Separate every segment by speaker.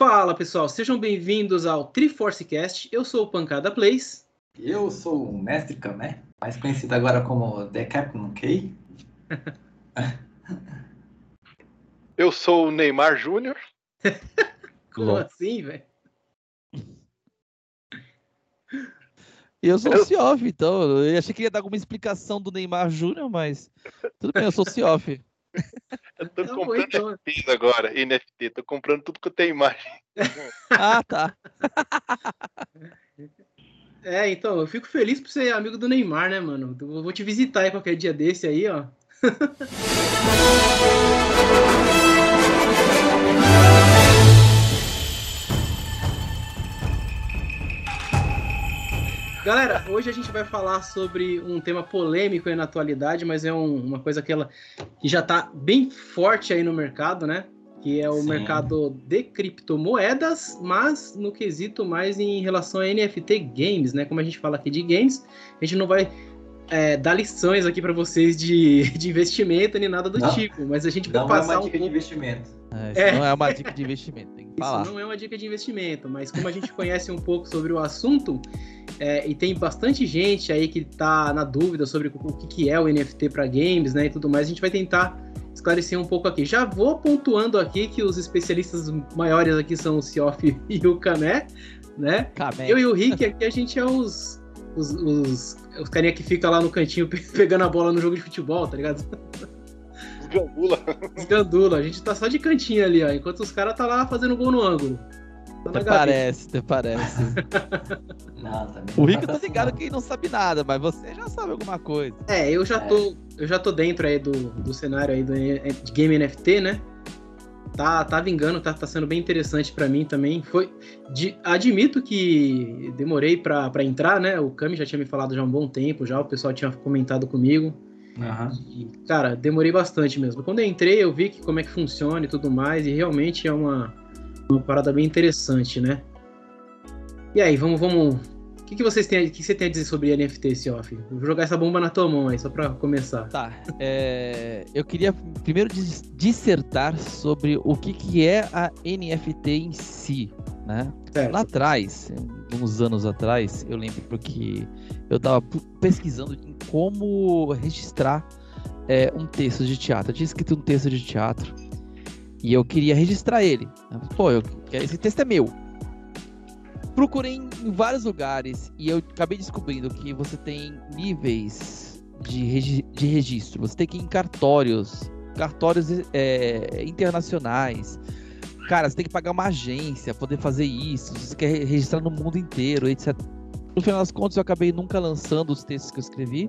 Speaker 1: Fala pessoal, sejam bem-vindos ao Triforce Cast. Eu sou o Pancada Plays.
Speaker 2: Eu sou o Mestre Kamé, mais conhecido agora como The Captain K.
Speaker 3: Eu sou o Neymar Júnior.
Speaker 1: Como assim, velho?
Speaker 4: E eu sou o Cioff, então. Eu achei que ia dar alguma explicação do Neymar Júnior, mas tudo bem, eu sou o Cioff.
Speaker 3: Eu tô comprando. NFTs agora, NFT. Tô comprando tudo que eu tenho imagem.
Speaker 4: Ah, tá.
Speaker 1: É, então, eu fico feliz por ser amigo do Neymar, né, mano? Eu vou te visitar aí qualquer dia desse aí, ó. Galera, hoje a gente vai falar sobre um tema polêmico aí na atualidade, mas é um- uma coisa que, ela, que já tá bem forte aí no mercado, né? Que é o
Speaker 2: Sim.
Speaker 1: mercado de criptomoedas, mas no quesito mais em relação a NFT games, né? Como a gente fala aqui de games, a gente não vai é, dar lições aqui para vocês de, de investimento nem nada do
Speaker 2: Não.
Speaker 1: tipo, mas a gente vai
Speaker 2: Não é
Speaker 1: passar
Speaker 2: uma
Speaker 1: um
Speaker 2: dica de
Speaker 1: pouco...
Speaker 2: investimento.
Speaker 4: É, isso
Speaker 1: É.
Speaker 4: não é uma dica de investimento, tem que falar.
Speaker 1: Isso não é uma dica de investimento, mas como a gente conhece um pouco sobre o assunto, é, e tem bastante gente aí que tá na dúvida sobre o que, que é o NFT para games, né, e tudo mais, a gente vai tentar esclarecer um pouco aqui. Já vou pontuando aqui que os especialistas maiores aqui são o Cioff e o Cané, né? Eu e o Rick aqui, a gente é os. Os, os, os carinha que fica lá no cantinho pe- pegando a bola no jogo de futebol, tá ligado?
Speaker 3: Gandula.
Speaker 1: Os gandula. A gente tá só de cantinho ali, ó. Enquanto os caras tá lá fazendo gol no ângulo. Tá
Speaker 4: Até parece, até parece.
Speaker 2: Não,
Speaker 4: O Rico
Speaker 2: tá
Speaker 4: tá
Speaker 2: assim,
Speaker 4: ligado que não sabe nada, mas você já sabe alguma coisa.
Speaker 1: É, eu já
Speaker 2: É.
Speaker 1: tô. Eu já tô dentro aí do, do cenário aí do, de game NFT, né? Tá, tá vingando, tá, tá sendo bem interessante pra mim também. Foi. de- admito que demorei pra, pra entrar, né? O Kami já tinha me falado já há um bom tempo, já, o pessoal tinha comentado comigo.
Speaker 2: Aham.
Speaker 1: E, cara, demorei bastante mesmo. Quando eu entrei, eu vi que como é que funciona e tudo mais, e realmente é uma, uma parada bem interessante, né? E aí, vamos, vamos. O que, que vocês têm, o que você tem a dizer sobre NFT, Sioff? Vou jogar essa bomba na tua mão aí, só pra começar.
Speaker 4: Tá, é, eu queria primeiro dis- dissertar sobre o que, que é a NFT em si, né?
Speaker 1: Certo.
Speaker 4: Lá atrás, uns anos atrás, eu lembro porque eu tava pu- pesquisando em como registrar é, um texto de teatro. Eu tinha escrito um texto de teatro e eu queria registrar ele. Pô, eu- esse texto é meu. Procurei em em vários lugares e eu acabei descobrindo que você tem níveis de, regi- de registro. Você tem que ir em cartórios, cartórios é, internacionais. Cara, você tem que pagar uma agência, poder fazer isso. Você quer re- registrar no mundo inteiro, etc. No final das contas, eu acabei nunca lançando os textos que eu escrevi.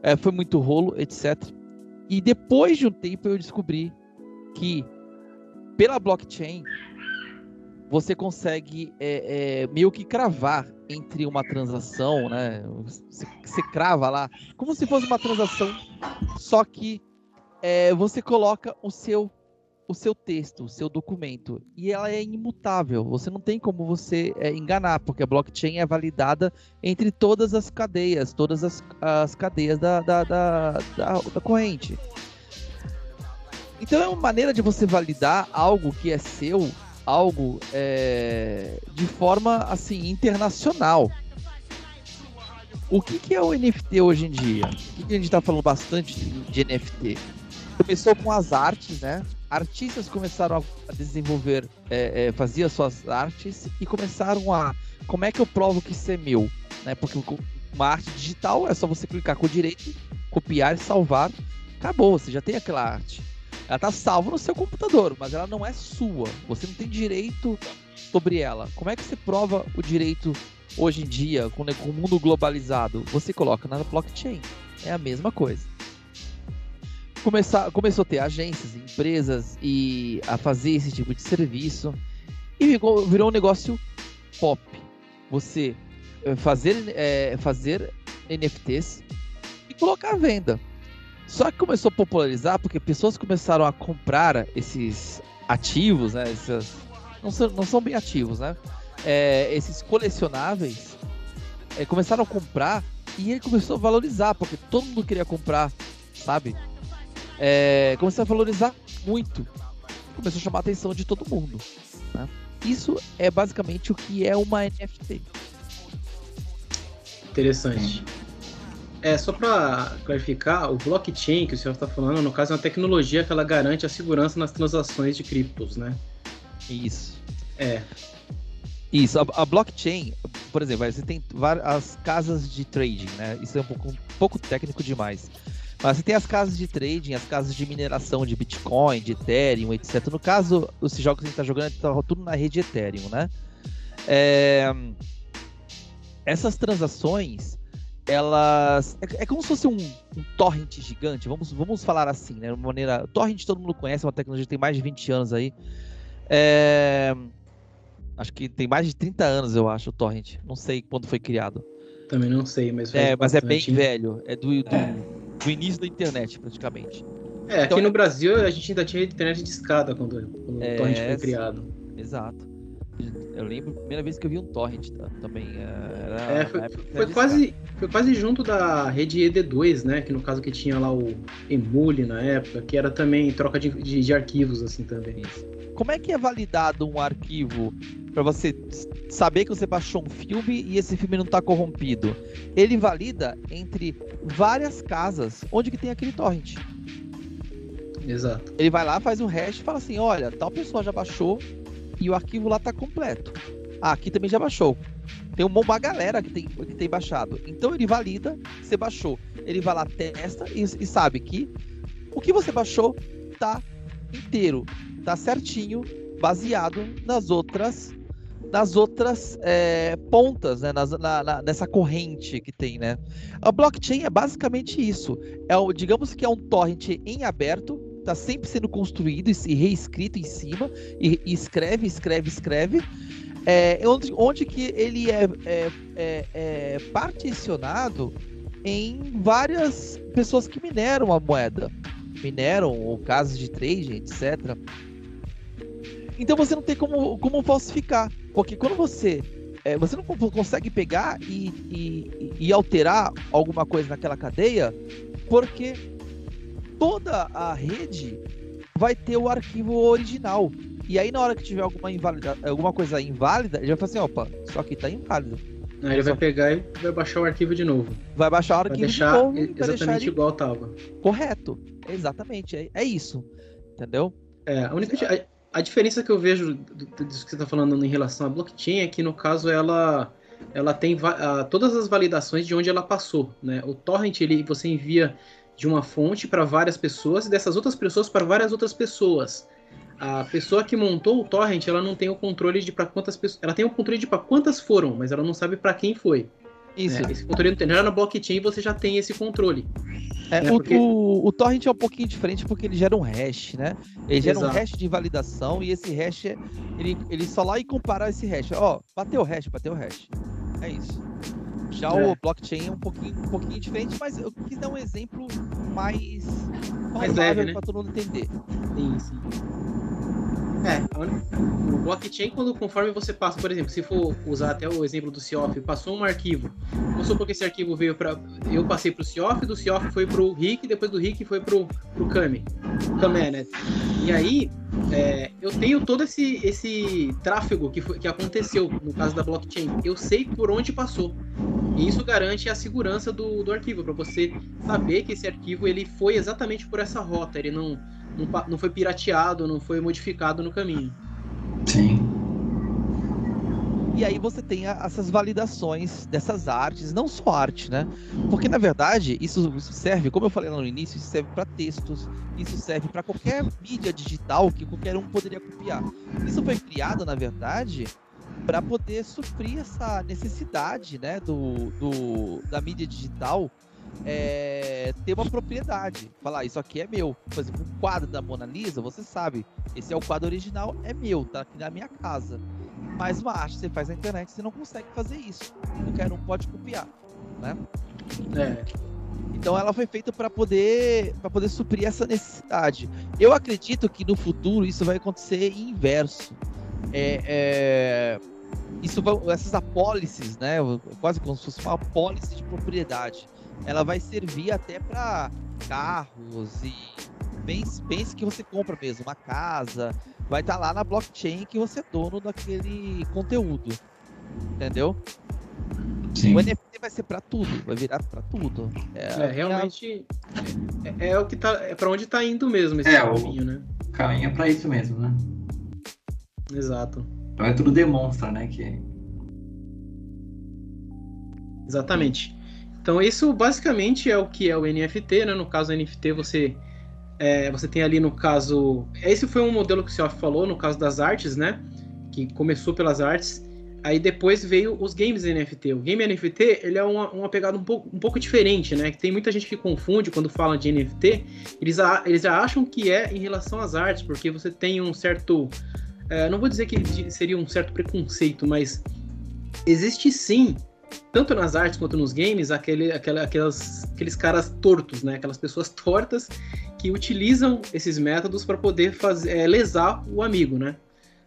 Speaker 4: É, foi muito rolo, etc. E depois de um tempo, eu descobri que pela blockchain você consegue é, é, meio que cravar entre uma transação, né? Você, você crava lá, como se fosse uma transação, só que é, você coloca o seu o seu texto, o seu documento, e ela é imutável. Você não tem como você é, enganar, porque a blockchain é validada entre todas as cadeias, todas as, as cadeias da, da, da, da, corrente. Então é uma maneira de você validar algo que é seu, algo é, de forma assim internacional. O que, que é o NFT hoje em dia? O que, que a gente está falando bastante de NFT? Começou com as artes, né? Artistas começaram a- desenvolver, é, é, fazia suas artes e começaram a. Como é que eu provo que isso é meu? Né? Porque uma arte digital é só você clicar com o direito, copiar e salvar. Acabou, você já tem aquela arte. Ela tá salva no seu computador, mas ela não é sua. Você não tem direito sobre ela. Como é que você prova o direito hoje em dia, com, com o mundo globalizado? Você coloca na blockchain. É a mesma coisa. Começar, começou a ter agências, empresas e a fazer esse tipo de serviço. E virou, virou um negócio pop. Você eh, fazer, eh, fazer NFTs e colocar à venda. Só que começou a popularizar porque pessoas começaram a comprar esses ativos, né? Essas, não, são, não são bem ativos, né? É, esses colecionáveis é, começaram a comprar e ele começou a valorizar, porque todo mundo queria comprar, sabe? É, começou a valorizar muito. Começou a chamar a atenção de todo mundo. Né? Isso é basicamente o que é uma NFT.
Speaker 1: Interessante. É, só para clarificar, o blockchain que o senhor está falando, no caso, é uma tecnologia que ela garante a segurança nas transações de criptos, né?
Speaker 4: Isso.
Speaker 1: É.
Speaker 4: Isso, a, a blockchain, por exemplo, você tem várias as casas de trading, né? Isso é um pouco, um pouco técnico demais. Mas você tem as casas de trading, as casas de mineração de Bitcoin, de Ethereum, etc. No caso, os jogos que a gente está jogando, tá tudo na rede Ethereum, né? É... Essas transações, elas. É, é como se fosse um, um, torrent gigante, vamos, vamos falar assim, né? De uma maneira. Torrent todo mundo conhece, é uma tecnologia que tem mais de 20 anos aí. É... Acho que tem mais de 30 anos, eu acho, o torrent. Não sei quando foi criado.
Speaker 1: Também não sei, mas.
Speaker 4: É, mas é bem velho. É do, do, do, início da internet, praticamente.
Speaker 1: É, então, aqui no Brasil a gente ainda tinha internet de escada quando, quando é, o torrent foi criado.
Speaker 4: Exato. Eu lembro a primeira vez que eu vi um torrent tá? também.
Speaker 1: É, era, é, foi, foi quase, foi quase junto da rede ED2, né? Que no caso que tinha lá o Emule na época, que era também troca de, de, de arquivos, assim também.
Speaker 4: Como é que é validado um arquivo para você saber que você baixou um filme e esse filme não está corrompido? Ele valida entre várias casas onde que tem aquele torrent.
Speaker 1: Exato.
Speaker 4: Ele vai lá, faz um hash e fala assim: olha, tal pessoa já baixou, e o arquivo lá tá completo. Ah, aqui também já baixou. Tem uma galera que tem, que tem baixado. Então ele valida, você baixou. Ele vai lá, testa e, e sabe que o que você baixou tá inteiro, tá certinho, baseado nas outras nas outras é, pontas, né, nas, na, na, nessa corrente que tem, né? A blockchain é basicamente isso. É o, digamos que é um torrent em aberto está sempre sendo construído e reescrito em cima, e, e escreve, escreve, escreve. É, onde, onde que ele é, é, é, é, particionado em várias pessoas que mineram a moeda, mineram ou casas de trade, etc. Então você não tem como, como falsificar, porque quando você é, você não consegue pegar e, e, e alterar alguma coisa naquela cadeia, porque toda a rede vai ter o arquivo original. E aí, na hora que tiver alguma, inválida, alguma coisa inválida, ele vai falar assim: opa, isso aqui tá inválido.
Speaker 1: Aí ele vai pegar e vai baixar o arquivo de novo.
Speaker 4: Vai baixar o arquivo
Speaker 1: deixar
Speaker 4: de novo.
Speaker 1: Exatamente deixar igual tava.
Speaker 4: Correto. Exatamente. É, é, isso. Entendeu?
Speaker 1: É, a única. A, a diferença que eu vejo disso que você está falando em relação à blockchain é que, no caso, ela ela tem uh, todas as validações de onde ela passou, né? O torrent ele você envia de uma fonte para várias pessoas e dessas outras pessoas para várias outras pessoas. A pessoa que montou o torrent, ela não tem o controle de para quantas pessoas, ela tem o controle de para quantas foram, mas ela não sabe para quem foi.
Speaker 4: Isso.
Speaker 1: É, esse controle. Já na blockchain você já tem esse controle.
Speaker 4: É, né? o, porque... o, o, torrent é um pouquinho diferente porque ele gera um hash, né? Ele gera Exato. um hash de validação e esse hash, ele, ele só lá e comparar esse hash. Ó, bateu o hash, bateu o hash. É isso. Já é. o blockchain é um pouquinho, um pouquinho diferente, mas eu quis dar um exemplo mais
Speaker 1: mais leve, né?
Speaker 4: para todo mundo entender.
Speaker 1: Sim, sim. É, o blockchain, quando conforme você passa, por exemplo, se for usar até o exemplo do CIOF, passou um arquivo. Vamos supor que esse arquivo veio para. Eu passei para o CIOF, do CIOF foi para o RIC, depois do RIC foi para o Kame. Kame, né? E aí, é, eu tenho todo esse, esse tráfego que, foi, que aconteceu no caso da blockchain. Eu sei por onde passou. E isso garante a segurança do, do arquivo, para você saber que esse arquivo ele foi exatamente por essa rota, ele não, não, não foi pirateado, não foi modificado no caminho.
Speaker 2: Sim.
Speaker 4: E aí você tem a, essas validações dessas artes, não só arte, né? Porque na verdade isso, isso serve, como eu falei lá no início, isso serve para textos, isso serve para qualquer mídia digital que qualquer um poderia copiar. Isso foi criado, na verdade, para poder suprir essa necessidade né, do, do, da mídia digital é, ter uma propriedade. Falar, isso aqui é meu. Por exemplo, o quadro da Mona Lisa, você sabe, esse é o quadro original, é meu, tá aqui na minha casa. Mas uma arte que você faz na internet, você não consegue fazer isso. Qualquer um pode copiar, né?
Speaker 1: É.
Speaker 4: Então ela foi feita para poder para poder suprir essa necessidade. Eu acredito que no futuro isso vai acontecer inverso. É, é, isso vai, essas apólices, né? Quase como se fosse uma apólice de propriedade. Ela vai servir até para carros e bens, bens que você compra mesmo, uma casa, vai estar lá na blockchain que você é dono daquele conteúdo. Entendeu?
Speaker 2: Sim.
Speaker 4: O NFT vai ser pra tudo, vai virar pra tudo.
Speaker 1: É, realmente é, é o que tá. É pra onde tá indo mesmo esse
Speaker 2: É, o-
Speaker 1: caminho, né?
Speaker 2: Caminha pra isso mesmo, né?
Speaker 1: Exato.
Speaker 2: Então é tudo demonstra, né? Que
Speaker 1: Exatamente. Então isso basicamente é o que é o NFT, né? No caso NFT você é, você tem ali no caso esse foi um modelo que o Self falou no caso das artes, né? Que começou pelas artes. Aí depois veio os games NFT. O game NFT ele é uma, uma pegada um pouco, um pouco diferente, né? Que tem muita gente que confunde quando fala de NFT. Eles, a- eles já acham que é em relação às artes, porque você tem um certo. é, não vou dizer que seria um certo preconceito, mas existe sim tanto nas artes quanto nos games, aquele, aquela, aquelas, aqueles caras tortos, né? Aquelas pessoas tortas que utilizam esses métodos para poder fazer, é, lesar o amigo, né?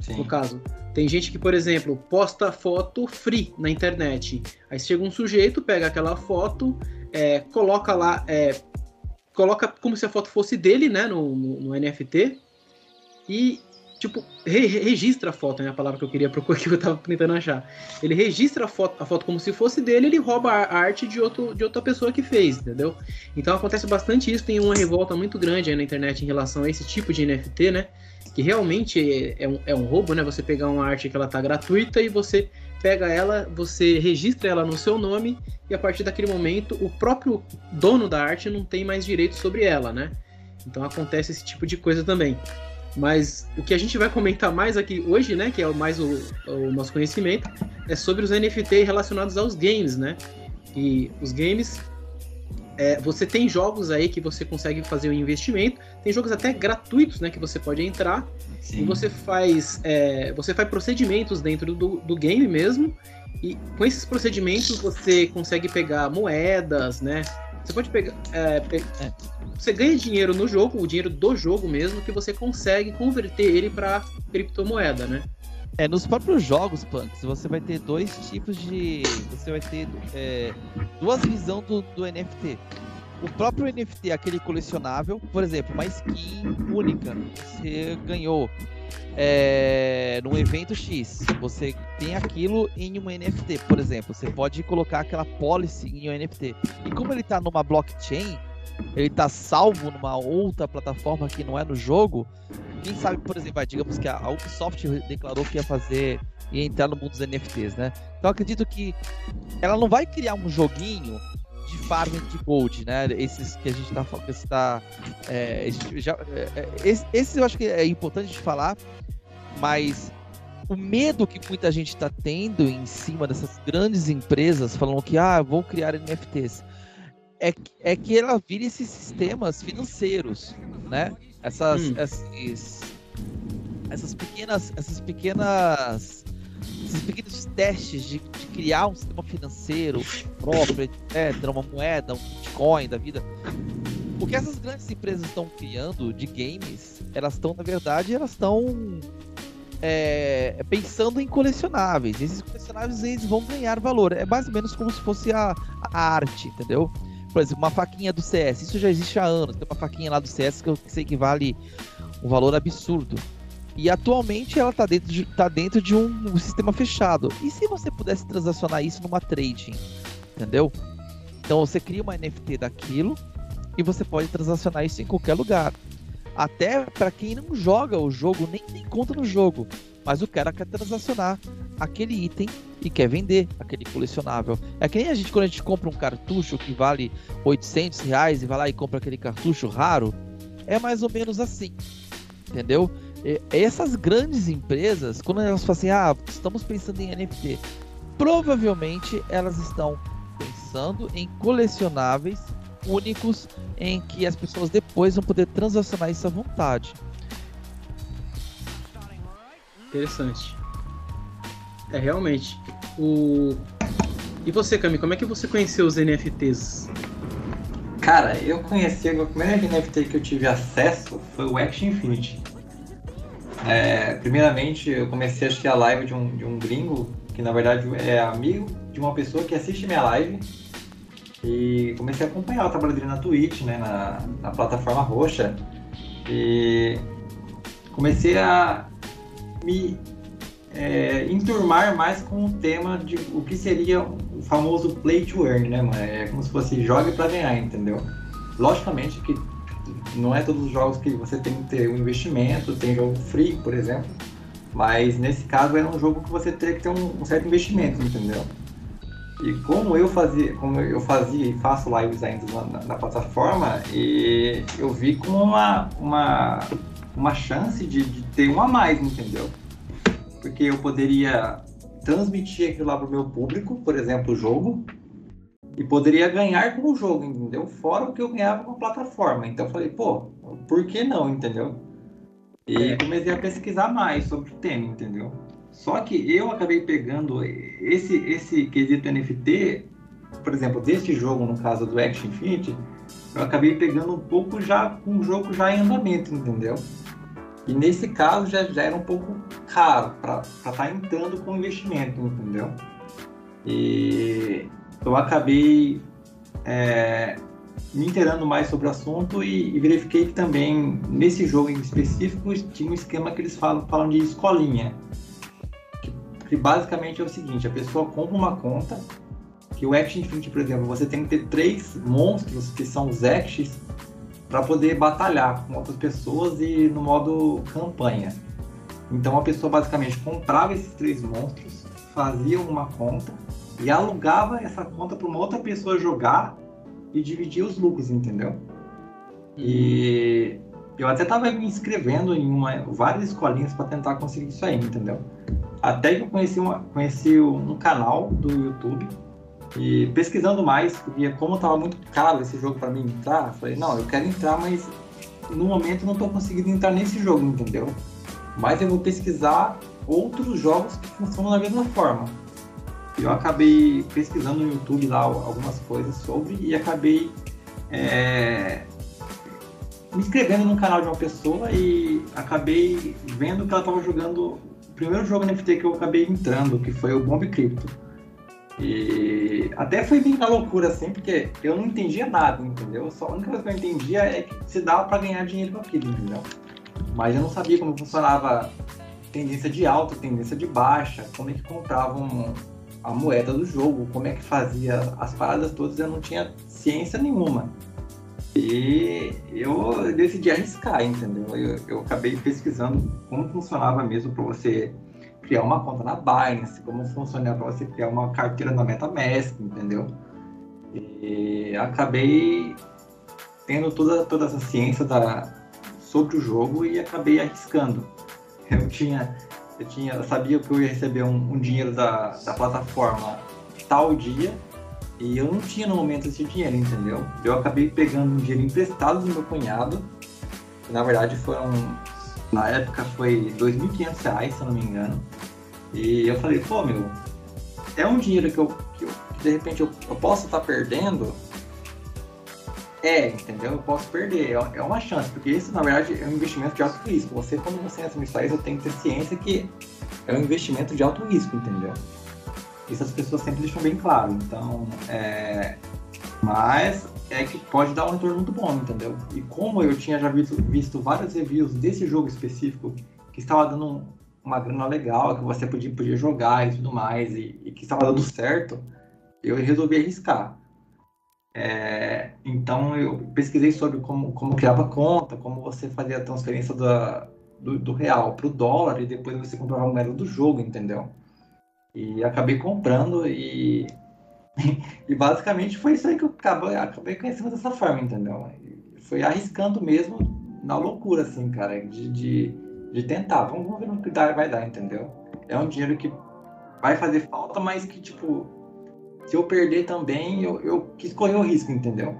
Speaker 1: No
Speaker 2: sim.
Speaker 1: caso. Tem gente que, por exemplo, posta foto free na internet. Aí chega um sujeito, pega aquela foto, é, coloca lá, é, coloca como se a foto fosse dele, né, no, no- no NFT, e, tipo, re- re- registra a foto, né, a palavra que eu queria procurar, que eu tava tentando achar. Ele registra a foto, a foto como se fosse dele, ele rouba a arte de, outro, de outra pessoa que fez, entendeu? Então acontece bastante isso, tem uma revolta muito grande aí na internet em relação a esse tipo de NFT, né? que realmente é, é um, é um roubo, né? Você pegar uma arte que ela tá gratuita e você pega ela, você registra ela no seu nome e a partir daquele momento o próprio dono da arte não tem mais direito sobre ela, né? Então acontece esse tipo de coisa também. Mas o que a gente vai comentar mais aqui hoje, né, que é mais o, o nosso conhecimento, é sobre os NFT relacionados aos games, né? E os games é, você tem jogos aí que você consegue fazer um investimento, tem jogos até gratuitos, né, que você pode entrar e
Speaker 2: sim.
Speaker 1: você faz é, você faz procedimentos dentro do, do game mesmo e com esses procedimentos você consegue pegar moedas, né? Você pode pegar é,
Speaker 4: É.
Speaker 1: você ganha dinheiro no jogo, o dinheiro do jogo mesmo que você consegue converter ele para criptomoeda, né?
Speaker 4: É, nos próprios jogos, Punks, você vai ter dois tipos de. Você vai ter é, duas visões do, do NFT. O próprio NFT, aquele colecionável, por exemplo, uma skin única, você ganhou é, num evento X, você tem aquilo em um NFT, por exemplo, você pode colocar aquela policy em um NFT. E como ele está numa blockchain, ele está salvo numa outra plataforma que não é no jogo, quem sabe, por exemplo, digamos que a Ubisoft declarou que ia fazer, ia entrar no mundo dos NFTs, né? Então acredito que ela não vai criar um joguinho farming de gold, né? Esses que a gente tá falando, tá, é, já, é, é, esse, esse eu acho que é importante de falar, mas o medo que muita gente está tendo em cima dessas grandes empresas falando que ah, vou criar NFTs é, que- é que ela vire esses sistemas financeiros, né? Essas,
Speaker 1: Hum.
Speaker 4: esses, essas pequenas, essas pequenas, esses pequenos testes de, de criar um sistema financeiro próprio, etc, uma moeda, um Bitcoin da vida. O que essas grandes empresas estão criando de games, elas estão, na verdade, elas estão é, pensando em colecionáveis. Esses colecionáveis eles vão ganhar valor. É mais ou menos como se fosse a, a arte, entendeu? Por exemplo, uma faquinha do CS. Isso já existe há anos. Tem uma faquinha lá do CS que eu sei que vale um valor absurdo. E atualmente ela está dentro, de, tá dentro de um, um sistema fechado. E se você pudesse transacionar isso numa trading? Entendeu? Então você cria uma NFT daquilo e você pode transacionar isso em qualquer lugar. Até para quem não joga o jogo, nem tem conta no jogo, mas o cara quer transacionar aquele item e quer vender aquele colecionável. É que nem a gente quando a gente compra um cartucho que vale 800 reais e vai lá e compra aquele cartucho raro, é mais ou menos assim, entendeu? Essas grandes empresas, quando elas falam assim, ah, estamos pensando em NFT, provavelmente elas estão pensando em colecionáveis únicos em que as pessoas depois vão poder transacionar isso à vontade.
Speaker 1: Interessante. É realmente. O E você, Cami, como é que você conheceu os NFTs?
Speaker 2: Cara, eu conheci, a primeira NFT que eu tive acesso foi o Action Infinity. É, primeiramente, eu comecei a assistir a live de um, de um gringo, que na verdade é amigo de uma pessoa que assiste minha live. E comecei a acompanhar o trabalho dele na Twitch, né, na, na plataforma roxa. E comecei a, me é, enturmar mais com o tema de o que seria o famoso play to earn, né, mano? É como se fosse jogue para ganhar, entendeu? Logicamente que não é todos os jogos que você tem que ter um investimento, tem jogo free, por exemplo, mas nesse caso era um jogo que você teria que ter um, um certo investimento, entendeu? E como eu fazia, como eu fazia e faço lives ainda na, na plataforma, e eu vi como uma, uma, uma chance de, de ter um a mais, entendeu? Porque eu poderia transmitir aquilo lá para o meu público, por exemplo, o jogo, e poderia ganhar com o jogo, entendeu? Fora o que eu ganhava com a plataforma. Então eu falei, pô, por que não, entendeu? E é. comecei a pesquisar mais sobre o tema, entendeu? Só que eu acabei pegando esse, esse quesito NFT, por exemplo, deste jogo, no caso do Action Infinity, eu acabei pegando um pouco já com o jogo já em andamento, entendeu? E nesse caso já, já era um pouco caro para estar tá entrando com investimento, entendeu? E eu acabei é, me inteirando mais sobre o assunto e, e, verifiquei que também nesse jogo em específico tinha um esquema que eles falam, falam de escolinha. Que, que basicamente é o seguinte, a pessoa compra uma conta, que o Action Infinity, por exemplo, você tem que ter três monstros que são os Actions para poder batalhar com outras pessoas e no modo campanha. Então a pessoa basicamente comprava esses três monstros, fazia uma conta e alugava essa conta para uma outra pessoa jogar e dividir os lucros, entendeu? E eu até estava me inscrevendo em uma, várias escolinhas para tentar conseguir isso aí, entendeu? Até que eu conheci, uma, conheci um canal do YouTube e pesquisando mais, porque como estava muito caro esse jogo para mim entrar, falei, não, eu quero entrar, mas no momento não estou conseguindo entrar nesse jogo, entendeu? Mas eu vou pesquisar outros jogos que funcionam da mesma forma. Eu acabei pesquisando no YouTube lá algumas coisas sobre e acabei é, me inscrevendo no canal de uma pessoa e acabei vendo que ela estava jogando o primeiro jogo NFT que eu acabei entrando, que foi o Bomb Crypto. E até foi bem na loucura, assim, porque eu não entendia nada, entendeu? Só a única coisa que eu entendia é que se dava para ganhar dinheiro com aquilo, entendeu? Mas eu não sabia como funcionava tendência de alta, tendência de baixa, como é que compravam a moeda do jogo, como é que fazia as paradas todas, eu não tinha ciência nenhuma. E eu decidi arriscar, entendeu? Eu, eu acabei pesquisando como funcionava mesmo para você criar uma conta na Binance, como funcionava para você criar uma carteira na MetaMask, entendeu? E acabei tendo toda, toda essa ciência da, sobre o jogo e acabei arriscando. Eu tinha eu, tinha, sabia que eu ia receber um, um dinheiro da, da plataforma tal dia e eu não tinha no momento esse dinheiro, entendeu? Eu acabei pegando um dinheiro emprestado do meu cunhado, que na verdade foram, na época foi R$ 2.500, se eu não me engano. E eu falei, pô, meu, é um dinheiro que eu, que, eu, que de repente eu, eu posso estar tá perdendo, é, entendeu? Eu posso perder, é, é uma chance, porque isso na verdade é um investimento de alto risco. Você, quando você entra no país, tem que ter ciência que é um investimento de alto risco, entendeu? Isso as pessoas sempre deixam bem claro. Então, é... mas é que pode dar um retorno muito bom, entendeu? E como eu tinha já visto, visto vários reviews desse jogo específico que estava dando uma grana legal, que você podia, podia jogar e tudo mais, e, e que estava dando certo, eu resolvi arriscar. É, então eu pesquisei sobre como, como criava conta, como você fazia a transferência da, do, do, real para o dólar e depois você comprava a moeda do jogo, entendeu? E acabei comprando e, e basicamente foi isso aí que eu acabei, acabei conhecendo dessa forma, entendeu? E foi arriscando mesmo na loucura, assim, cara, de, de, de tentar. Vamos, ver no que dá, vai dar, entendeu? É um dinheiro que vai fazer falta, mas que, tipo, se eu perder também, eu, eu quis correr o risco, entendeu?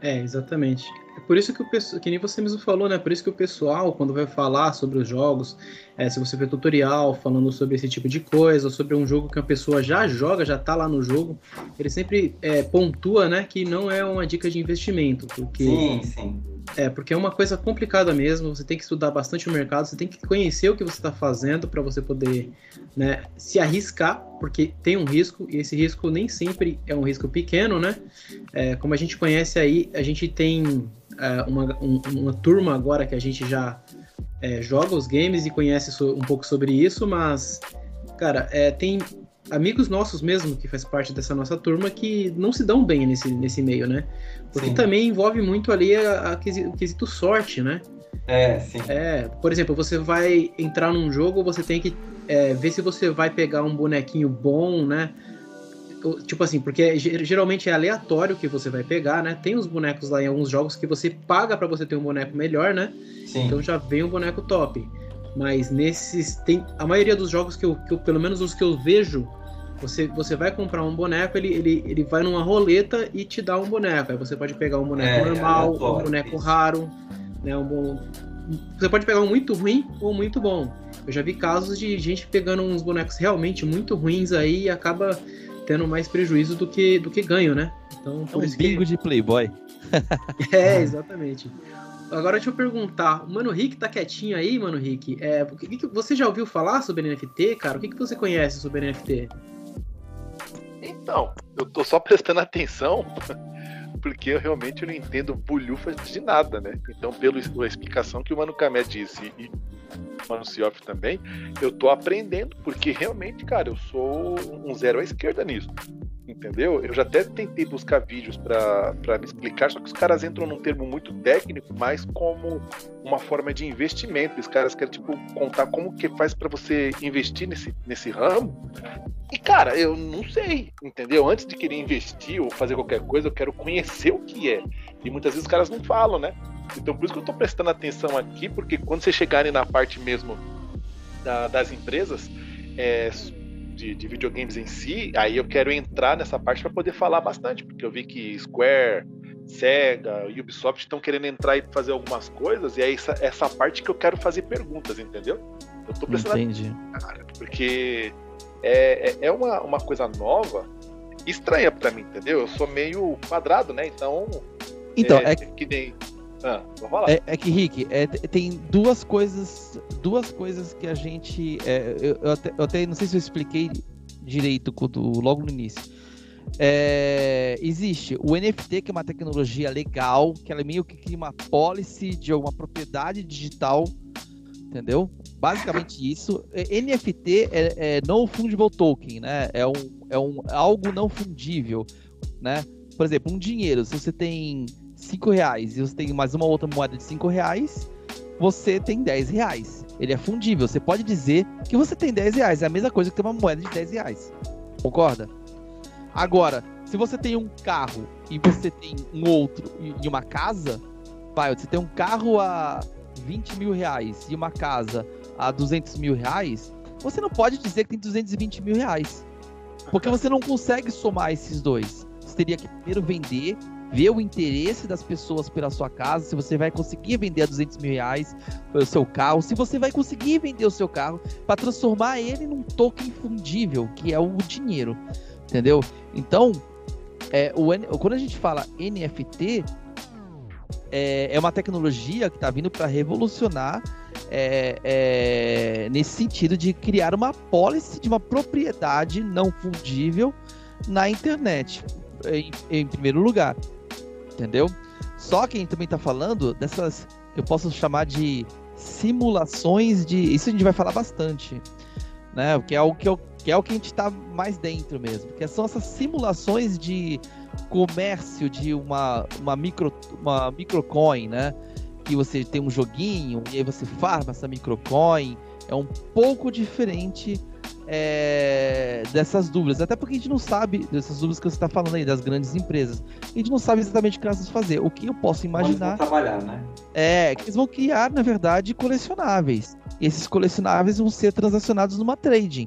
Speaker 1: É, exatamente. Por isso que o pessoal, que nem você mesmo falou, né? Por isso que o pessoal, quando vai falar sobre os jogos, é, se você vê tutorial falando sobre esse tipo de coisa, sobre um jogo que a pessoa já joga, já tá lá no jogo, ele sempre é, pontua, né, que não é uma dica de investimento, porque
Speaker 2: sim, sim.
Speaker 1: É, porque é uma coisa complicada mesmo, você tem que estudar bastante o mercado, você tem que conhecer o que você está fazendo para você poder né, se arriscar, porque tem um risco, e esse risco nem sempre é um risco pequeno, né? É, como a gente conhece aí, a gente tem é, uma, um, uma turma agora que a gente já é, joga os games e conhece so- um pouco sobre isso, mas, cara, é, tem amigos nossos mesmo que faz parte dessa nossa turma que não se dão bem nesse, nesse meio, né? Porque
Speaker 2: Sim.
Speaker 1: também envolve muito ali a, a quesi- o quesito sorte, né?
Speaker 2: É, sim.
Speaker 1: É, por exemplo, você vai entrar num jogo, você tem que é, ver se você vai pegar um bonequinho bom, né? Tipo assim, porque ge- geralmente é aleatório que você vai pegar, né? Tem uns bonecos lá em alguns jogos que você paga pra você ter um boneco melhor, né?
Speaker 2: Sim.
Speaker 1: Então já vem um boneco top. Mas nesses. Tem, a maioria dos jogos que eu, que eu- Pelo menos os que eu vejo, você, você vai comprar um boneco, ele, ele, ele vai numa roleta e te dá um boneco. Aí você pode pegar um boneco
Speaker 2: É,
Speaker 1: normal, um boneco
Speaker 2: isso.
Speaker 1: raro, né? Um bom. Você pode pegar um muito ruim ou muito bom. Eu já vi casos de gente pegando uns bonecos realmente muito ruins aí e acaba tendo mais prejuízo do que, do que ganho, né? Então,
Speaker 4: É
Speaker 1: por
Speaker 4: um
Speaker 1: isso que.
Speaker 4: bingo de Playboy.
Speaker 1: É, exatamente. Agora deixa eu perguntar, o Mano Rick tá quietinho aí, Mano Rick? É, o que que- você já ouviu falar sobre NFT, cara? O que, que você conhece sobre NFT?
Speaker 3: Então, eu tô só prestando atenção porque eu realmente não entendo bulhufas de nada, né? Então, pela explicação que o Mano Kamé disse e o Mano Sioff também, eu tô aprendendo, porque realmente, cara, eu sou um zero à esquerda nisso. Entendeu? Eu já até tentei buscar vídeos pra me explicar, só que os caras entram num termo muito técnico, mais como uma forma de investimento. Os caras querem, tipo, contar como que faz pra você investir nesse, nesse ramo. E, cara, eu não sei, entendeu? Antes de querer investir ou fazer qualquer coisa, eu quero conhecer o que é. E muitas vezes os caras não falam, né? Então, por isso que eu tô prestando atenção aqui, porque quando vocês chegarem na parte mesmo da- das empresas é, de, de videogames em si, aí eu quero entrar nessa parte para poder falar bastante, porque eu vi que Square, Sega, Ubisoft estão querendo entrar e fazer algumas coisas, e é essa, essa parte que eu quero fazer perguntas, entendeu? Eu tô prestando
Speaker 4: Entendi.
Speaker 3: cara, porque é, é- é uma, uma coisa nova, estranha pra mim, entendeu? Eu sou meio quadrado, né? Então.
Speaker 4: Então,
Speaker 3: é,
Speaker 4: é,
Speaker 3: que nem. Ah,
Speaker 4: é, é que, Rick, é, tem duas coisas. Duas coisas que a gente. é, eu, eu até, eu até não sei se eu expliquei direito logo no início. É, existe o NFT, que é uma tecnologia legal, que ela é meio que cria uma policy de uma propriedade digital, entendeu? Basicamente isso. É, NFT é, é non fungible token, né? É um, é um algo não fundível, né? Por exemplo, um dinheiro. Se você tem 5 reais e você tem mais uma outra moeda de 5 reais, você tem 10 reais. Ele é fundível. Você pode dizer que você tem 10 reais. É a mesma coisa que ter uma moeda de 10 reais. Concorda? Agora, se você tem um carro e você tem um outro e uma casa, vai, você tem um carro a 20 mil reais e uma casa a 200 mil reais, você não pode dizer que tem 220 mil reais. Porque você não consegue somar esses dois. Você teria que primeiro vender, ver o interesse das pessoas pela sua casa, se você vai conseguir vender a 200 mil reais o seu carro, se você vai conseguir vender o seu carro para transformar ele num token fundível, que é o dinheiro. Entendeu? Então, é, o, quando a gente fala NFT, é, é uma tecnologia que está vindo para revolucionar é, é, nesse sentido de criar uma policy de uma propriedade não fundível na internet, em, em primeiro lugar. Entendeu? Só que a gente também está falando dessas, eu posso chamar de simulações de. Isso a gente vai falar bastante, né? Que é o que, eu, que, é o que a gente está mais dentro mesmo. Que são essas simulações de comércio de uma, uma, micro, uma microcoin, né? Que você tem um joguinho e aí você farma essa microcoin. É um pouco diferente é, dessas dúvidas. Até porque a gente não sabe dessas dúvidas que você está falando aí, das grandes empresas. A gente não sabe exatamente o que elas vão fazer. O que eu posso
Speaker 2: Onde vão
Speaker 4: imaginar
Speaker 2: trabalhar, né?
Speaker 4: é que eles vão criar, na verdade, colecionáveis. E esses colecionáveis vão ser transacionados numa trading.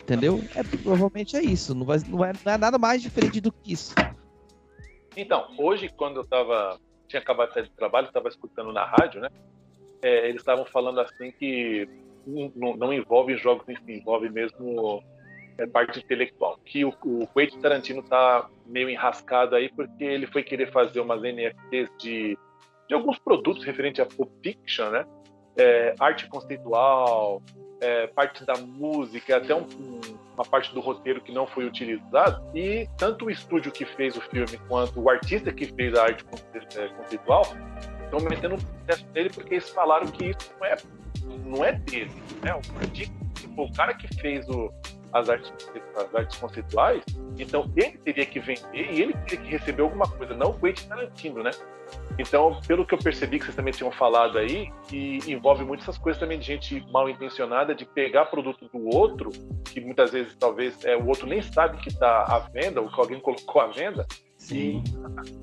Speaker 4: Entendeu? É, provavelmente é isso. Não, vai, não, é, não é nada mais diferente do que isso.
Speaker 3: Então, hoje, quando eu tava. Tinha acabado de sair do trabalho, estava escutando na rádio, né? É, eles estavam falando assim que não, não- envolve jogos em si, envolve mesmo é, parte intelectual. Que o, o Quentin Tarantino tá meio enrascado aí porque ele foi querer fazer umas NFTs de, de alguns produtos referentes a Pulp Fiction, né? É, arte conceitual, é, parte da música, até um- um- uma parte do roteiro que não foi utilizado. E tanto o estúdio que fez o filme quanto o artista que fez a arte é, conceitual estão metendo um processo nele porque eles falaram que isso não é, não é dele. Né? O, tipo, o cara que fez o, as, artes, as artes conceituais, então ele teria que vender e ele teria que receber alguma coisa, não o Quentin Tarantino, né? Então, pelo que eu percebi que vocês também tinham falado aí, que envolve muito essas coisas também de gente mal intencionada de pegar produto do outro, que muitas vezes talvez é, o outro nem sabe que está à venda, ou que alguém colocou à venda, Sim.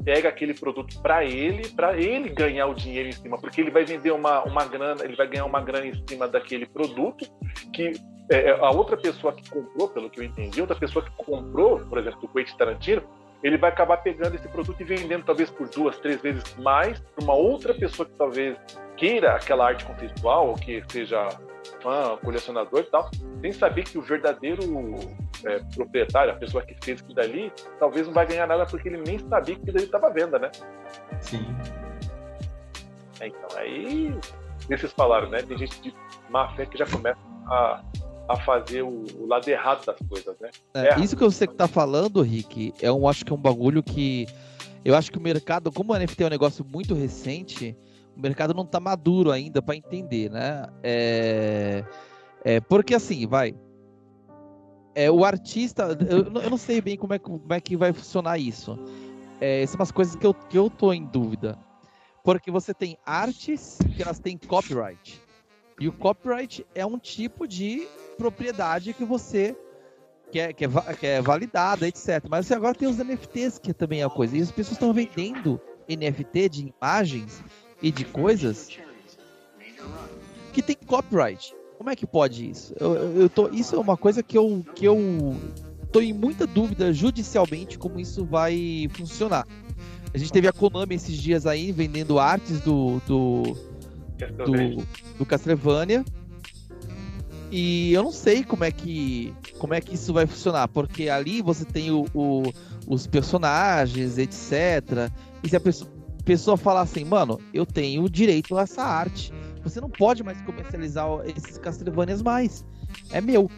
Speaker 3: pega aquele produto para ele, para ele ganhar o dinheiro em cima, porque ele vai vender uma, uma grana, ele vai ganhar uma grana em cima daquele produto que é, a outra pessoa que comprou, pelo que eu entendi, outra pessoa que comprou, por exemplo, do Quentin Tarantino, ele vai acabar pegando esse produto e vendendo talvez por duas, três vezes mais para uma outra pessoa que talvez queira aquela arte conceitual ou que seja fã, colecionador e tal, sem saber que o verdadeiro é, proprietário, a pessoa que fez aquilo dali, talvez não vai ganhar nada porque ele nem sabia que aquilo dali estava à venda, né?
Speaker 2: Sim.
Speaker 3: É, então, aí, vocês falaram, né? Tem gente de má fé que já começa a a fazer o, o, lado errado das coisas, né?
Speaker 4: É, isso que você tá falando, Rick, é um, acho que é um bagulho que eu acho que o mercado, como o NFT é um negócio muito recente, o mercado não tá maduro ainda para entender, né? É, é, porque assim, vai. É, o artista, eu, eu não sei bem como é, como é que vai funcionar isso. É, são umas coisas que eu, que eu tô em dúvida. Porque você tem artes que elas têm copyright. E o copyright é um tipo de propriedade que você quer, quer, quer validada, etc. Mas agora tem os NFTs, que também é a coisa. E as pessoas estão vendendo NFT de imagens e de coisas que tem copyright. Como é que pode isso? Eu, eu tô, isso é uma coisa que eu, que eu tô em muita dúvida judicialmente como isso vai funcionar. A gente teve a Konami esses dias aí vendendo artes do, do, do, do Castlevania e eu não sei como é que como é que isso vai funcionar, porque ali você tem o, o os personagens, etc. E se a pessoa, pessoa falar assim, mano, eu tenho direito a essa arte, você não pode mais comercializar esses Castlevanias mais. É meu.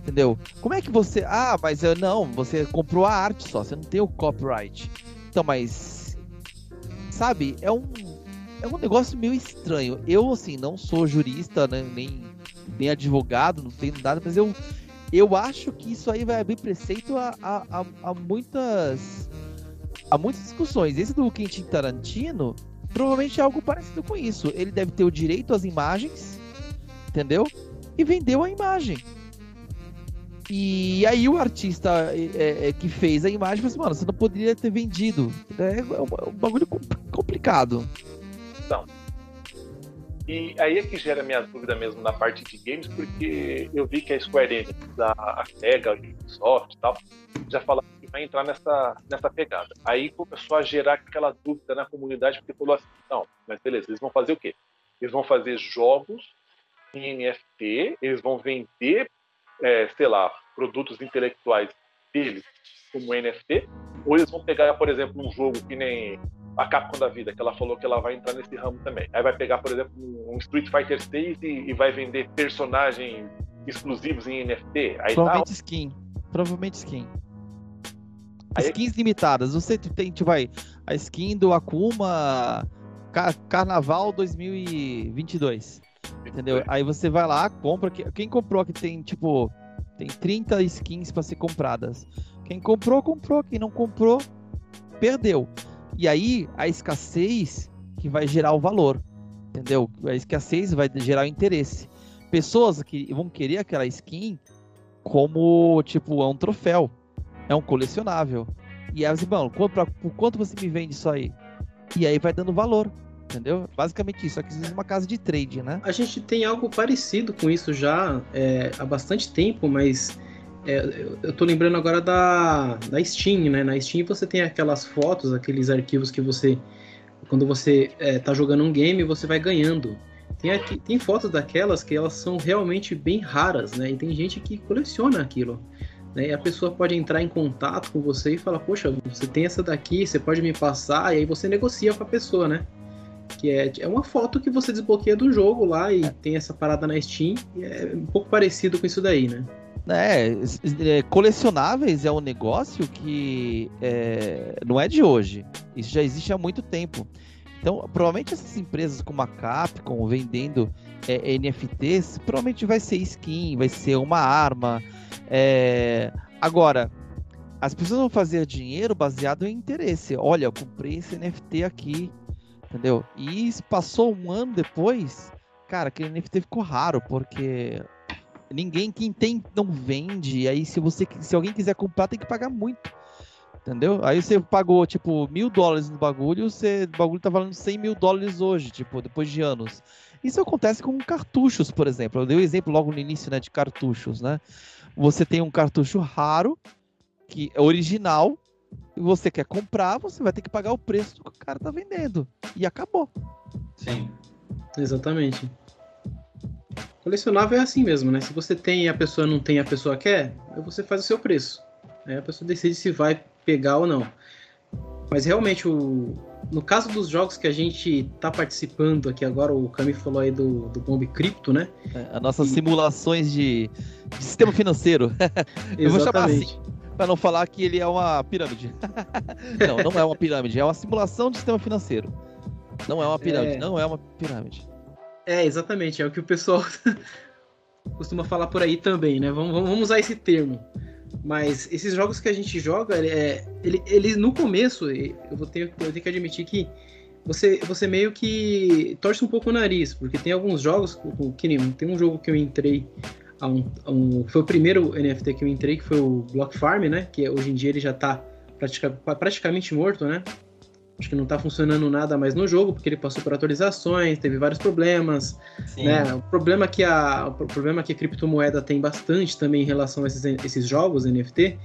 Speaker 4: Entendeu? Como é que você. Ah, mas eu não, você comprou a arte só, você não tem o copyright. Então, mas. Sabe, é um. É um negócio meio estranho. Eu, assim, não sou jurista, né, nem nem advogado, não tenho nada, mas eu, eu acho que isso aí vai abrir preceito a, a, a, a muitas a muitas discussões. Esse do Quentin Tarantino provavelmente é algo parecido com isso. Ele deve ter o direito às imagens, entendeu? E vendeu a imagem. E aí o artista é, é, que fez a imagem falou assim, mano, você não poderia ter vendido. É, é um, é um bagulho complicado.
Speaker 3: Então, e aí é que gera minha dúvida mesmo na parte de games, porque eu vi que a Square Enix, a, Sega, a Ubisoft e tal, já falaram entrar nessa, nessa pegada. Aí começou a gerar aquela dúvida na comunidade, porque falou assim, não, mas beleza, eles vão fazer o quê? Eles vão fazer jogos em NFT, eles vão vender, é, sei lá, produtos intelectuais deles como NFT, ou eles vão pegar, por exemplo, um jogo que nem a Capcom da vida, que ela falou que ela vai entrar nesse ramo também. Aí vai pegar, por exemplo, um Street Fighter 6 e, e vai vender personagens exclusivos em NFT. Aí
Speaker 4: Provavelmente tá... skin. Provavelmente skin. Aí... Skins limitadas. Você tem, tipo, vai, a skin do Akuma Car Carnaval 2022. Entendeu? Aí você vai lá, compra. Quem comprou que tem, tipo, tem 30 skins para ser compradas. Quem comprou, comprou. Quem não comprou, perdeu. E aí, a escassez que vai gerar o valor, entendeu? A escassez vai gerar o interesse. Pessoas que vão querer aquela skin como, tipo, é um troféu, é um colecionável. E aí, assim, mano, por quanto você me vende isso aí? E aí vai dando valor, entendeu? Basicamente isso, isso é uma casa de trade, né?
Speaker 1: A gente tem algo parecido com isso já é, há bastante tempo, mas é, eu tô lembrando agora da, da Steam, né? Na Steam você tem aquelas fotos, aqueles arquivos que você. Quando você é, tá jogando um game, você vai ganhando. Tem, aqui, tem fotos daquelas que elas são realmente bem raras, né? E tem gente que coleciona aquilo. Né? E a pessoa pode entrar em contato com você e falar, poxa, você tem essa daqui, você pode me passar, e aí você negocia com a pessoa, né? Que é, é uma foto que você desbloqueia do jogo lá e tem essa parada na Steam, e é um pouco parecido com isso daí, né?
Speaker 4: É, é, colecionáveis é um negócio que é, não é de hoje. Isso já existe há muito tempo. Então, provavelmente essas empresas como a Capcom vendendo é, NFTs, provavelmente vai ser skin, vai ser uma arma. É... Agora, as pessoas vão fazer dinheiro baseado em interesse. Olha, eu comprei esse NFT aqui, entendeu? E passou um ano depois, cara, aquele NFT ficou raro, porque ninguém quem tem não vende. E aí, se você se alguém quiser comprar, tem que pagar muito. Entendeu? Aí você pagou, tipo, mil dólares no bagulho, você, o bagulho tá valendo 100 mil dólares hoje, tipo, depois de anos. Isso acontece com cartuchos, por exemplo. Eu dei o um exemplo logo no início, né, de cartuchos, né? Você tem um cartucho raro, que é original, e você quer comprar, você vai ter que pagar o preço que o cara tá vendendo. E acabou.
Speaker 2: Sim.
Speaker 1: Exatamente. Colecionável é assim mesmo, né? Se você tem e a pessoa não tem e a pessoa quer, você faz o seu preço. Aí a pessoa decide se vai pegar ou não. Mas realmente, o, no caso dos jogos que a gente tá participando aqui agora, o Cami falou aí do, do Bomb Crypto, né?
Speaker 4: É, as nossas e... simulações de, de, sistema financeiro. Eu vou chamar assim, para não falar que ele é uma pirâmide. não, não é uma pirâmide, é uma simulação de sistema financeiro. Não é uma pirâmide, é... não é uma pirâmide.
Speaker 1: É, exatamente, é o que o pessoal costuma falar por aí também, né? Vamos, vamos usar esse termo. Mas esses jogos que a gente joga, é, ele, ele no começo, eu vou ter, eu tenho que admitir que você, você meio que torce um pouco o nariz, porque tem alguns jogos, que tem um jogo que eu entrei, a um, a um, foi o primeiro NFT que eu entrei, que foi o Block Farm, né? Que hoje em dia ele já está pratica, praticamente morto, né? Acho que não está funcionando nada mais no jogo, porque ele passou por atualizações, teve vários problemas. Né? O problema que a, o problema que a criptomoeda tem bastante também em relação a esses, esses jogos NFT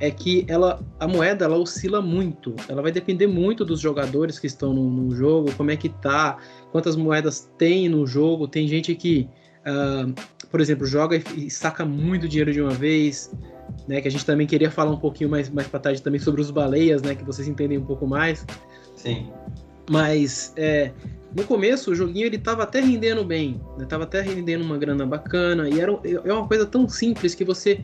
Speaker 1: é que ela, a moeda ela oscila muito. Ela vai depender muito dos jogadores que estão no, no jogo, como é que tá, quantas moedas tem no jogo. Tem gente que, uh, por exemplo, joga e, e saca muito dinheiro de uma vez. Né, que a gente também queria falar um pouquinho mais, mais para tarde também sobre os baleias, né, que vocês entendem um pouco mais.
Speaker 2: Sim.
Speaker 1: Mas é, no começo o joguinho ele tava até rendendo bem, né? Tava até rendendo uma grana bacana e era é uma coisa tão simples que você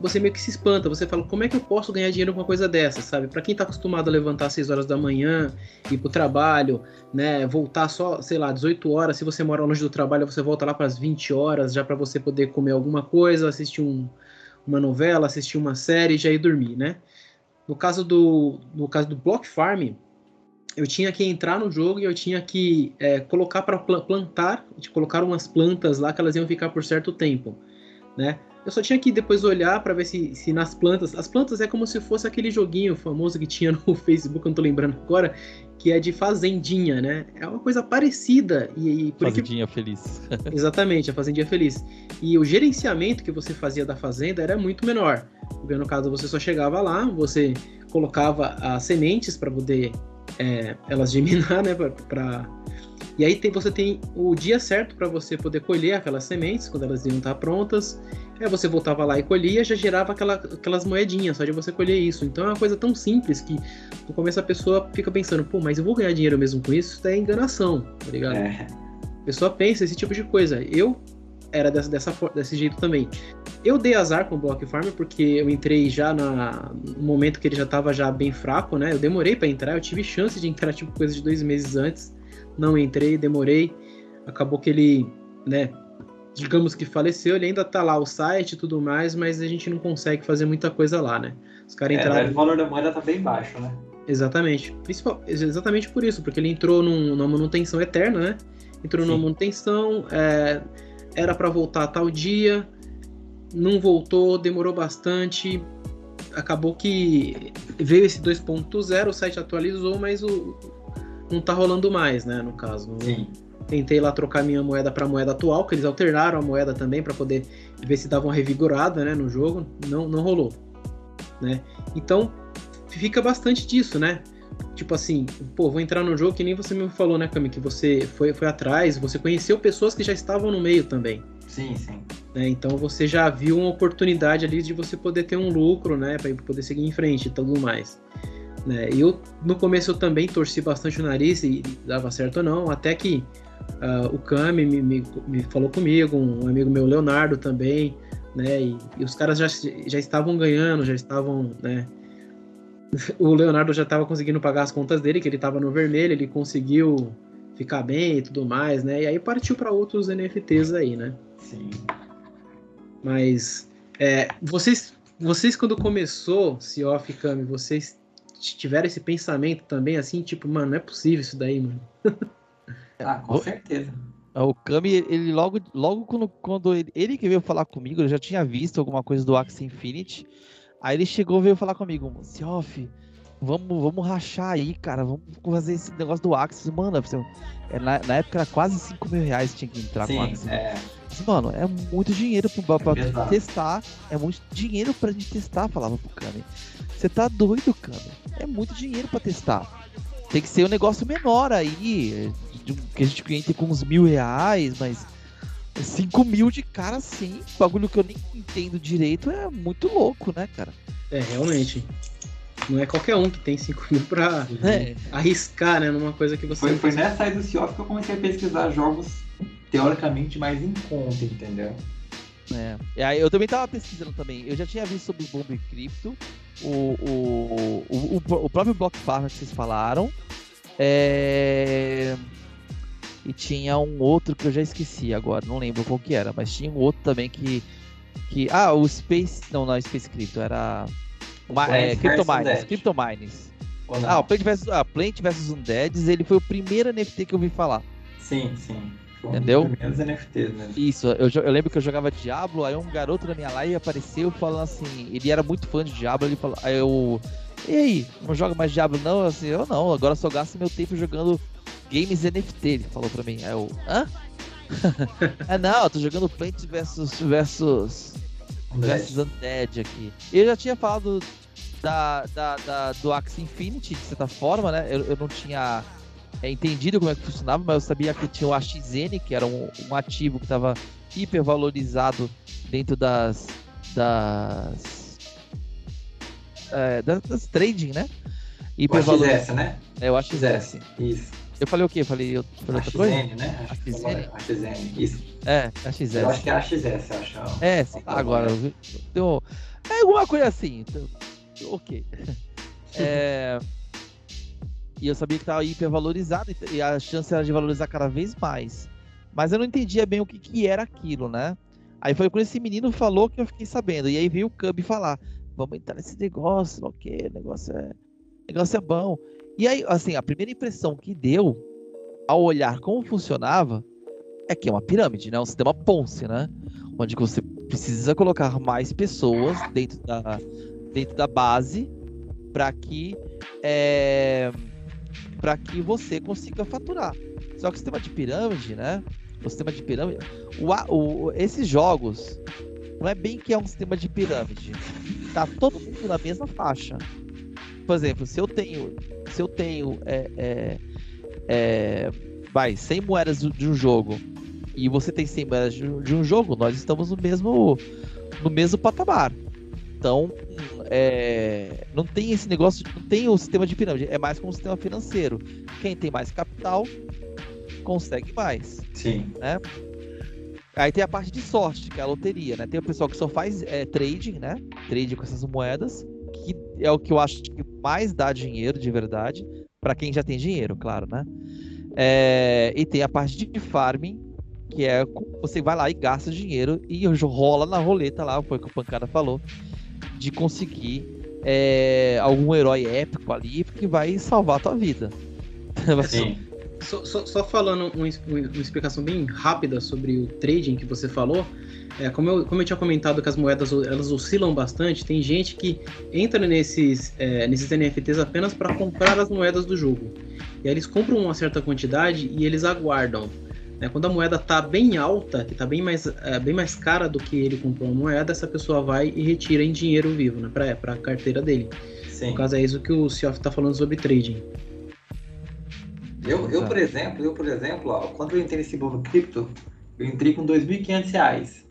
Speaker 1: você meio que se espanta, você fala, como é que eu posso ganhar dinheiro com uma coisa dessa, sabe? Para quem tá acostumado a levantar às 6 horas da manhã, ir pro trabalho, né, voltar só, sei lá, 18 horas, se você mora longe do trabalho, você volta lá para as 20 horas já para você poder comer alguma coisa, assistir um, uma novela, assistir uma série e já ir dormir, né? No caso do no caso do Block Farm, eu tinha que entrar no jogo e eu tinha que é, colocar para plantar, de colocar umas plantas lá que elas iam ficar por certo tempo, né? Eu só tinha que depois olhar para ver se, se nas plantas, as plantas é como se fosse aquele joguinho famoso que tinha no Facebook, eu não tô lembrando agora, que é de fazendinha, né? É uma coisa parecida e,
Speaker 4: e fazendinha que... feliz.
Speaker 1: Exatamente, a fazendinha feliz. E o gerenciamento que você fazia da fazenda era muito menor. Porque no caso você só chegava lá, você colocava as sementes para poder é, elas germinar, né? Pra, pra... E aí tem, você tem o dia certo para você poder colher aquelas sementes, quando elas iam estar prontas. Aí você voltava lá e colhia, já gerava aquela, aquelas moedinhas só de você colher isso. Então é uma coisa tão simples que no começo a pessoa fica pensando, pô, mas eu vou ganhar dinheiro mesmo com isso? Isso é enganação, tá ligado? É. A pessoa pensa esse tipo de coisa. Eu era dessa, dessa, desse jeito também. Eu dei azar com o Block Farm porque eu entrei já na, no momento que ele já estava já bem fraco, né? Eu demorei para entrar, eu tive chance de entrar tipo coisa de dois meses antes, não entrei, demorei. Acabou que ele, né? Digamos que faleceu, ele ainda tá lá o site e tudo mais, mas a gente não consegue fazer muita coisa lá, né?
Speaker 2: Os caras é, entraram. O valor da moeda tá bem baixo, né?
Speaker 1: Exatamente. Principal, exatamente por isso, porque ele entrou num, numa manutenção eterna, né? Entrou Sim. numa manutenção. É, era para voltar tal dia, não voltou, demorou bastante. Acabou que veio esse 2.0, o site atualizou, mas o, não tá rolando mais, né? No caso.
Speaker 2: Sim.
Speaker 1: Tentei lá trocar minha moeda para moeda atual, que eles alternaram a moeda também para poder ver se dava uma revigorada, né, no jogo. Não, não rolou, né? Então fica bastante disso, né? Tipo assim, pô, vou entrar no jogo que nem você me falou, né, Cami? Que você foi, foi atrás, você conheceu pessoas que já estavam no meio também.
Speaker 2: Sim, sim.
Speaker 1: Né? Então você já viu uma oportunidade ali de você poder ter um lucro, né? Pra poder seguir em frente e tudo mais. Né? Eu, no começo, eu também torci bastante o nariz e dava certo ou não, até que uh, o Cami me, me, me, falou comigo, um amigo meu, Leonardo, também, né? E, e os caras já, já estavam ganhando, já estavam, né? o Leonardo já estava conseguindo pagar as contas dele, que ele estava no vermelho, ele conseguiu ficar bem e tudo mais, né? E aí partiu para outros NFTs aí, né?
Speaker 2: Sim.
Speaker 1: Mas é, vocês, vocês quando começou Sea of Kami, vocês tiveram esse pensamento também, assim, tipo, mano, não é possível isso daí, mano.
Speaker 2: Ah, com certeza.
Speaker 4: O Kami, ele logo, logo quando, quando ele, ele que veio falar comigo, eu já tinha visto alguma coisa do Axie Infinity. Aí ele chegou veio falar comigo, Siof, vamos, vamos rachar aí, cara. Vamos fazer esse negócio do Axie. Mano, é, na, na época era quase 5 mil reais tinha que entrar
Speaker 2: Sim,
Speaker 4: com o Axie.
Speaker 2: É...
Speaker 4: Mano, é muito dinheiro pra, pra testar. É muito dinheiro pra gente testar, falava pro Kami. Você tá doido, Kami? É muito dinheiro pra testar. Tem que ser um negócio menor aí. Que a gente entre com uns mil reais, mas 5 mil de cara sim, bagulho que eu nem entendo direito, é muito louco, né, cara?
Speaker 1: É, realmente. Não é qualquer um que tem 5 mil pra é. arriscar, né, numa coisa que você.
Speaker 2: Foi, foi nessa aí do CIOF que eu comecei a pesquisar jogos teoricamente mais em conta, entendeu?
Speaker 4: É. E aí eu também tava pesquisando também. Eu já tinha visto sobre o Bomb Crypto, o, o, o, o, próprio Block Farm que vocês falaram. É... E tinha um outro que eu já esqueci agora, não lembro qual que era, mas tinha um outro também que. que ah, o Space. Não, não, Space Crypto, era. Uma, é, Crypto Mines. Crypto Mines. Ah, o Plant vs, ah, Plant vs Undeads, ele foi o primeiro NFT que eu ouvi falar.
Speaker 2: Sim, sim.
Speaker 4: Foi Entendeu?
Speaker 2: Primeiros NFTs, né?
Speaker 4: Isso, eu, eu, lembro que eu jogava Diablo, aí um garoto na minha live apareceu falando assim, ele era muito fã de Diablo, ele falou, aí eu. E aí, não joga mais Diablo não? Assim, eu não, agora só gasto meu tempo jogando games NFT, ele falou pra mim. Aí eu, hã? ah não, eu tô jogando Plants versus versus versus Undead aqui. Eu já tinha falado da, da, da, do Axie Infinity, de certa forma, né? Eu, eu não tinha é, entendido como é que funcionava, mas eu sabia que tinha o AXN, que era um, um ativo que estava hipervalorizado dentro das das, é, das, das trading, né?
Speaker 2: Hipervalorizado. O AXS, né?
Speaker 4: É o AXS.
Speaker 2: Isso.
Speaker 4: Eu falei o quê? Falei eu
Speaker 2: falei outra coisa? né? AXN? AXN, isso.
Speaker 4: É, AXS.
Speaker 2: Eu acho que é AXS, acho.
Speaker 4: É, sim, agora. Deu, é alguma coisa assim. Então, ok. É, e eu sabia que estava hipervalorizado e a chance era de valorizar cada vez mais. Mas eu não entendia bem o que, que era aquilo, né? Aí foi quando esse menino falou que eu fiquei sabendo. E aí veio o Cub falar: vamos entrar nesse negócio, ok, o negócio é, o negócio é bom. E aí, assim, a primeira impressão que deu ao olhar como funcionava é que é uma pirâmide, né? Um sistema Ponce, né? Onde você precisa colocar mais pessoas dentro da, dentro da base para que é, para que você consiga faturar. Só que o sistema de pirâmide, né? O sistema de pirâmide, o, o, esses jogos não é bem que é um sistema de pirâmide. Tá todo mundo na mesma faixa. Por exemplo, se eu tenho se eu tenho é, é, é, vai, 100 moedas de um jogo e você tem 100 moedas de um jogo, nós estamos no mesmo, no mesmo patamar. Então, é, não tem esse negócio, não tem o sistema de pirâmide, é mais como um sistema financeiro. Quem tem mais capital consegue mais.
Speaker 2: Sim.
Speaker 4: Né? Aí tem a parte de sorte, que é a loteria, né? Tem o pessoal que só faz é, trading, né? Trading com essas moedas que é o que eu acho que mais dá dinheiro de verdade, para quem já tem dinheiro, claro, né? É, e tem a parte de farming, que é você vai lá e gasta dinheiro e rola na roleta lá, foi o que o Pancada falou, de conseguir é, algum herói épico ali que vai salvar a tua vida.
Speaker 1: Sim. Só, só, só falando uma, uma, explicação bem rápida sobre o trading que você falou, é, como, eu, como eu tinha comentado que as moedas elas oscilam bastante, tem gente que entra nesses, é, nesses NFTs apenas para comprar as moedas do jogo. E aí eles compram uma certa quantidade e eles aguardam. Né? Quando a moeda está bem alta, que está bem mais, é, bem mais cara do que ele comprou a moeda, essa pessoa vai e retira em dinheiro vivo né? para a carteira dele. Sim. No caso é isso que o Siof está falando sobre trading.
Speaker 2: Eu, eu, por exemplo, eu, por exemplo, ó, quando eu entrei nesse novo cripto, eu entrei com R$ 2.500.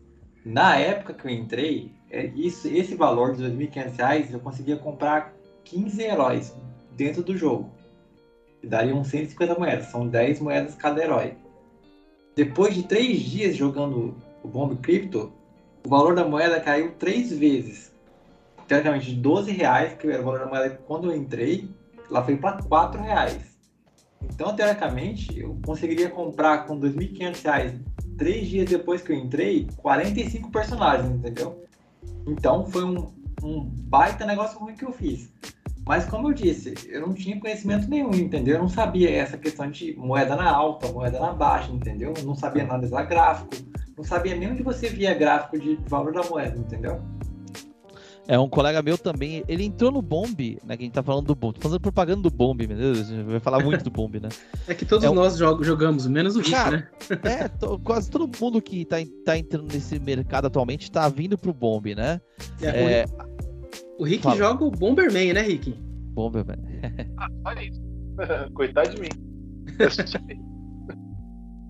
Speaker 2: Na época que eu entrei, é, isso, esse valor de R$ 2.500 eu conseguia comprar 15 heróis dentro do jogo. Que dariam 150 moedas, são 10 moedas cada herói. Depois de 3 dias jogando o Bomb Crypto, o valor da moeda caiu 3 vezes. teoricamente, de 12 reais, que era o valor da moeda quando eu entrei, ela foi para 4 reais. Então, teoricamente, eu conseguiria comprar com 2.500 reais, três dias depois que eu entrei, 45 personagens, entendeu? Então, foi um, um baita negócio ruim que eu fiz. Mas como eu disse, eu não tinha conhecimento nenhum, entendeu? Eu não sabia essa questão de moeda na alta, moeda na baixa, entendeu? Eu não sabia analisar gráfico, não sabia nem onde você via gráfico de valor da moeda, entendeu?
Speaker 4: É, um colega meu também, ele entrou no Bomb, né? Que a gente tá falando do Bomb. Tô fazendo propaganda do Bomb, meu Deus, a gente vai falar muito do Bomb, né?
Speaker 1: É que todos
Speaker 4: É um-
Speaker 1: nós jog- jogamos, menos o Rick, né?
Speaker 4: É, to- quase todo mundo que tá, tá entrando nesse mercado atualmente tá vindo pro Bomb, né?
Speaker 1: É,
Speaker 4: É,
Speaker 1: o, o Rick
Speaker 4: fala.
Speaker 1: joga o Bomberman, né, Rick?
Speaker 4: Bomb, velho.
Speaker 3: Ah, olha isso. Coitado de mim.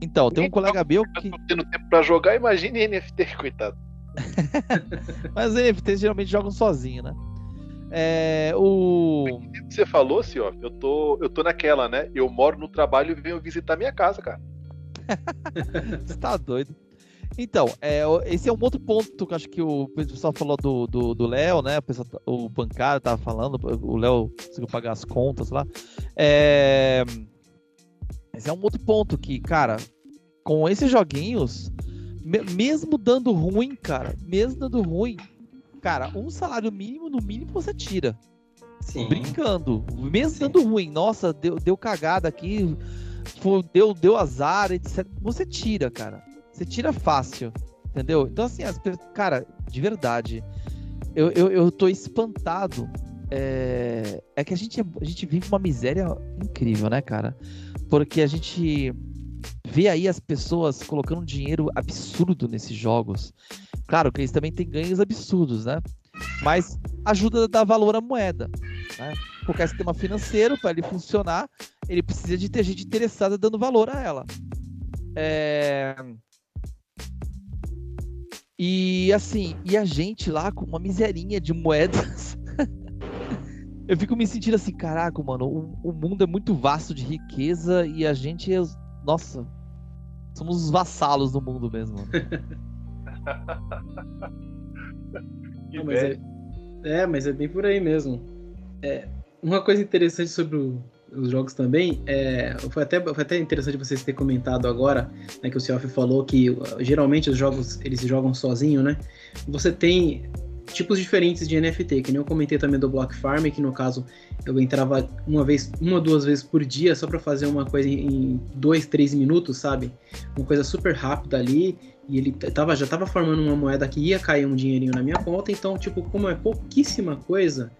Speaker 4: Então, tem um colega meu que.
Speaker 3: Eu tô tendo tempo pra jogar, imagine NFT, coitado.
Speaker 4: Mas os NFTs geralmente jogam sozinho, né? É, o.
Speaker 3: O que você falou, senhor, eu tô, eu tô naquela, né? Eu moro no trabalho e venho visitar minha casa, cara.
Speaker 4: Você tá doido. Então, é, esse é um outro ponto que eu acho que o pessoal falou do do do Léo, né? O, pessoal, tá- o Pancada tava falando, o Léo conseguiu pagar as contas lá. É, esse é um outro ponto que, cara, com esses joguinhos, me- mesmo dando ruim, cara, mesmo dando ruim, cara, um salário mínimo, no mínimo você tira.
Speaker 2: Sim.
Speaker 4: brincando. Mesmo
Speaker 2: Sim.
Speaker 4: dando ruim, nossa, deu, deu cagada aqui, foi- deu, deu azar, etc. Você tira, cara. Você tira fácil, entendeu? Então, assim, as cara, de verdade, eu, eu, eu tô espantado. É, é que a gente, a gente vive uma miséria incrível, né, cara? Porque a gente vê aí as pessoas colocando dinheiro absurdo nesses jogos. Claro que eles também têm ganhos absurdos, né? Mas ajuda a dar valor à moeda. Né? Qualquer sistema financeiro, para ele funcionar, ele precisa de ter gente interessada dando valor a ela. É... E assim, e a gente lá com uma miserinha de moedas. Eu fico me sentindo assim, caraca, mano, o, o mundo é muito vasto de riqueza e a gente é. os- Nossa, somos os vassalos do mundo mesmo.
Speaker 1: Não, mas é, é, mas é bem por aí mesmo. É, uma coisa interessante sobre o- os jogos também, é, foi, até, foi até interessante vocês terem comentado agora, né, que o Self falou que uh, geralmente os jogos eles jogam sozinho, né? Você tem tipos diferentes de NFT, que nem eu comentei também do Block Farm, que no caso eu entrava uma vez, uma duas vezes por dia só para fazer uma coisa em dois, três minutos, sabe? Uma coisa super rápida ali, e ele tava, já tava formando uma moeda que ia cair um dinheirinho na minha conta, então, tipo, como é pouquíssima coisa,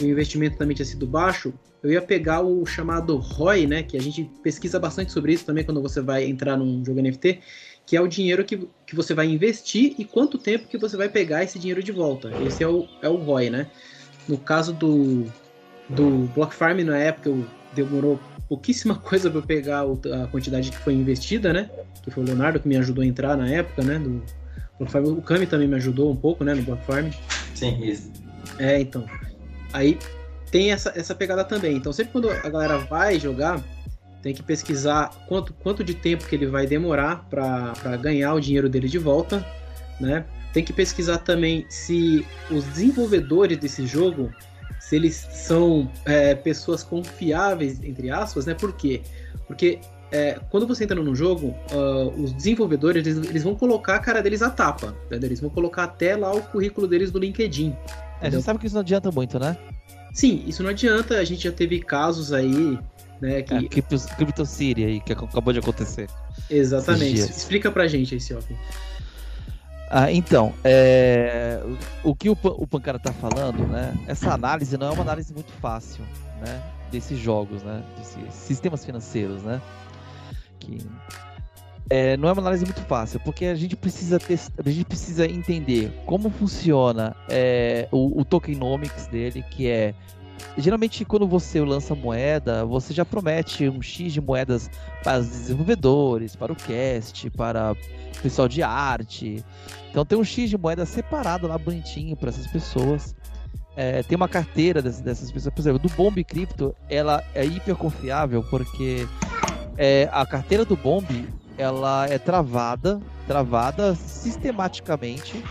Speaker 1: o investimento também tinha sido baixo, eu ia pegar o chamado ROI, né, que a gente pesquisa bastante sobre isso também quando você vai entrar num jogo NFT, que é o dinheiro que, que você vai investir e quanto tempo que você vai pegar esse dinheiro de volta. Esse é o, é o ROI, né? No caso do, do Block Farm, na época, eu, demorou pouquíssima coisa para eu pegar a quantidade que foi investida, né? Que foi o Leonardo que me ajudou a entrar na época, né? Do Block Farm. O Kami também me ajudou um pouco, né? No Block Farm.
Speaker 2: Sim, isso.
Speaker 1: É, então. Aí tem essa, essa pegada também. Então, sempre quando a galera vai jogar, tem que pesquisar quanto, quanto de tempo que ele vai demorar para ganhar o dinheiro dele de volta, né? Tem que pesquisar também se os desenvolvedores desse jogo, se eles são é, pessoas confiáveis, entre aspas, né? Por quê? Porque é, quando você entra num jogo, ah, os desenvolvedores eles, eles vão colocar a cara deles à tapa, entendeu? eles vão colocar até lá o currículo deles do LinkedIn.
Speaker 4: É, gente sabe que isso não adianta muito, né?
Speaker 1: Sim, isso não adianta. A gente já teve casos aí, né? Que...
Speaker 4: É, Crypto, Crypto City aí, que acabou de acontecer.
Speaker 1: Exatamente. Explica pra gente esse Open.
Speaker 4: Ah, então, é, o que o, o Pancara tá falando, né? Essa análise não é uma análise muito fácil, né? Desses jogos, né? Desses sistemas financeiros, né? Que é, não é uma análise muito fácil, porque a gente precisa test- a gente precisa entender como funciona é, o, o tokenomics dele, que é geralmente quando você lança moeda, você já promete um X de moedas para os desenvolvedores, para o cast, para o pessoal de arte. Então tem um X de moeda separado lá bonitinho para essas pessoas. É, tem uma carteira dessas, dessas pessoas, por exemplo, do Bomb Crypto, ela é hiper confiável porque é, a carteira do Bomb ela é travada, travada sistematicamente.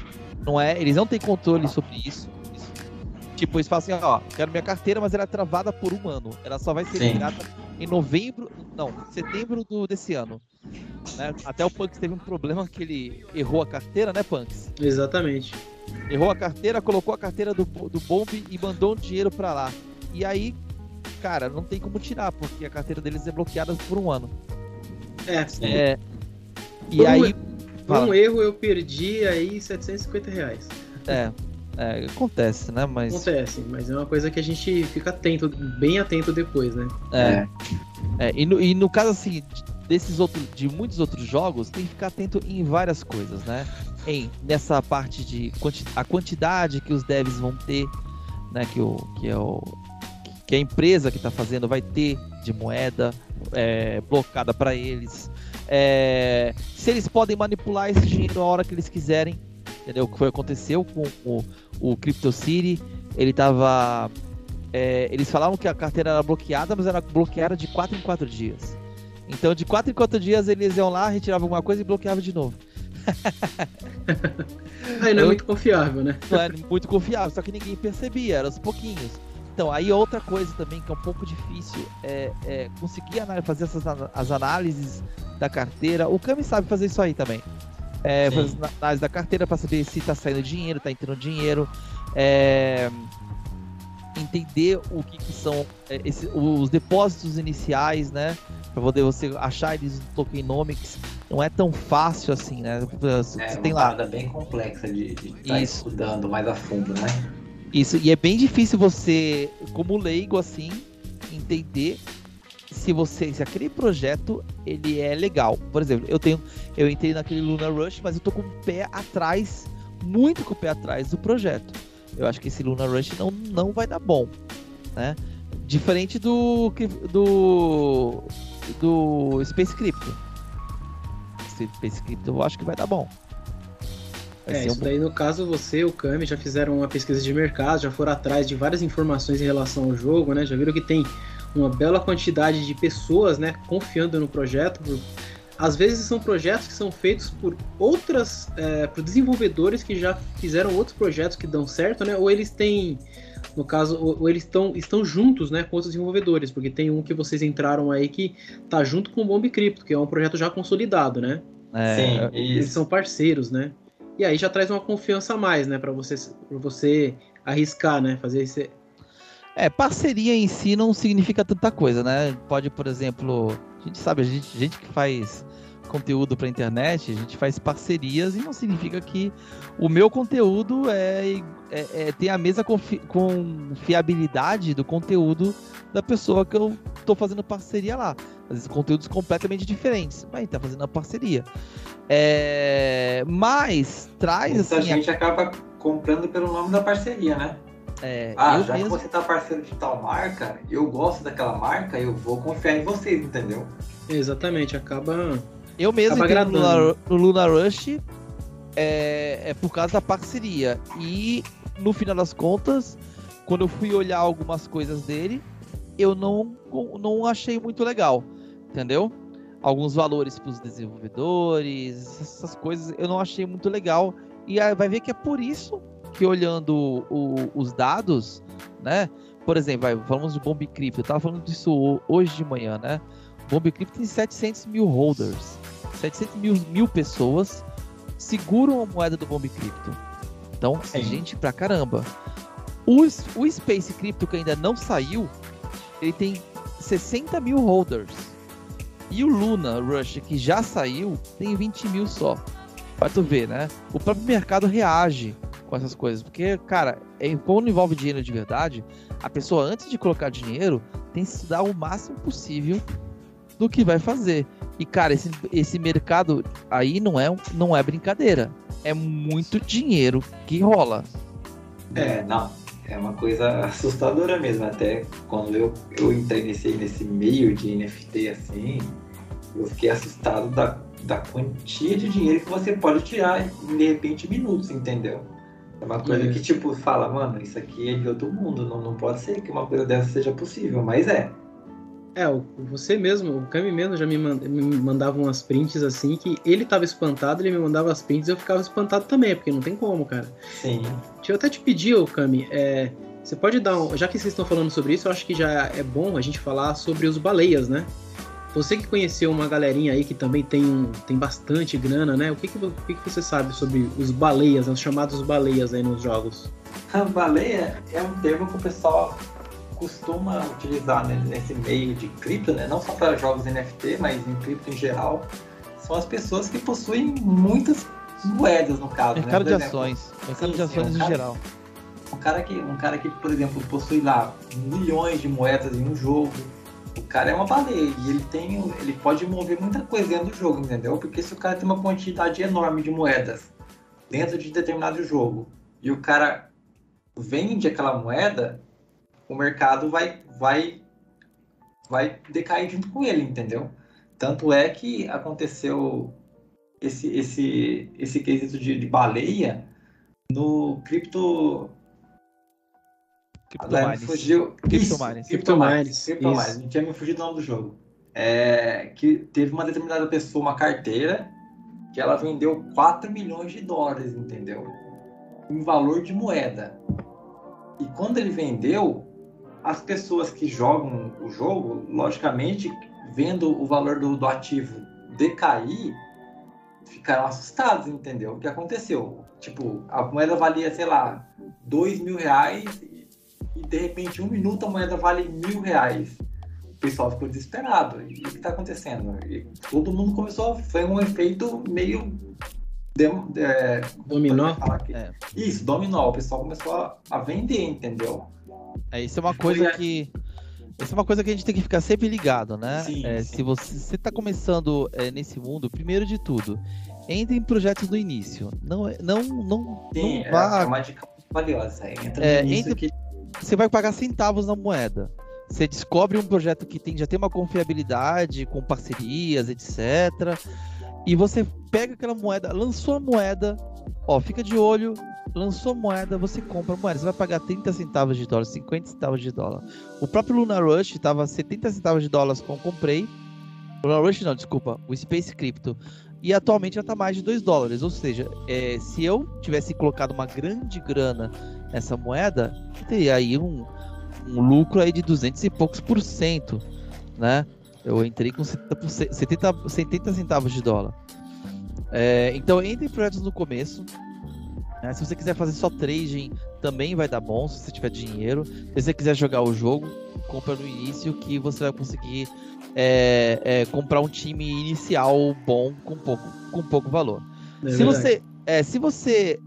Speaker 4: Não é, eles não têm controle sobre isso. isso. Tipo, eles falam assim, ó, quero minha carteira, mas ela é travada por um ano. Ela só vai ser
Speaker 2: Sim.
Speaker 4: liberada em novembro, não, setembro do, desse ano. Né? Até o Punks teve um problema que ele errou a carteira, né, Punks?
Speaker 1: Exatamente.
Speaker 4: Errou a carteira, colocou a carteira do, do Bomb e mandou um dinheiro pra lá. E aí, cara, não tem como tirar, porque a carteira deles é bloqueada por um ano.
Speaker 1: É,
Speaker 2: Sim.
Speaker 4: É. E
Speaker 1: Por um
Speaker 4: aí.
Speaker 1: por um erro eu perdi aí 750 reais.
Speaker 4: É, é, acontece, né? Mas.
Speaker 1: Acontece, mas é uma coisa que a gente fica atento, bem atento depois, né?
Speaker 4: É. é, e, no, e no caso assim, desses outros, de muitos outros jogos, tem que ficar atento em várias coisas, né? Em nessa parte de quanti a quantidade que os devs vão ter, né? Que, o, que é o que a empresa que está fazendo vai ter de moeda é, blocada para eles. É, se eles podem manipular esse dinheiro a hora que eles quiserem, entendeu? O que foi aconteceu com o, o CryptoCity, ele tava é, eles falavam que a carteira era bloqueada, mas era bloqueada de 4 em 4 dias. Então, de 4 em 4 dias, eles iam lá, retiravam alguma coisa e bloqueavam de novo.
Speaker 1: Aí não é muito confiável, né?
Speaker 4: Não era muito confiável, só que ninguém percebia, era aos pouquinhos. Então, aí outra coisa também que é um pouco difícil é, é conseguir fazer essas as análises da carteira. O Kami sabe fazer isso aí também. É,
Speaker 2: Sim.
Speaker 4: fazer as análises da carteira para saber se tá saindo dinheiro, tá entrando dinheiro. É, entender o que, que são é, esse- os depósitos iniciais, né? Para poder você achar eles no tokenomics. Não é tão fácil assim, né? Você
Speaker 2: É
Speaker 4: tem
Speaker 2: uma
Speaker 4: lá.
Speaker 2: bem complexa de estar
Speaker 4: Isso.
Speaker 2: estudando mais a fundo, né?
Speaker 4: Isso, e é bem difícil você, como leigo assim, entender se você, se aquele projeto ele é legal. Por exemplo, eu tenho, eu entrei naquele Luna Rush, mas eu tô com o pé atrás, muito com o pé atrás do projeto. Eu acho que esse Luna Rush não, não vai dar bom, né? Diferente do do do Space Crypto. Space Crypto eu acho que vai dar bom. Vai
Speaker 1: É,
Speaker 4: um
Speaker 1: isso daí no caso você e o Kami já fizeram uma pesquisa de mercado, já foram atrás de várias informações em relação ao jogo, né? Já viram que tem uma bela quantidade de pessoas, né, confiando no projeto. Por- Às vezes são projetos que são feitos por outras, é, por desenvolvedores que já fizeram outros projetos que dão certo, né? Ou eles têm, no caso, ou, ou eles estão, estão juntos, né, com outros desenvolvedores, porque tem um que vocês entraram aí que tá junto com o Bomb Crypto, que é um projeto já consolidado, né?
Speaker 4: é,
Speaker 2: Sim,
Speaker 1: Eles são parceiros, né? E aí já traz uma confiança a mais, né, Pra você para você arriscar, né, fazer esse
Speaker 4: É, parceria em si não significa tanta coisa, né? Pode, por exemplo, a gente sabe, a gente, gente que faz conteúdo pra internet, a gente faz parcerias e não significa que o meu conteúdo é, é- é- tem a mesma confi- confiabilidade do conteúdo da pessoa que eu tô fazendo parceria lá. Às vezes conteúdos completamente diferentes, mas tá fazendo a parceria. É, mas traz
Speaker 2: Muita
Speaker 4: assim. a-
Speaker 2: gente acaba comprando pelo nome da parceria, né?
Speaker 4: é,
Speaker 2: Ah,
Speaker 4: eu
Speaker 2: já
Speaker 4: mesmo-
Speaker 2: que você tá parceiro de tal marca, eu gosto daquela marca, eu vou confiar em vocês, entendeu?
Speaker 1: exatamente acaba
Speaker 4: Eu mesmo
Speaker 1: Acaba
Speaker 4: entrei no. Luna, no Luna Rush é, é por causa da parceria. E no final das contas, quando eu fui olhar algumas coisas dele, eu não, não achei muito legal. Entendeu? Alguns valores para os desenvolvedores, essas coisas eu não achei muito legal. E aí vai ver que é por isso que olhando o- os dados, né? Por exemplo, vai, falamos de Bomb Crypto, eu tava falando disso ho- hoje de manhã, né? Bomb Crypto tem 700 mil holders. 700 mil, mil pessoas seguram a moeda do Bomb Crypto. Então é
Speaker 2: Sim.
Speaker 4: gente pra caramba. O, o Space Crypto que ainda não saiu, ele tem 60 mil holders. E o Luna Rush que já saiu tem 20 mil só. Pra tu ver, né? O próprio mercado reage com essas coisas. Porque, cara, é, quando envolve dinheiro de verdade, a pessoa, antes de colocar dinheiro, tem que estudar o máximo possível do que vai fazer. E, cara, esse, esse mercado aí não é, não é brincadeira. É muito dinheiro que rola.
Speaker 2: É, não. É uma coisa assustadora mesmo. Até quando eu, eu entrei nesse, nesse meio de NFT assim, eu fiquei assustado da, da quantia de dinheiro que você pode tirar em de repente minutos, entendeu? É uma coisa
Speaker 1: É.
Speaker 2: que, tipo, fala, mano, isso aqui é de outro mundo. Não, não pode ser que uma coisa dessa seja possível, mas é.
Speaker 1: É, o- você mesmo, o Kami mesmo já me, manda- me mandava umas prints assim que ele tava espantado, ele me mandava as prints e eu ficava espantado também, porque não tem como, cara.
Speaker 2: Sim.
Speaker 1: Deixa eu até te pedir, ô Kami, é, Você pode dar um. Já que vocês estão falando sobre isso, eu acho que já é bom a gente falar sobre os baleias, né? Você que conheceu uma galerinha aí que também tem, tem bastante grana, né? O que, que, o que, que você sabe sobre os baleias, os chamados baleias aí nos jogos?
Speaker 2: A baleia é um termo que o pessoal costuma utilizar né, nesse meio de cripto, né? Não só para jogos NFT, mas em cripto em geral. São as pessoas que possuem muitas moedas, no caso.
Speaker 4: Mercado
Speaker 2: né?
Speaker 4: de ações. Mercado sim, de ações sim, um em cara, geral.
Speaker 2: Um cara, que, um cara que, por exemplo, possui lá milhões de moedas em um jogo o cara é uma baleia e ele tem, ele pode mover muita coisa dentro do jogo, entendeu? Porque se o cara tem uma quantidade enorme de moedas dentro de determinado jogo e o cara vende aquela moeda, o mercado vai vai vai decair junto com ele, entendeu? Tanto é que aconteceu esse esse esse quesito de, de baleia no cripto
Speaker 4: Criptomines.
Speaker 2: Fugiu.
Speaker 4: Criptomines.
Speaker 2: Criptomines. Criptomines. Não tinha me fugido o nome do jogo. É, que teve uma determinada pessoa, uma carteira, que ela vendeu 4 milhões de dólares, entendeu? Em valor de moeda. E quando ele vendeu, as pessoas que jogam o jogo, logicamente, vendo o valor do, do ativo decair, ficaram assustados, entendeu? O que aconteceu? Tipo, a moeda valia, sei lá, 2 mil reais e de repente, um minuto a moeda vale mil reais. O pessoal ficou desesperado. E o que está acontecendo? E todo mundo começou. Foi um efeito meio. De, é,
Speaker 1: dominó?
Speaker 2: É. Isso, dominó. O pessoal começou a, a vender, entendeu?
Speaker 4: É, isso é uma coisa Foi, que. Isso é uma coisa que a gente tem que ficar sempre ligado, né?
Speaker 2: Sim,
Speaker 4: é,
Speaker 2: sim.
Speaker 4: Se você está começando é, nesse mundo, primeiro de tudo, entre em projetos do início. Não, não, não,
Speaker 2: sim,
Speaker 4: não
Speaker 2: é,
Speaker 4: vá...
Speaker 2: é uma dica valiosa. Entra
Speaker 4: É,
Speaker 2: no início
Speaker 4: entre-
Speaker 2: que
Speaker 4: você vai pagar centavos na moeda. Você descobre um projeto que tem, já tem uma confiabilidade, com parcerias, etc. E você pega aquela moeda, lançou a moeda, ó, fica de olho, lançou a moeda, você compra moeda. Você vai pagar 30 centavos de dólar, 50 centavos de dólar. O próprio Luna Rush estava 70 centavos de dólares quando comprei. Luna Rush não, desculpa, o Space Crypto. E atualmente já está mais de 2 dólares. Ou seja, é, se eu tivesse colocado uma grande grana nessa moeda, teria aí um, um lucro aí de 200 e poucos por cento, né? Eu entrei com 70, 70, 70 centavos de dólar. É, então, entre em projetos no começo. né? Se você quiser fazer só trading, também vai dar bom, se você tiver dinheiro. Se você quiser jogar o jogo, compra no início que você vai conseguir é, é, comprar um time inicial bom com pouco, com pouco valor.
Speaker 1: É
Speaker 4: se
Speaker 1: verdade.
Speaker 4: você, é, se você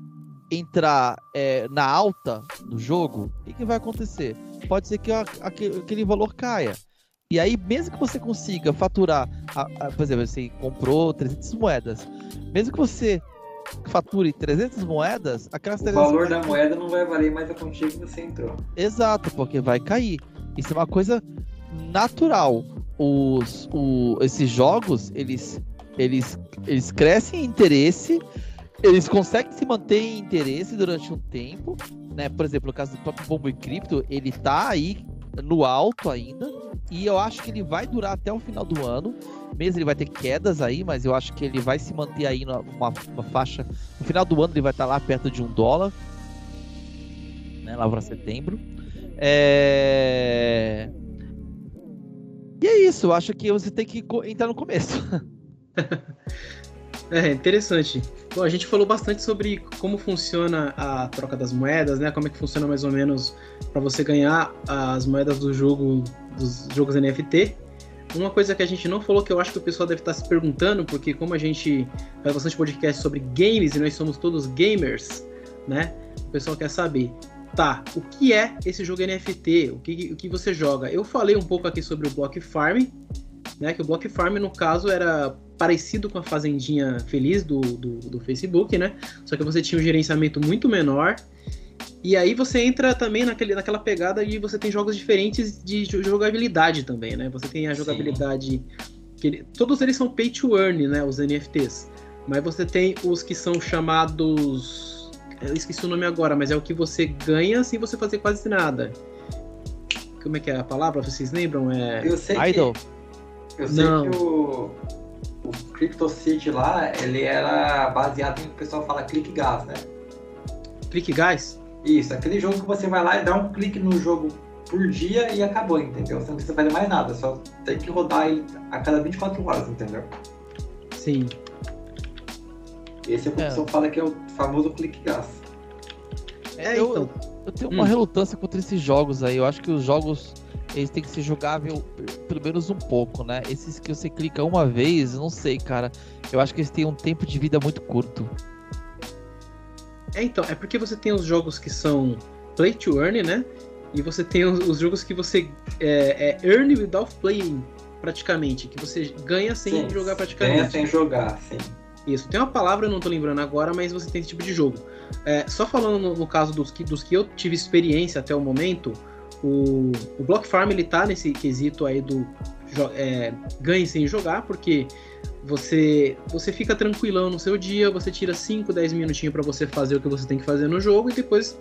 Speaker 4: entrar é, na alta do jogo, o que, que vai acontecer? Pode ser que a- aquele valor caia. E aí, mesmo que você consiga faturar, a- a- por exemplo, você comprou 300 moedas, mesmo que você fature 300 moedas, aquelas
Speaker 2: o
Speaker 4: 300
Speaker 2: valor da moeda não vai valer mais a quantia que você entrou.
Speaker 4: Exato, porque vai cair. Isso é uma coisa natural. Os, o- esses jogos, eles, eles, eles crescem em interesse, eles conseguem se manter em interesse durante um tempo. Né? Por exemplo, no caso do próprio Bombo e Crypto, ele tá aí no alto ainda. E eu acho que ele vai durar até o final do ano. Mesmo ele vai ter quedas aí, mas eu acho que ele vai se manter aí numa uma faixa. No final do ano ele vai estar lá perto de um dólar. Né, lá para setembro. É... E é isso, eu acho que você tem que entrar no começo.
Speaker 1: É interessante. Bom, a gente falou bastante sobre como funciona a troca das moedas, né? Como é que funciona mais ou menos para você ganhar as moedas do jogo, dos jogos NFT. Uma coisa que a gente não falou que eu acho que o pessoal deve estar se perguntando, porque como a gente faz bastante podcast sobre games e nós somos todos gamers, né? O pessoal quer saber, tá, o que é esse jogo NFT? O que, o que você joga? Eu falei um pouco aqui sobre o Block Farm, né? Que o Block Farm, no caso, era parecido com a Fazendinha Feliz do, do, do Facebook, né? Só que você tinha um gerenciamento muito menor. E aí você entra também naquele, naquela pegada e você tem jogos diferentes de jo- jogabilidade também, né? Você tem a jogabilidade. Que ele- todos eles são pay to earn, né? Os NFTs. Mas você tem os que são chamados. Eu esqueci o nome agora, mas é o que você ganha sem você fazer quase nada. Como é que é a palavra? Vocês lembram? É.
Speaker 2: Eu sei
Speaker 4: Idol.
Speaker 2: que, eu sei
Speaker 1: Não.
Speaker 2: que o, o Crypto City lá, ele era baseado em o que o pessoal fala click gas, né?
Speaker 1: Click Guys?
Speaker 2: Isso, aquele jogo que você vai lá e dá um clique no jogo por dia e acabou, entendeu? Você não precisa fazer mais nada, só tem que rodar ele a cada 24 horas, entendeu?
Speaker 1: Sim.
Speaker 2: Esse é o que
Speaker 4: É.
Speaker 2: o pessoal fala que é o famoso clique gás.
Speaker 1: É,
Speaker 4: eu,
Speaker 1: então.
Speaker 4: eu tenho uma
Speaker 1: Hum.
Speaker 4: relutância contra esses jogos aí. Eu acho que os jogos eles têm que ser jogável pelo menos um pouco, né? Esses que você clica uma vez, não sei, cara. Eu acho que eles têm um tempo de vida muito curto.
Speaker 1: É, então, é porque você tem os jogos que são play to earn, né? E você tem os, os jogos que você é, é earn without playing, praticamente. Que você ganha sem
Speaker 2: Sim,
Speaker 1: jogar praticamente.
Speaker 2: Ganha sem jogar, sim.
Speaker 1: Isso, tem uma palavra, eu não tô lembrando agora, mas você tem esse tipo de jogo. É, só falando no, no caso dos que, dos que eu tive experiência até o momento, o, o Block Farm ele tá nesse quesito aí do é, ganhe sem jogar, porque você você fica tranquilão no seu dia, você tira 5, 10 minutinhos pra você fazer o que você tem que fazer no jogo e depois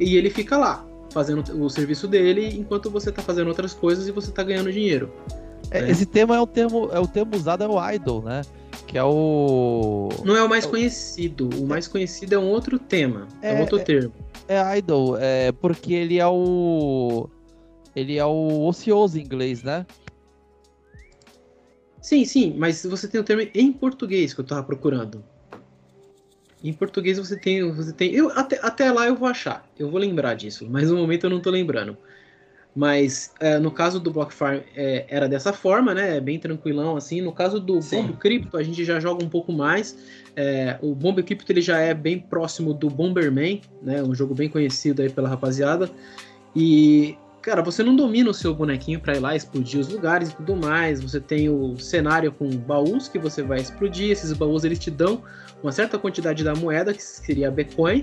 Speaker 1: e ele fica lá fazendo o serviço dele enquanto você tá fazendo outras coisas e você tá ganhando dinheiro.
Speaker 4: É,
Speaker 1: É.
Speaker 4: Esse tema é o termo, é o termo usado é o idol, né? Que é o
Speaker 1: Não é o mais conhecido, o mais conhecido é um outro tema, é, um
Speaker 4: É,
Speaker 1: outro
Speaker 4: é-
Speaker 1: termo.
Speaker 4: É idol, é porque ele é o ele é o ocioso em inglês, né?
Speaker 1: Sim, sim, mas você tem o termo em português que eu tava procurando. Em português você tem. Você tem eu, até, até lá eu vou achar. Eu vou lembrar disso, mas no momento eu não tô lembrando. Mas é, no caso do Block Farm é, era dessa forma, né? Bem tranquilão assim. No caso do
Speaker 2: Sim.
Speaker 1: Bomb Crypto, a gente já joga um pouco mais. É, o Bomb Crypto ele já é bem próximo do Bomberman, né? Um jogo bem conhecido aí pela rapaziada. E, cara, você não domina o seu bonequinho pra ir lá explodir os lugares e tudo mais. Você tem o cenário com baús que você vai explodir. Esses baús eles te dão uma certa quantidade da moeda, que seria Bitcoin,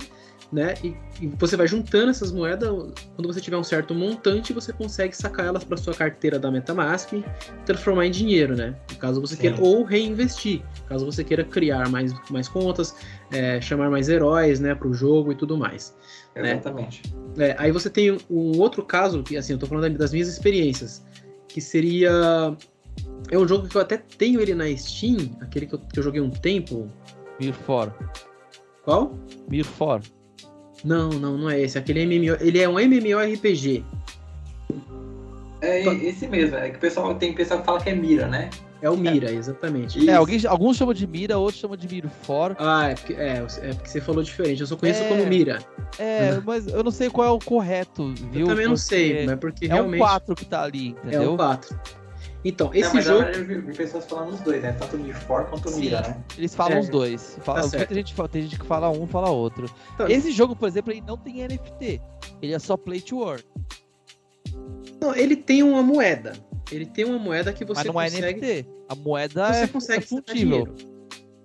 Speaker 1: né? E, e você vai juntando essas moedas. Quando você tiver um certo montante, você consegue sacar elas para sua carteira da MetaMask e transformar em dinheiro, né? Caso você
Speaker 2: Sim.
Speaker 1: queira, ou reinvestir, caso você queira criar mais, mais contas, é, chamar mais heróis, né, para o jogo e tudo mais. Né?
Speaker 2: Exatamente.
Speaker 1: É, aí você tem um outro caso, que assim, eu tô falando das minhas experiências, que seria. É um jogo que eu até tenho ele na Steam, aquele que eu, que eu joguei um tempo.
Speaker 4: Mirfor.
Speaker 1: Qual?
Speaker 4: Mirfor.
Speaker 1: Não, não, não é esse. Aquele MMO. Ele é um MMORPG.
Speaker 2: É esse mesmo, é que o pessoal tem pessoal que fala que é mira, né?
Speaker 1: É o Mira, exatamente.
Speaker 2: Isso.
Speaker 4: É, alguém, alguns chamam de mira, outros chamam de Mirfor.
Speaker 1: Ah, é porque, é, é porque você falou diferente. Eu só conheço
Speaker 4: É.
Speaker 1: como Mira.
Speaker 4: É, mas eu não sei qual é o correto, viu?
Speaker 1: eu também não
Speaker 4: Porque
Speaker 1: sei, mas porque
Speaker 4: É
Speaker 1: realmente.
Speaker 4: um 4 que tá ali,
Speaker 1: É
Speaker 4: entendeu?
Speaker 1: um 4. Então,
Speaker 2: Não,
Speaker 1: esse
Speaker 2: mas
Speaker 1: jogo.
Speaker 2: eu vi, vi pessoas falando os dois, né? Tanto o Mifor quanto
Speaker 4: Sim.
Speaker 2: Mira, né?
Speaker 4: Eles falam
Speaker 1: É,
Speaker 4: os dois. Fala,
Speaker 1: tá certo.
Speaker 4: muita gente, tem gente que fala um, fala outro.
Speaker 1: Então,
Speaker 4: Esse jogo, por exemplo, ele não tem NFT. Ele é só play to earn.
Speaker 1: não, ele tem uma moeda. Ele tem uma moeda que você
Speaker 4: mas não é
Speaker 1: consegue.
Speaker 4: NFT. A moeda
Speaker 1: você
Speaker 4: é,
Speaker 1: consegue
Speaker 4: é
Speaker 1: dinheiro.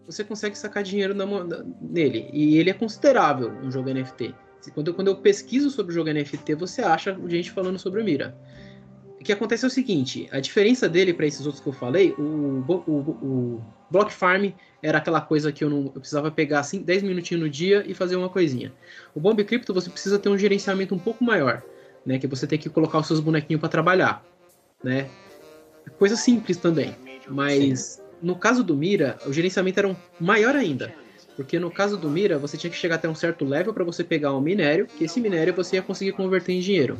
Speaker 1: Você consegue sacar dinheiro na na- nele. E ele é considerável um jogo NFT. Quando eu, quando eu pesquiso sobre o jogo NFT, você acha gente falando sobre o Mira. O que acontece é o seguinte: a diferença dele para esses outros que eu falei, o, o, o Block Farm era aquela coisa que eu não eu precisava pegar assim, 10 minutinhos no dia e fazer uma coisinha. O Bomb Crypto você precisa ter um gerenciamento um pouco maior, né? Que você tem que colocar os seus bonequinhos para trabalhar, né? Coisa simples também, mas no caso do Mira, o gerenciamento era um maior ainda. Porque no caso do Mira, você tinha que chegar até um certo level para você pegar um minério, que esse minério você ia conseguir converter em dinheiro.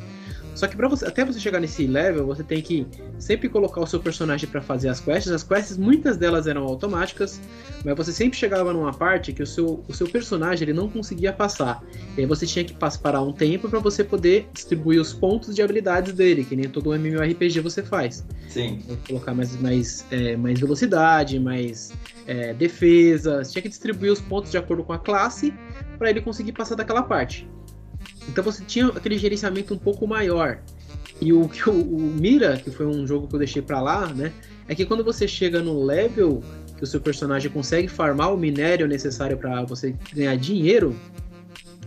Speaker 1: Só que para você, até você chegar nesse level, você tem que sempre colocar o seu personagem para fazer as quests. As quests, muitas delas eram automáticas, mas você sempre chegava numa parte que o seu, o seu personagem ele não conseguia passar. E aí você tinha que parar um tempo para você poder distribuir os pontos de habilidades dele, que nem todo MMORPG você faz.
Speaker 2: Sim.
Speaker 1: Colocar mais, mais, é, mais velocidade, mais é, defesa. Você tinha que distribuir os pontos de acordo com a classe para ele conseguir passar daquela parte. Então você tinha aquele gerenciamento um pouco maior. E o que o, o Mira, que foi um jogo que eu deixei pra lá, né? É que quando você chega no level que o seu personagem consegue farmar o minério necessário para você ganhar dinheiro,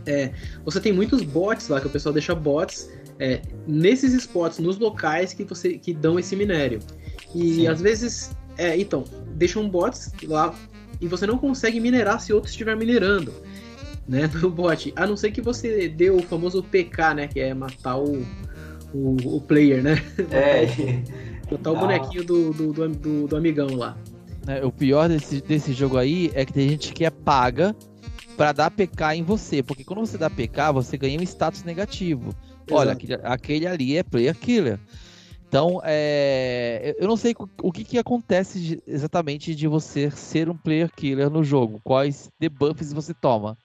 Speaker 1: é, você tem muitos bots lá que o pessoal deixa bots é, nesses spots, nos locais que você que dão esse minério. E
Speaker 2: Sim.
Speaker 1: às vezes, é, então, deixam bots lá e você não consegue minerar se outro estiver minerando, né, no bot. A não ser que você dê o famoso PK, né, que é matar o, o, o player, né?
Speaker 2: É,
Speaker 1: Botar o bonequinho do, do, do, do- do amigão lá.
Speaker 4: né? O pior desse, desse jogo aí é que tem gente que é paga para dar PK em você, porque quando você dá PK, você ganha um status negativo. Olha, aquele, aquele, ali é player killer. Então, é, eu não sei o que, que acontece exatamente de você ser um player killer no jogo, quais debuffs você toma.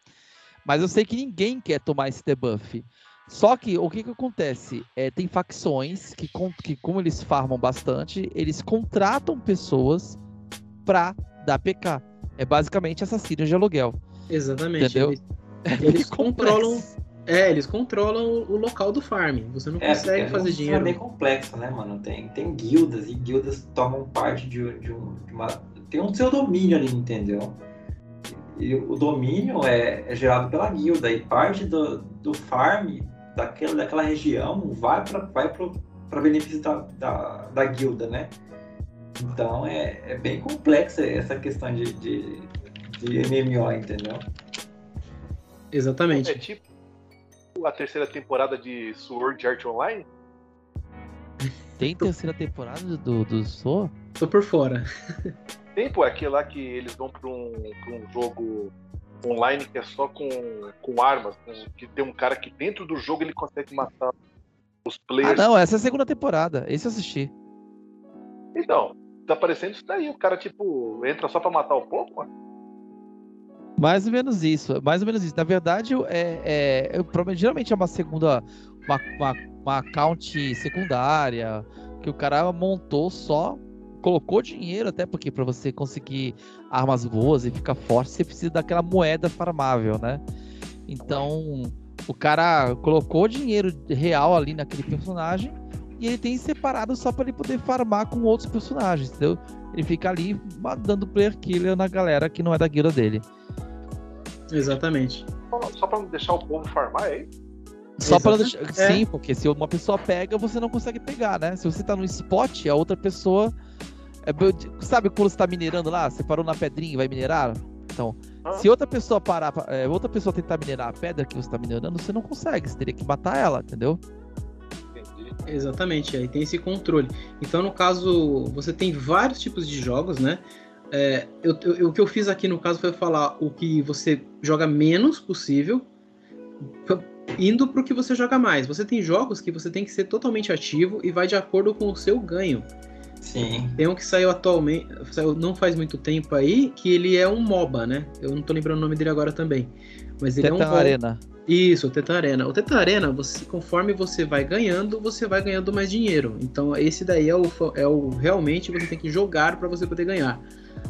Speaker 4: Mas eu sei que ninguém quer tomar esse debuff. Só que o que, que acontece? É, tem facções que, que, como eles farmam bastante, eles contratam pessoas pra dar PK. É basicamente assassinos de aluguel.
Speaker 1: Exatamente.
Speaker 4: Entendeu?
Speaker 1: Eles, eles controlam. É, eles controlam o local do farm. Você não é, consegue fazer dinheiro.
Speaker 2: É bem complexo, né, mano? Tem, tem guildas e guildas tomam parte de, de, um, de uma. Tem um seu domínio ali, entendeu? E o domínio é, é gerado pela guilda e parte do, do farm daquela, daquela região vai para vai para benefício da, da, da, guilda, né? Então é, é bem complexa essa questão de, de, de MMO, entendeu?
Speaker 1: Exatamente.
Speaker 3: É tipo a terceira temporada de Sword Art Online?
Speaker 4: Tem terceira temporada do, do Sword?
Speaker 1: Tô por fora.
Speaker 3: Tem, pô, é aquele lá que eles vão pra um, pra um jogo online que é só com, com armas, que tem um cara que dentro do jogo ele consegue matar os players.
Speaker 4: Ah, não, essa é a segunda temporada. Esse eu assisti.
Speaker 3: Então, tá parecendo isso daí. O cara, tipo, entra só pra matar o povo, mano.
Speaker 4: Mais ou menos isso, mais ou menos isso. Na verdade, é, é, geralmente é uma segunda, uma, uma, uma account secundária, que o cara montou só, colocou dinheiro até porque para você conseguir armas boas e ficar forte, você precisa daquela moeda farmável, né? Então, o cara colocou dinheiro real ali naquele personagem e ele tem separado só para ele poder farmar com outros personagens, entendeu? Ele fica ali dando player killer na galera que não é da guilda dele.
Speaker 1: Exatamente.
Speaker 3: Só pra não deixar o povo farmar aí?
Speaker 4: Só para deixar. É. Sim, porque se uma pessoa pega, você não consegue pegar, né? Se você tá no spot, a outra pessoa. É... Sabe quando você tá minerando lá? Você parou na pedrinha e vai minerar? Então, ah. se outra pessoa parar, é, outra pessoa tentar minerar a pedra que você tá minerando, você não consegue. Você teria que matar ela, entendeu?
Speaker 1: Exatamente, aí tem esse controle. Então, no caso, você tem vários tipos de jogos, né? É, eu, eu, o que eu fiz aqui no caso foi falar o que você joga menos possível, indo para o que você joga mais. Você tem jogos que você tem que ser totalmente ativo e vai de acordo com o seu ganho.
Speaker 2: Sim.
Speaker 1: Tem um que saiu atualmente, saiu não faz muito tempo aí, que ele é um MOBA, né? Eu não tô lembrando o nome dele agora também. Mas ele
Speaker 4: Teta
Speaker 1: é um
Speaker 4: Arena.
Speaker 1: Isso, o Teta Arena. O Teta Arena, você, conforme você vai ganhando, você vai ganhando mais dinheiro. Então esse daí é o, é o realmente você tem que jogar para você poder ganhar.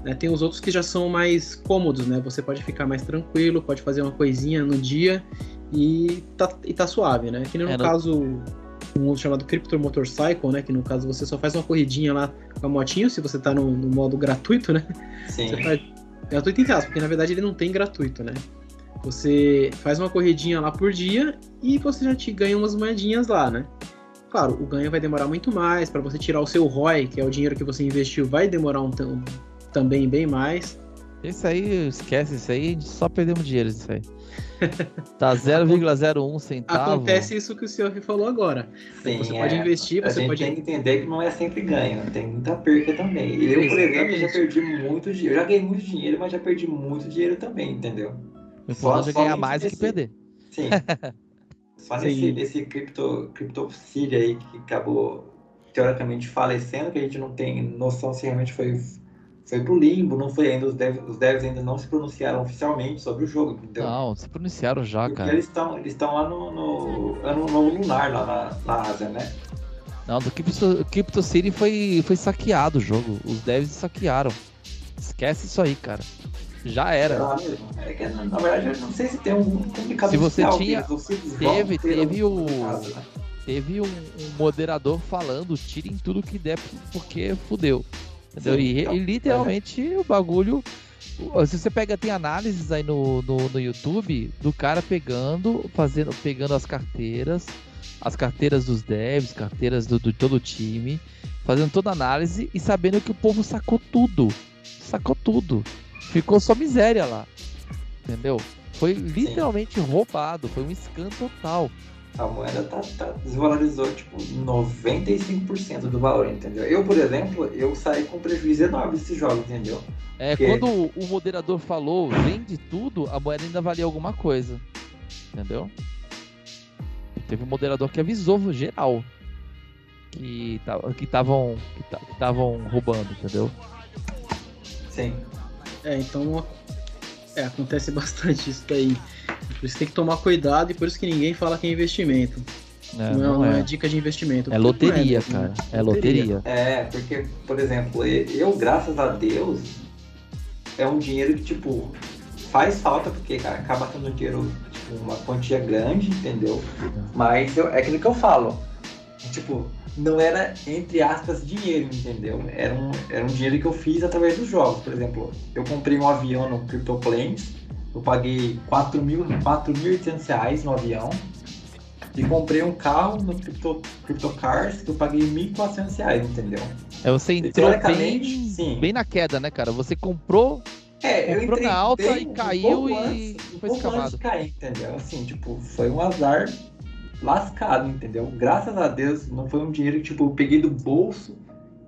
Speaker 1: Né? Tem os outros que já são mais cômodos, né? Você pode ficar mais tranquilo, pode fazer uma coisinha no dia e tá, e tá suave, né? Que nem no é, caso um outro chamado Crypto Motorcycle, né? Que no caso você só faz uma corridinha lá com a motinho, se você tá no, no modo gratuito, né?
Speaker 2: Sim.
Speaker 1: Você faz, gratuito em casa, porque na verdade ele não tem gratuito, né? Você faz uma corridinha lá por dia e você já te ganha umas moedinhas lá, né? Claro, o ganho vai demorar muito mais, para você tirar o seu ROI, que é o dinheiro que você investiu, vai demorar um, também bem mais.
Speaker 4: Isso aí, esquece isso aí, só perdemos dinheiro isso aí. Tá 0,01 centavo.
Speaker 1: Acontece isso que o senhor falou agora. Sim, você é. pode investir, você
Speaker 2: a gente
Speaker 1: pode.
Speaker 2: tem que entender que não é sempre ganho, tem muita perca também. Eu, por exemplo, já perdi muito dinheiro. Eu já ganhei muito dinheiro, mas já perdi muito dinheiro também, entendeu?
Speaker 4: O importante é ganhar mais do que perder.
Speaker 2: Sim. só nesse, nesse cripto, criptofília aí que acabou teoricamente falecendo, que a gente não tem noção se realmente foi foi pro limbo, não foi ainda, os devs, os devs ainda não se pronunciaram oficialmente sobre o jogo, entendeu?
Speaker 4: Não, se pronunciaram já,
Speaker 2: Porque
Speaker 4: cara.
Speaker 2: eles estão eles lá no, no ano novo lunar, lá na, na Ásia, né?
Speaker 4: Não, do Crypto, Crypto City foi, foi saqueado o jogo, os devs saquearam. Esquece isso aí, cara. Já era.
Speaker 2: É que, na verdade, eu não sei se tem um
Speaker 4: comunicado Se você tinha. Teve, teve o. Né? Teve um, um moderador falando, tirem tudo que der, porque fudeu. Entendeu? E, e, literalmente o bagulho. Se você pega, tem análises aí no, no, no, YouTube do cara pegando, fazendo, pegando as carteiras, as carteiras dos devs, carteiras do, do todo o time, fazendo toda a análise e sabendo que o povo sacou tudo. Sacou tudo. Ficou só miséria lá. Entendeu? Foi literalmente Sim. roubado, foi um scan total.
Speaker 2: A moeda tá, tá, desvalorizou tipo 95% do valor, entendeu? Eu, por exemplo, eu saí com prejuízo enorme desses jogos, entendeu?
Speaker 4: É, Porque... quando o moderador falou vende tudo, a moeda ainda valia alguma coisa. Entendeu? Teve um moderador que avisou geral que que estavam que estavam roubando, entendeu?
Speaker 2: Sim.
Speaker 1: É, então é, acontece bastante isso daí. Por isso tem que tomar cuidado e por isso que ninguém fala que é investimento. É, não, não, é. é. dica de investimento.
Speaker 4: É loteria, é, cara. É loteria.
Speaker 2: É, porque, por exemplo, eu, graças a Deus, é um dinheiro que, tipo, faz falta, porque cara, acaba tendo dinheiro, tipo, uma quantia grande, entendeu? Mas eu, é aquilo que eu falo. Tipo, não era, entre aspas, dinheiro, entendeu? Era um, era um dinheiro que eu fiz através dos jogos. Por exemplo, eu comprei um avião no CryptoPlanes, eu paguei 4.800 reais no avião. E comprei um carro no Crypto, CryptoCars que eu paguei 1.400 reais, entendeu?
Speaker 4: É, você entrou bem, sim. bem na queda, né, cara? Você comprou
Speaker 2: é, eu
Speaker 4: entrei na alta e caiu um e antes, foi
Speaker 2: um escamado. cair, entendeu? Assim, tipo, foi um azar lascado, entendeu? Graças a Deus não foi um dinheiro que, tipo, eu peguei do bolso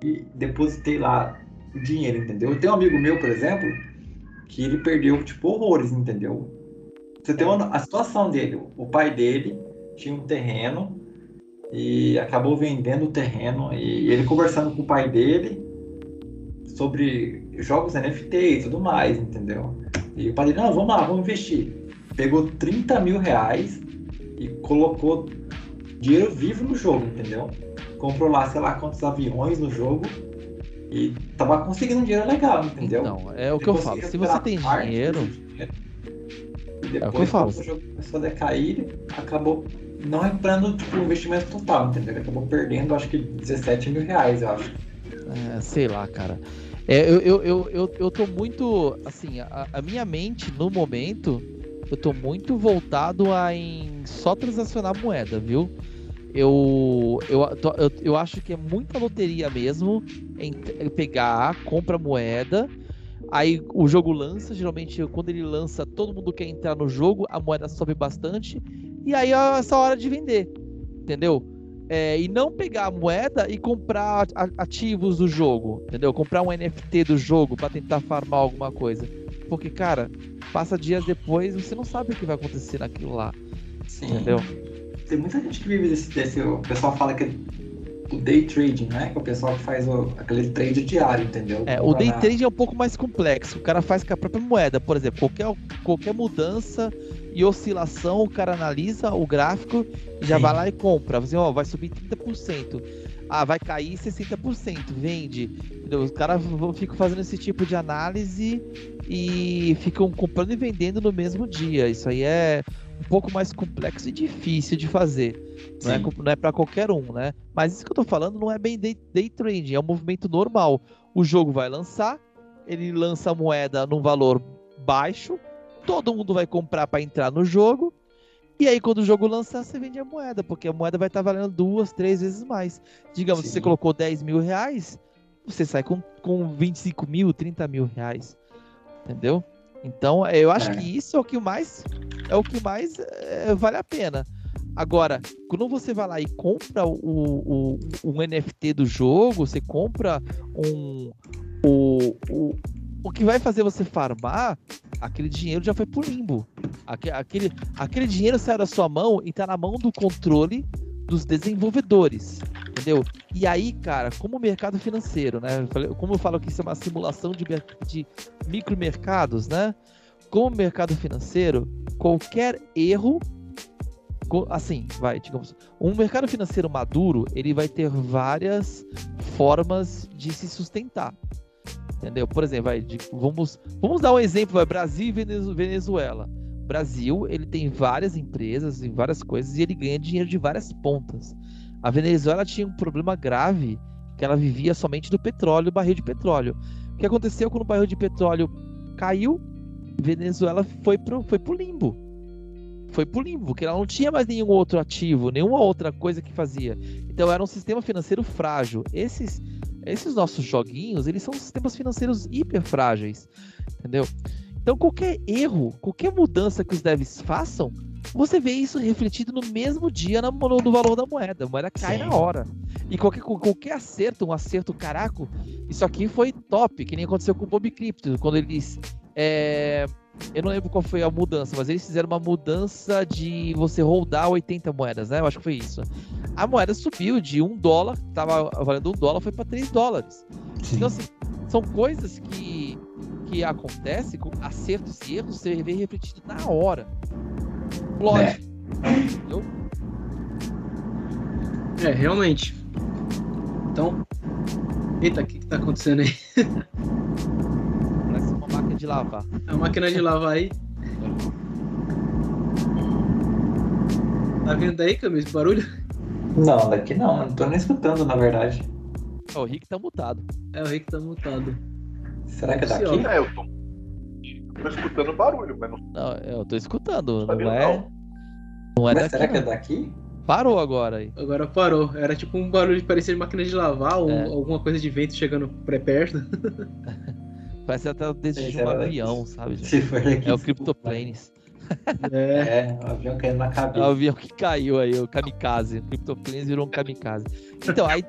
Speaker 2: e depositei lá o dinheiro, entendeu? Eu tenho um amigo meu, por exemplo, que ele perdeu, tipo, horrores, entendeu? Você tem uma, a situação dele, o pai dele tinha um terreno e acabou vendendo o terreno e ele conversando com o pai dele sobre jogos NFT e tudo mais, entendeu? E o pai dele, não, vamos lá, vamos investir. Pegou 30 mil reais e colocou dinheiro vivo no jogo, entendeu? Comprou lá, sei lá, quantos aviões no jogo e tava conseguindo um dinheiro legal, entendeu?
Speaker 4: Então, é o que eu falo. Se você tem dinheiro.
Speaker 2: E depois, é o que eu falo. o jogo começou a decair, acabou não recuperando tipo, o investimento total, entendeu? Ele acabou perdendo, acho que 17 mil reais, eu acho.
Speaker 4: É, sei lá, cara. É, eu, eu, eu, eu, eu tô muito. Assim, a, a, minha mente, no momento, eu tô muito voltado a em só transacionar moeda, viu? Eu, eu, eu, eu acho que é muita loteria mesmo em pegar, compra moeda. Aí o jogo lança, geralmente quando ele lança, todo mundo quer entrar no jogo, a moeda sobe bastante, e aí é essa hora de vender, entendeu? É, e não pegar a moeda e comprar ativos do jogo, entendeu? Comprar um NFT do jogo para tentar farmar alguma coisa. Porque, cara, passa dias depois, você não sabe o que vai acontecer naquilo lá. Sim. Entendeu?
Speaker 2: Tem muita gente que vive desse, desse. O pessoal fala que o day trading, né? Que é o pessoal que faz o, aquele trade diário, entendeu?
Speaker 4: É, o day na... trading é um pouco mais complexo. O cara faz com a própria moeda, por exemplo, qualquer, qualquer mudança e oscilação, o cara analisa o gráfico e já Sim. vai lá e compra. Você, ó, vai subir 30%. Ah, vai cair 60%, vende. Entendeu? Os caras ficam fazendo esse tipo de análise e ficam comprando e vendendo no mesmo dia. Isso aí é um pouco mais complexo e difícil de fazer. Não é, não é para qualquer um, né? Mas isso que eu tô falando não é bem day, day trading, é um movimento normal. O jogo vai lançar, ele lança a moeda num valor baixo, todo mundo vai comprar para entrar no jogo. E aí, quando o jogo lançar, você vende a moeda, porque a moeda vai estar tá valendo duas, três vezes mais. Digamos, Sim. se você colocou 10 mil reais, você sai com, com 25 mil, 30 mil reais. Entendeu? Então, eu acho é. que isso é o que mais é o que mais é, vale a pena. Agora, quando você vai lá e compra o, o, um NFT do jogo, você compra um, o, o, o que vai fazer você farmar, aquele dinheiro já foi pro limbo. Aquele, aquele dinheiro sai da sua mão e tá na mão do controle dos desenvolvedores. Entendeu? E aí, cara, como o mercado financeiro, né? Como eu falo que isso é uma simulação de, de micromercados, né? Como mercado financeiro, qualquer erro assim, vai, digamos, um mercado financeiro maduro, ele vai ter várias formas de se sustentar. Entendeu? Por exemplo, vai, vamos, vamos dar um exemplo, vai, Brasil e Venezuela. Brasil, ele tem várias empresas e várias coisas e ele ganha dinheiro de várias pontas. A Venezuela tinha um problema grave que ela vivia somente do petróleo, barril de petróleo. O que aconteceu quando o barril de petróleo caiu? Venezuela foi pro, foi pro limbo. Foi pro limbo, porque ela não tinha mais nenhum outro ativo, nenhuma outra coisa que fazia. Então era um sistema financeiro frágil. Esses esses nossos joguinhos, eles são sistemas financeiros hiper frágeis, entendeu? Então qualquer erro, qualquer mudança que os devs façam, você vê isso refletido no mesmo dia no, no valor da moeda. A moeda cai
Speaker 2: Sim.
Speaker 4: na hora. E qualquer, qualquer acerto, um acerto caraco, isso aqui foi top, que nem aconteceu com o Bob Crypto, quando eles. é, eu não lembro qual foi a mudança, mas eles fizeram uma mudança de você rodar 80 moedas, né? Eu acho que foi isso. A moeda subiu de 1 dólar, tava valendo 1 dólar, foi para 3 dólares.
Speaker 2: Sim.
Speaker 4: Então, assim, são coisas que, que acontecem com acertos e erros, você vê refletido na hora. Lógico. Entendeu?
Speaker 1: É, realmente. Então. Eita, o que, que tá acontecendo aí?
Speaker 4: Parece uma máquina de lavar.
Speaker 1: A máquina de lavar aí. Tá vendo aí, Camis, esse barulho?
Speaker 2: Não, daqui não, não tô nem escutando, na verdade.
Speaker 4: Ó, o Rick tá mutado.
Speaker 1: É o Rick tá mutado.
Speaker 2: Será que é
Speaker 1: Sim,
Speaker 2: daqui?
Speaker 3: É, eu tô, tô escutando barulho, mas não
Speaker 4: Não, eu tô escutando.
Speaker 3: sabia
Speaker 4: Não é,
Speaker 3: não.
Speaker 4: não é
Speaker 2: Mas
Speaker 4: daqui.
Speaker 2: será que é
Speaker 4: não.
Speaker 2: daqui?
Speaker 4: Parou agora aí.
Speaker 1: Agora parou. Era tipo um barulho parecia de máquina de lavar ou
Speaker 4: É.
Speaker 1: alguma coisa de vento chegando pré perto.
Speaker 4: Parece até o dedo de um avião, sabe? gente?
Speaker 2: Se for daqui.
Speaker 4: É o. CryptoPlanes.
Speaker 1: É.
Speaker 2: É, o avião caindo na
Speaker 4: É o
Speaker 2: cabeça.
Speaker 4: avião que caiu aí, o kamikaze. O CryptoPlanes virou um kamikaze. Então, aí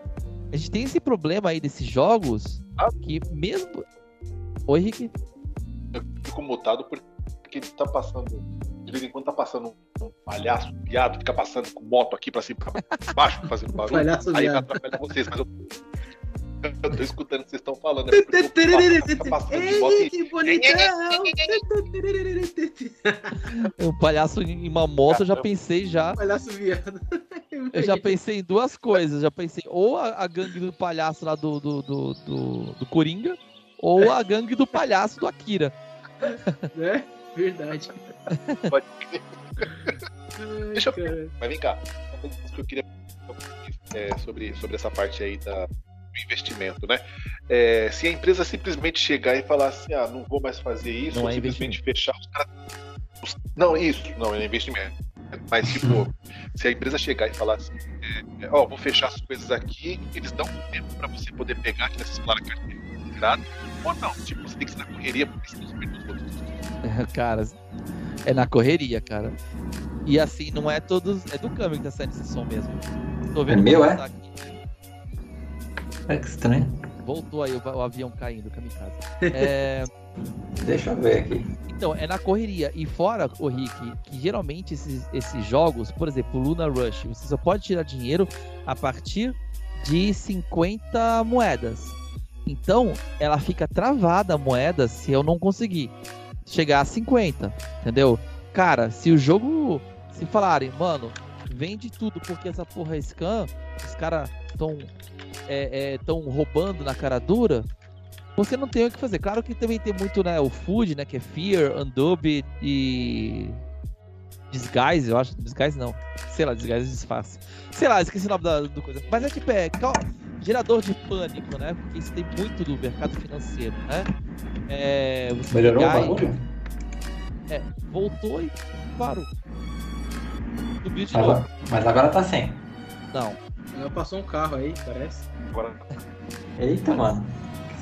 Speaker 4: a gente tem esse problema aí desses jogos que mesmo. Oi, Rick?
Speaker 3: Eu fico mutado porque tá passando. De vez em quando tá passando um palhaço, um viado, fica passando com moto aqui pra cima pra baixo, fazendo barulho.
Speaker 1: Palhaço
Speaker 3: Aí
Speaker 1: viado.
Speaker 3: atrapalhar vocês, mas eu. Eu tô escutando o que vocês estão falando. é moto
Speaker 1: Ei, que bonitão!
Speaker 4: O palhaço em uma moto, eu já pensei já.
Speaker 1: Palhaço viado.
Speaker 4: Eu já pensei em duas coisas. Já pensei ou a, a gangue do palhaço lá do, do, do, do, do Coringa, ou a gangue do palhaço do Akira.
Speaker 1: Né? Verdade.
Speaker 3: Pode
Speaker 1: Ai,
Speaker 3: Deixa eu-
Speaker 1: cara.
Speaker 3: Mas vem cá, uma coisa que eu queria é, sobre, sobre essa parte aí da, do investimento, né? É, se a empresa simplesmente chegar e falar assim, ah, não vou mais fazer isso,
Speaker 4: Não
Speaker 3: ou
Speaker 4: é
Speaker 3: simplesmente fechar os caras. Não, isso, não, é investimento. Mas, tipo, se a empresa chegar e falar assim, é, é, ó, vou fechar as coisas aqui, eles dão um tempo pra você poder pegar, tirar esse celular carteira, tirado, ou não, tipo, você tem que ser na correria, porque senão você perde os outros.
Speaker 4: cara, é na correria, cara. E assim, não é todos. É do câmbio que tá saindo esse som mesmo. Tô vendo
Speaker 2: É meu, é?
Speaker 4: aqui.
Speaker 2: É que estranho.
Speaker 4: Voltou aí o, o avião caindo, kamikaze. É,
Speaker 2: Deixa eu ver aqui.
Speaker 4: então, é na correria. E fora, o Rick, que geralmente esses, esses jogos, por exemplo, Luna Rush, você só pode tirar dinheiro a partir de 50 moedas. Então, ela fica travada a moeda se eu não conseguir chegar a 50, entendeu? Cara, se o jogo. Se falarem, mano, vende tudo porque essa porra é scam, os caras estão é, é, tão roubando na cara dura, você não tem o que fazer. Claro que também tem muito, né, o food, né, que é Fear, Undubbed e Disguise, eu acho. Disguise não. Sei lá, Disguise é disfarce. Sei lá, esqueci o nome da, do coisa. Mas é tipo, é gerador de pânico, né? Porque isso tem muito do mercado financeiro, né? É, você
Speaker 2: Melhorou o
Speaker 4: e-
Speaker 2: bagulho?
Speaker 4: É, voltou e parou. Subiu de
Speaker 2: Mas,
Speaker 4: novo.
Speaker 2: mas agora tá sem.
Speaker 4: Não.
Speaker 1: Agora Passou um carro aí, parece.
Speaker 3: Agora,
Speaker 2: Eita, mano.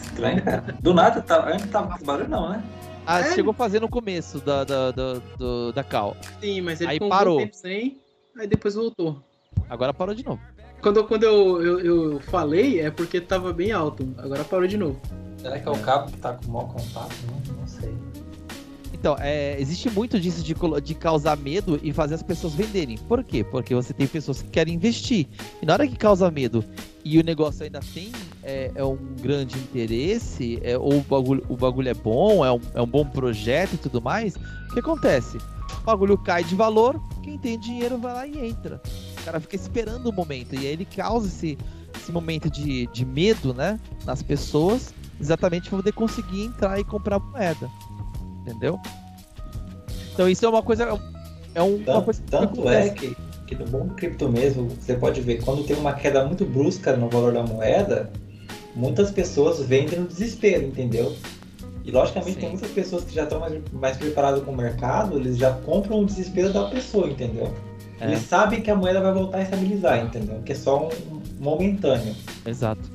Speaker 2: Que estranho, cara. Do nada, tá, antes tava com esse barulho não, né?
Speaker 4: Ah,
Speaker 1: É?
Speaker 4: chegou a fazer no começo da, da, da, do- da cal.
Speaker 1: Sim, mas ele
Speaker 4: Aí
Speaker 1: ficou um
Speaker 4: parou.
Speaker 1: bom tempo sem, aí depois voltou.
Speaker 4: Agora parou de novo.
Speaker 1: Quando, quando eu, eu, eu falei, é porque tava bem alto. Agora parou de novo.
Speaker 2: Será que é o cabo que tá com o maior contato? Não, não sei.
Speaker 4: Então, é, existe muito disso de, de causar medo e fazer as pessoas venderem. Por quê? Porque você tem pessoas que querem investir. E na hora que causa medo e o negócio ainda tem é, é um grande interesse, é, ou o bagulho, o bagulho é bom, é um, é um bom projeto e tudo mais, o que acontece? O bagulho cai de valor, quem tem dinheiro vai lá e entra. O cara fica esperando o momento. E aí ele causa esse, esse momento de, de medo, né? Nas pessoas, exatamente para poder conseguir entrar e comprar moeda. Entendeu? Então isso é uma coisa. É um- uma
Speaker 2: Tanto,
Speaker 4: coisa que
Speaker 2: tanto é que, que no mundo cripto mesmo, você pode ver, quando tem uma queda muito brusca no valor da moeda, muitas pessoas vendem no desespero, entendeu? E logicamente
Speaker 4: Sim.
Speaker 2: tem muitas pessoas que já estão mais, mais preparadas com o mercado, eles já compram o desespero da pessoa, entendeu?
Speaker 4: É.
Speaker 2: Eles sabem que a moeda vai voltar a estabilizar, entendeu? Que é só um momentâneo.
Speaker 4: Exato.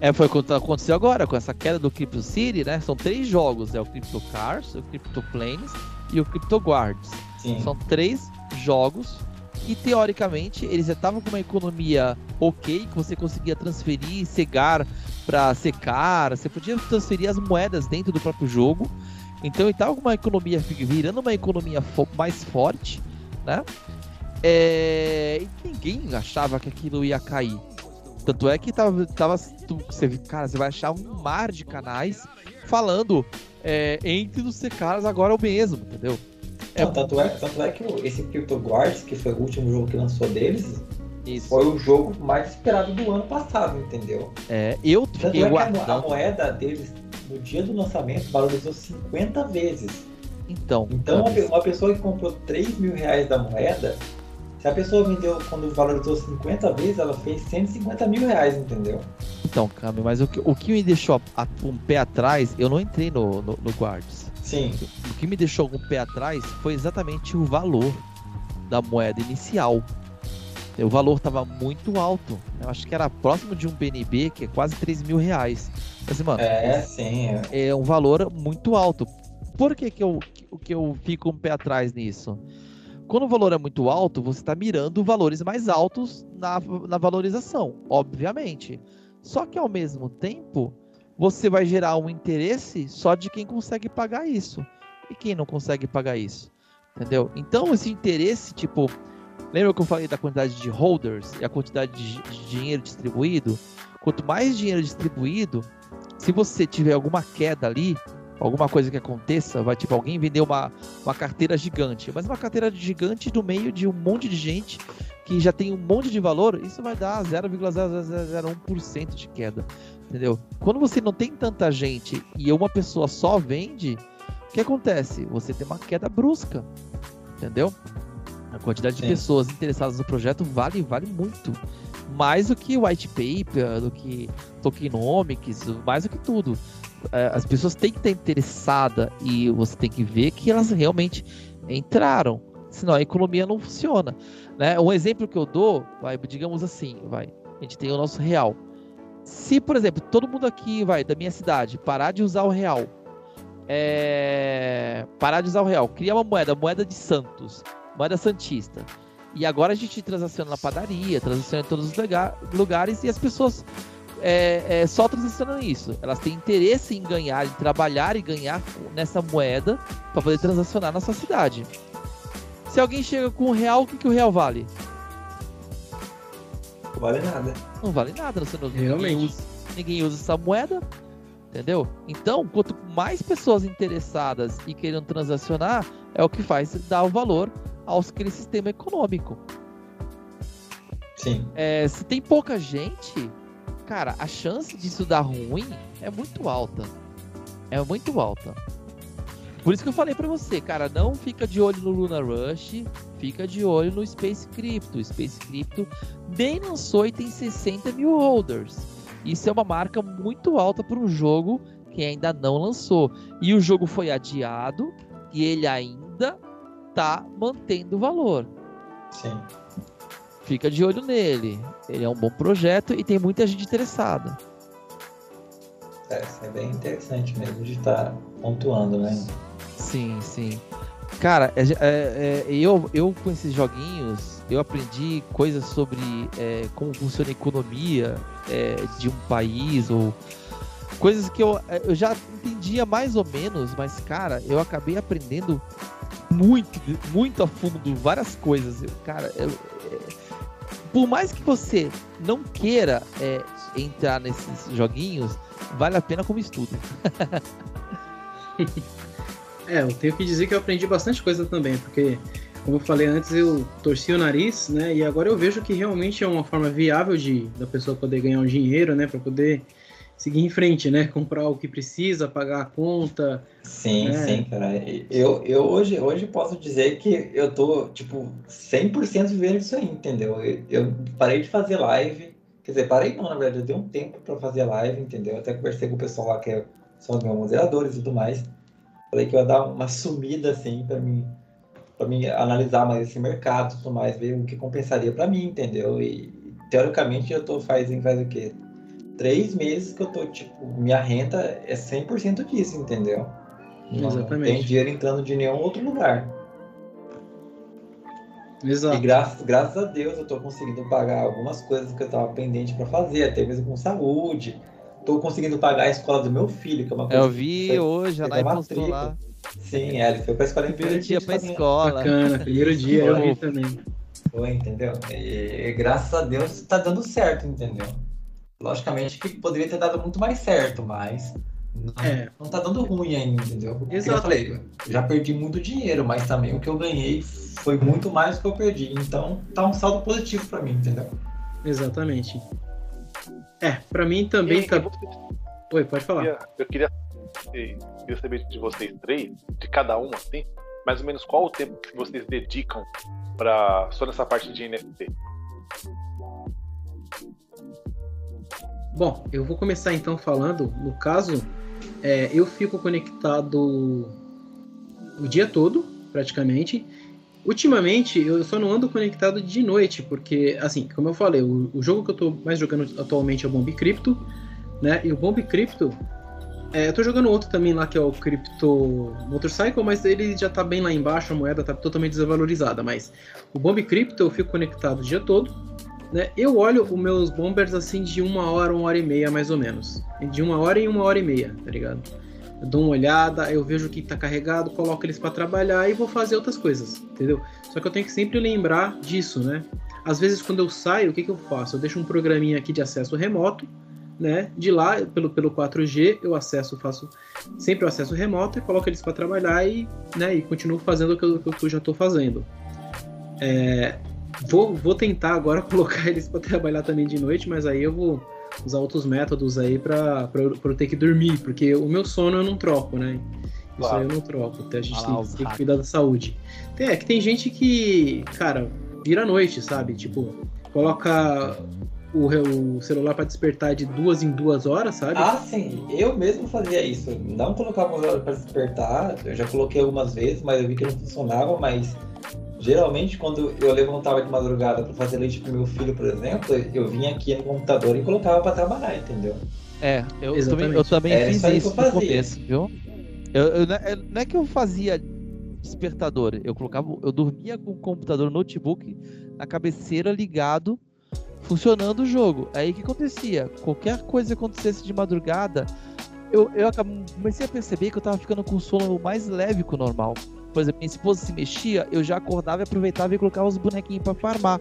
Speaker 4: É, foi o que aconteceu agora com essa queda do Crypto City, né? São três jogos: é o Crypto Cars, o Crypto Planes e o Crypto Guards.
Speaker 2: Sim.
Speaker 4: São três jogos que teoricamente eles já estavam com uma economia ok, que você conseguia transferir, cegar para secar, você podia transferir as moedas dentro do próprio jogo. Então ele estava com uma economia virando uma economia fo mais forte, né? É... E ninguém achava que aquilo ia cair. Tanto é que tava, tava você, cara, você vai achar um mar de canais falando é, entre os caras agora é o mesmo, entendeu?
Speaker 2: É, Não, tanto, é, tanto é que esse Crypto Guards, que foi o último jogo que lançou deles, Isso. foi o jogo mais esperado do ano passado, entendeu?
Speaker 4: É, eu
Speaker 2: fiquei tanto é que a, moeda deles, no dia do lançamento, valorizou 50 vezes.
Speaker 4: Então,
Speaker 2: então uma, uma pessoa que comprou 3 mil reais da moeda, se a pessoa vendeu quando valorizou 50 vezes, ela fez 150 mil reais, entendeu?
Speaker 4: Então, Cami, mas o que, o que me deixou a, a, um pé atrás, eu não entrei no, no, no Guards.
Speaker 2: Sim.
Speaker 4: O que me deixou o pé atrás foi exatamente o valor da moeda inicial. O valor estava muito alto. Eu acho que era próximo de um BNB, que é quase 3 mil reais. Mas, mano,
Speaker 2: é, sim.
Speaker 4: É. é um valor muito alto. Por que, que, eu, que eu fico um pé atrás nisso? Quando o valor é muito alto, você está mirando valores mais altos na, na valorização, obviamente. Só que ao mesmo tempo, você vai gerar um interesse só de quem consegue pagar isso. E quem não consegue pagar isso? Entendeu? Então, esse interesse, tipo, lembra que eu falei da quantidade de holders e a quantidade de, de dinheiro distribuído? Quanto mais dinheiro distribuído, se você tiver alguma queda ali, alguma coisa que aconteça, vai tipo alguém vender uma, uma carteira gigante, mas uma carteira gigante no meio de um monte de gente que já tem um monte de valor, isso vai dar 0,001% de queda entendeu? Quando você não tem tanta gente e uma pessoa só vende, o que acontece? Você tem uma queda brusca, entendeu? A quantidade Sim. de pessoas interessadas no projeto vale, vale muito. Mais do que white paper, do que tokenomics, mais do que tudo. É, as pessoas têm que estar interessadas e você tem que ver que elas realmente entraram. Senão a economia não funciona. Né? Um exemplo que eu dou, vai, digamos assim, vai, a gente tem o nosso real. Se, por exemplo, todo mundo aqui vai da minha cidade parar de usar o real, é... parar de usar o real, cria uma moeda, moeda de Santos, moeda santista. E agora a gente transaciona na padaria, transaciona em todos os lugares e as pessoas é, é, só transacionam isso. Elas têm interesse em ganhar, em trabalhar e ganhar nessa moeda para poder transacionar na sua cidade. Se alguém chega com um real, o que, que o real vale?
Speaker 2: Não vale nada.
Speaker 4: Não vale nada, você não, Realmente. Ninguém usa, ninguém usa essa moeda, entendeu? Então, quanto mais pessoas interessadas e querendo transacionar, é o que faz dar o valor ao aquele sistema econômico.
Speaker 2: Sim.
Speaker 4: É, se tem pouca gente, cara, a chance disso dar ruim é muito alta. É muito alta. Por isso que eu falei para você, cara, não fica de olho no Luna Rush, fica de olho no Space Crypto. Space Crypto nem lançou e tem 60 mil holders. Isso é uma marca muito alta para um jogo que ainda não lançou. E o jogo foi adiado e ele ainda tá mantendo valor.
Speaker 2: Sim.
Speaker 4: Fica de olho nele. Ele é um bom projeto e tem muita gente interessada.
Speaker 2: É, isso é bem interessante mesmo de estar tá pontuando, né?
Speaker 4: Sim, sim. Cara, é, é, é, eu, eu com esses joguinhos, eu aprendi coisas sobre é, como funciona a economia é, de um país, ou coisas que eu, eu já entendia mais ou menos, mas, cara, eu acabei aprendendo muito, muito a fundo várias coisas. Eu, cara, eu, por mais que você não queira entrar nesses joguinhos, vale a pena como estudo.
Speaker 1: É, eu tenho que dizer que eu aprendi bastante coisa também, porque, como eu falei antes, eu torci o nariz, né? E agora eu vejo que realmente é uma forma viável de da pessoa poder ganhar um dinheiro, né? Para poder seguir em frente, né? Comprar o que precisa, pagar a conta.
Speaker 2: Sim, né? sim, cara. Eu, eu hoje, hoje posso dizer que eu tô, tipo, 100% vivendo isso aí, entendeu? Eu, eu, parei de fazer live. Quer dizer, parei não, na verdade, eu dei um tempo para fazer live, entendeu? Eu até conversei com o pessoal lá que é, são os meus moderadores e tudo mais. Falei que eu ia dar uma sumida assim para mim para mim analisar mais esse mercado, tudo mais, ver o que compensaria para mim, entendeu? E teoricamente eu tô fazendo faz o quê? Três meses que eu tô, tipo, minha renda é 100% disso, entendeu?
Speaker 1: Não, Exatamente.
Speaker 2: Não tem dinheiro entrando de nenhum outro lugar.
Speaker 1: Exato.
Speaker 2: E graças, graças a Deus eu tô conseguindo pagar algumas coisas que eu tava pendente para fazer, até mesmo com saúde. Tô conseguindo pagar a escola do meu filho, que é uma coisa
Speaker 4: Eu vi
Speaker 2: que
Speaker 4: hoje, a
Speaker 2: fez a
Speaker 4: Nai postou
Speaker 2: matrícula.
Speaker 4: lá.
Speaker 2: Sim, é, ele foi pra escola em
Speaker 4: Primeiro dia pra
Speaker 2: também.
Speaker 4: escola.
Speaker 1: Bacana, primeiro dia eu vi também.
Speaker 2: Foi, entendeu? E, e graças a Deus tá dando certo, entendeu? Logicamente que poderia ter dado muito mais certo, mas não,
Speaker 1: É.
Speaker 2: não tá dando ruim ainda, entendeu? Porque
Speaker 1: Exato.
Speaker 2: eu falei, já perdi muito dinheiro, mas também o que eu ganhei foi muito mais do que eu perdi. Então tá um saldo positivo pra mim, entendeu?
Speaker 1: Exatamente. É, pra mim também
Speaker 3: E-
Speaker 1: tá.
Speaker 3: e você-
Speaker 1: Oi, pode falar.
Speaker 3: eu queria, eu queria saber de vocês três, de cada um, assim, mais ou menos qual o tempo que vocês dedicam para só nessa parte de NFT.
Speaker 1: Bom, eu vou começar então falando. No caso, é, eu fico conectado o dia todo, praticamente. Ultimamente, eu só não ando conectado de noite, porque, assim, como eu falei, o, o jogo que eu tô mais jogando atualmente é o Bomb Crypto, né? E o Bomb Crypto, é, eu tô jogando outro também lá que é o Crypto Motorcycle, mas ele já tá bem lá embaixo, a moeda tá totalmente desvalorizada. Mas o Bomb Crypto eu fico conectado o dia todo né? Eu olho os meus bombers assim de uma hora, uma hora e meia mais ou menos. De uma hora em uma hora e meia, tá ligado? Eu dou uma olhada, eu vejo o que tá carregado, coloco eles para trabalhar e vou fazer outras coisas, entendeu? Só que eu tenho que sempre lembrar disso, né? Às vezes quando eu saio, o que, que eu faço? Eu deixo um programinha aqui de acesso remoto, né? De lá, pelo, pelo 4G, eu acesso, faço sempre o acesso remoto e coloco eles para trabalhar e, né, e continuo fazendo o que eu, que eu já tô fazendo. É, Vou, vou tentar agora colocar eles para trabalhar também de noite, mas aí eu vou usar outros métodos aí para eu ter que dormir, porque o meu sono eu não troco, né? Isso
Speaker 3: Claro.
Speaker 1: aí eu não troco, até a gente tem, tem que cuidar da saúde. É que tem gente que, cara, vira à noite, sabe? Tipo, coloca o, o celular para despertar de duas em duas horas, sabe?
Speaker 2: Ah, sim, eu mesmo fazia isso. Não colocava o horário para despertar, eu já coloquei algumas vezes, mas eu vi que não funcionava, mas geralmente quando eu levantava de madrugada para fazer leite pro meu filho, por exemplo, eu vinha aqui no computador e colocava para trabalhar, entendeu?
Speaker 4: É, eu também, eu também
Speaker 2: Era
Speaker 4: fiz
Speaker 2: isso
Speaker 4: no começo, viu? Eu, eu- não é- não é que eu fazia despertador, eu colocava, eu dormia com o computador, notebook na cabeceira ligado, funcionando o jogo. Aí o que acontecia? Qualquer coisa que acontecesse de madrugada, eu, eu comecei a perceber que eu tava ficando com sono mais leve que o normal. Por exemplo, minha esposa se mexia, eu já acordava e aproveitava e colocava os bonequinhos pra farmar,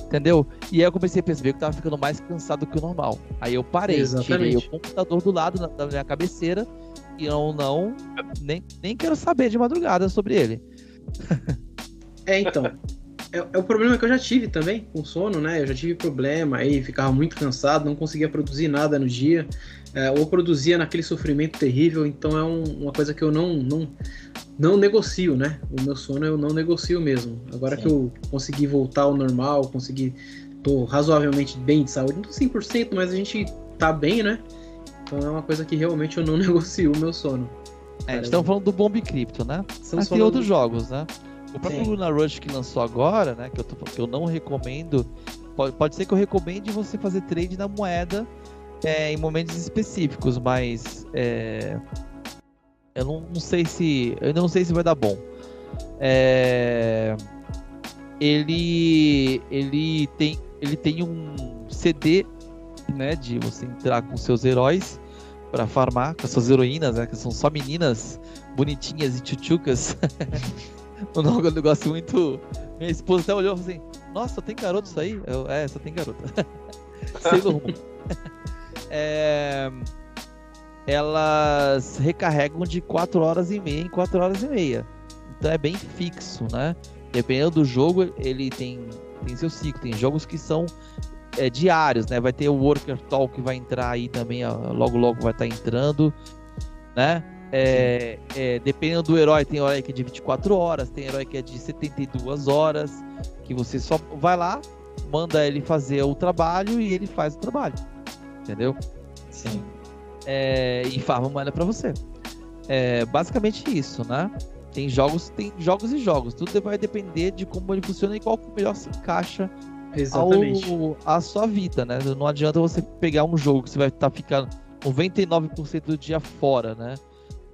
Speaker 4: entendeu? E aí eu comecei a perceber que eu tava ficando mais cansado que o normal. Aí eu parei, tirei
Speaker 1: Exatamente.
Speaker 4: o computador do lado na- da minha cabeceira e eu não, nem, nem quero saber de madrugada sobre ele.
Speaker 1: É, então. É, é o problema que eu já tive também com sono, né? Eu já tive problema aí, ficava muito cansado, não conseguia produzir nada no dia, é, ou produzia naquele sofrimento terrível. Então é um- uma coisa que eu não, não, não negocio, né? O meu sono eu não negocio mesmo. Agora
Speaker 2: Sim.
Speaker 1: que eu consegui voltar ao normal, consegui. tô razoavelmente bem de saúde, não tô 100%, mas a gente tá bem, né? Então é uma coisa que realmente eu não negocio o meu sono.
Speaker 4: É, estamos falando do Bomb Crypto, né?
Speaker 1: Estamos
Speaker 4: Mas tem
Speaker 1: falando-
Speaker 4: outros jogos, né? O próprio
Speaker 2: Sim.
Speaker 4: Luna Rush que lançou agora, né? Que eu, tô, que eu não recomendo. Pode, pode ser que eu recomende você fazer trade na moeda é, em momentos específicos, mas é, eu não, não sei se. Eu não sei se vai dar bom. É, ele. Ele tem. Ele tem um CD, né? De você entrar com seus heróis para farmar, com as suas heroínas, né? Que são só meninas bonitinhas e tchutchucas. um negócio muito. Minha esposa até olhou e falou assim: Nossa, tem garoto isso aí? Eu, é, só tem garota. Sailor Moon. É, Elas recarregam de 4 horas e meia em 4 horas e meia. Então é bem fixo, né? Dependendo do jogo, ele tem, tem seu ciclo. Tem jogos que são é, diários, né? Vai ter o Worker Talk que vai entrar aí também, ó, logo logo vai estar entrando, né? É, é, dependendo do herói, tem herói que é de 24 horas, tem herói que é de 72 horas, que você só vai lá, manda ele fazer o trabalho e ele faz o trabalho, entendeu?
Speaker 2: Sim.
Speaker 4: É, e farma moeda pra você. É basicamente isso, né? Tem jogos, tem jogos e jogos. Tudo vai depender de como ele funciona e qual que melhor se encaixa
Speaker 1: Exatamente.
Speaker 4: ao, à sua vida, né? Não adianta você pegar um jogo que você vai estar ficando 99% do dia fora, né?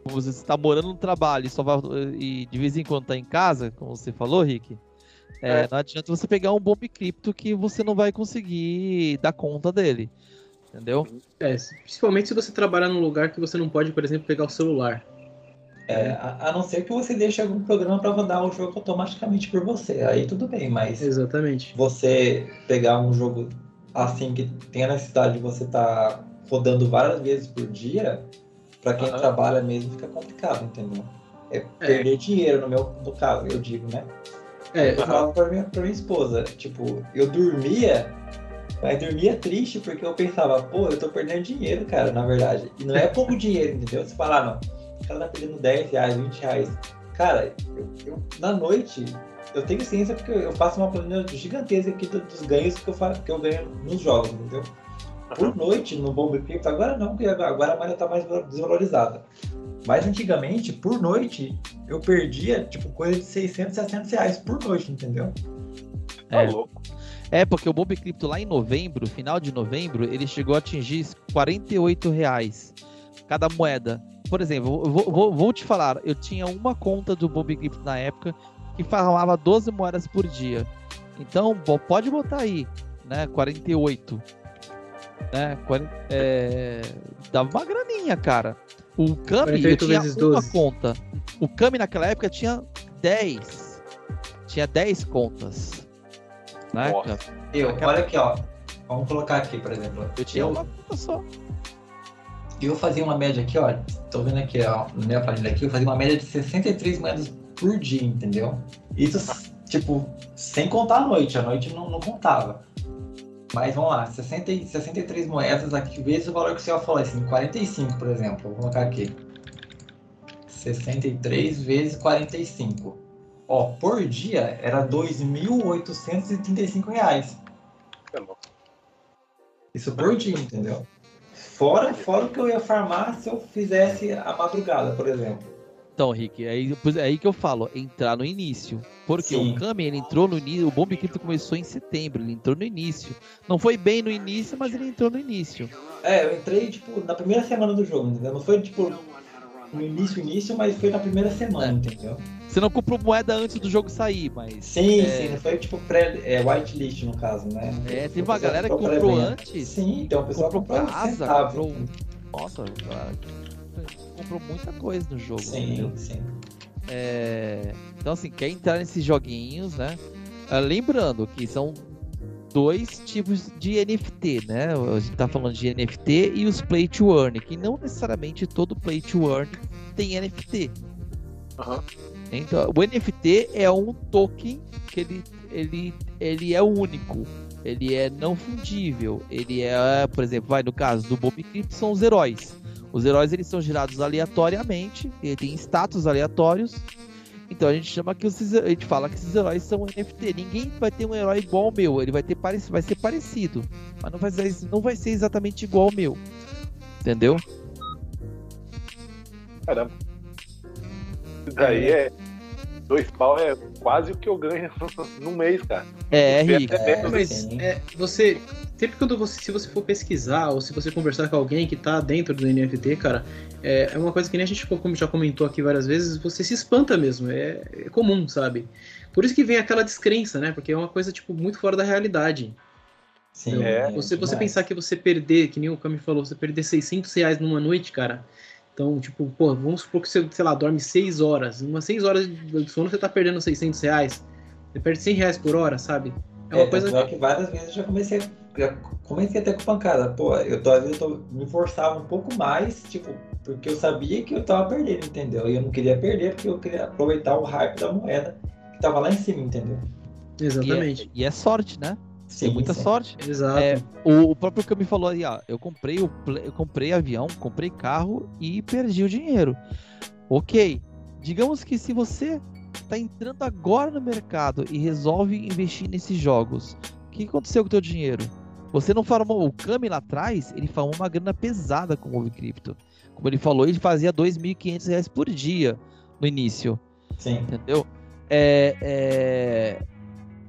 Speaker 4: Você está morando no trabalho e só vai e de vez em quando tá em casa, como você falou, Rick, É, é. Não adianta você pegar um bomb cripto que você não vai conseguir dar conta dele. Entendeu?
Speaker 1: É, principalmente se você trabalhar num lugar que você não pode, por exemplo, pegar o celular.
Speaker 2: É, a, a, não ser que você deixe algum programa para rodar o jogo automaticamente por você. Aí tudo bem, mas.
Speaker 1: Exatamente.
Speaker 2: Você pegar um jogo assim que tem a necessidade de você estar tá rodando várias vezes por dia, para quem uhum. trabalha mesmo fica complicado, entendeu? É, é perder dinheiro no meu no caso, eu digo, né? É, eu falava pra minha, pra minha esposa, tipo, eu dormia, mas dormia triste porque eu pensava, pô, eu tô perdendo dinheiro, cara, na verdade. E não é pouco dinheiro, entendeu? Você fala, ah, não, o cara tá perdendo 10 reais, 20 reais. Cara, eu, eu, na noite, eu tenho ciência porque eu faço uma planilha gigantesca aqui dos ganhos que eu, faço, que eu ganho nos jogos, entendeu? Por noite, no Bomb Crypto, agora não, porque agora a moeda tá mais desvalorizada. Mas antigamente, por noite, eu perdia, tipo, coisa de 600, 700 reais por noite, entendeu?
Speaker 4: É. Tá louco. É, porque o Bomb Crypto lá em novembro, final de novembro, ele chegou a atingir 48 reais cada moeda. Por exemplo, vou, vou, vou te falar, eu tinha uma conta do Bomb Crypto na época que farmava 12 moedas por dia. Então, pode botar aí, né, 48. Né, 40, é, dava uma graninha, cara. O Kami eu tinha uma 12. conta. O Kami naquela época tinha 10. Tinha 10 contas. Né,
Speaker 2: eu, olha aqui, ó. Vamos colocar aqui, por exemplo.
Speaker 4: Eu tinha eu, uma só.
Speaker 2: Eu fazia uma média aqui, ó. Tô vendo aqui, ó, na minha planilha aqui, eu fazia uma média de 63 moedas por dia, entendeu? Isso, tipo, sem contar a noite. A noite não, não contava. Mas vamos lá, 60, 63 moedas aqui, vezes o valor que você falou, assim, 45, por exemplo. Vou colocar aqui. 63 vezes 45. Ó, por dia era 2.835 reais. É Isso por dia, entendeu? Fora, fora o que eu ia farmar se eu fizesse a madrugada, por exemplo.
Speaker 4: Então, Rick, é aí, é aí que eu falo, entrar no início. Porque Sim. o Kami, ele entrou no início, o Bomb Crypto começou em setembro, ele entrou no início. Não foi bem no início, mas ele entrou no início.
Speaker 2: É, eu entrei, tipo, na primeira semana do jogo, entendeu? Não foi, tipo, no início, início, mas foi na primeira semana, entendeu?
Speaker 4: Você não comprou moeda antes do jogo sair, mas.
Speaker 2: Sim, é... sim, foi tipo pré, é, whitelist no caso, né?
Speaker 4: É, teve uma galera que comprou antes.
Speaker 2: Sim, então o pessoal
Speaker 4: comprou, comprou casa, comprou. Nossa, cara comprou muita coisa no jogo.
Speaker 2: Sim, entendeu? sim.
Speaker 4: É... Então, assim, quer entrar nesses joguinhos, né? Ah, lembrando que são dois tipos de NFT, né? A gente tá falando de NFT e os Play to Earn, que não necessariamente todo Play to Earn tem NFT. Uhum. Então, o NFT é um token que ele, ele, ele é único. Ele é não fundível. Ele é, por exemplo, vai no caso do Bob Crypto, são os heróis. Os heróis eles são gerados aleatoriamente, e tem status aleatórios. Então a gente chama que os, a gente fala que esses heróis são NFT. Ninguém vai ter um herói igual ao meu, ele vai ter vai ser parecido, mas não vai ser, não vai ser exatamente igual ao meu. Entendeu?
Speaker 3: Caramba. Isso daí é dois pau é quase o que eu ganho no mês, cara.
Speaker 4: É, Rick.
Speaker 1: É, mas é, você sempre quando você, se você for pesquisar ou se você conversar com alguém que tá dentro do NFT, cara, é, é uma coisa que nem a gente como já comentou aqui várias vezes, você se espanta mesmo, é, é comum, sabe? Por isso que vem aquela descrença, né? Porque é uma coisa, tipo, muito fora da realidade. Sim, então, é, você, você pensar que você perder, que nem o Cami falou, você perder 600 reais numa noite, cara. Então, tipo, pô, vamos supor que você, sei lá, dorme 6 horas. Em umas 6 horas de sono você tá perdendo 600 reais. Você perde 100 reais por hora, sabe?
Speaker 2: É uma é, coisa. que várias vezes eu já comecei já comecei até com pancada. Pô, eu tô, às vezes eu tô, me forçava um pouco mais, tipo, porque eu sabia que eu tava perdendo, entendeu? E eu não queria perder porque eu queria aproveitar o hype da moeda que tava lá em cima, entendeu?
Speaker 1: Exatamente.
Speaker 4: E é, e é sorte, né? Sim, Tem muita sim. sorte.
Speaker 1: Exato.
Speaker 4: É, o, o, próprio que me falou aí, ó, eu comprei o eu comprei avião, comprei carro e perdi o dinheiro. Ok. Digamos que se você está entrando agora no mercado e resolve investir nesses jogos, o que aconteceu com o teu dinheiro? Você não farmou. O Kami lá atrás, ele farmou uma grana pesada com o Move Crypto. Como ele falou, ele fazia 2.500 reais por dia no início.
Speaker 2: Sim.
Speaker 4: Entendeu? É, é...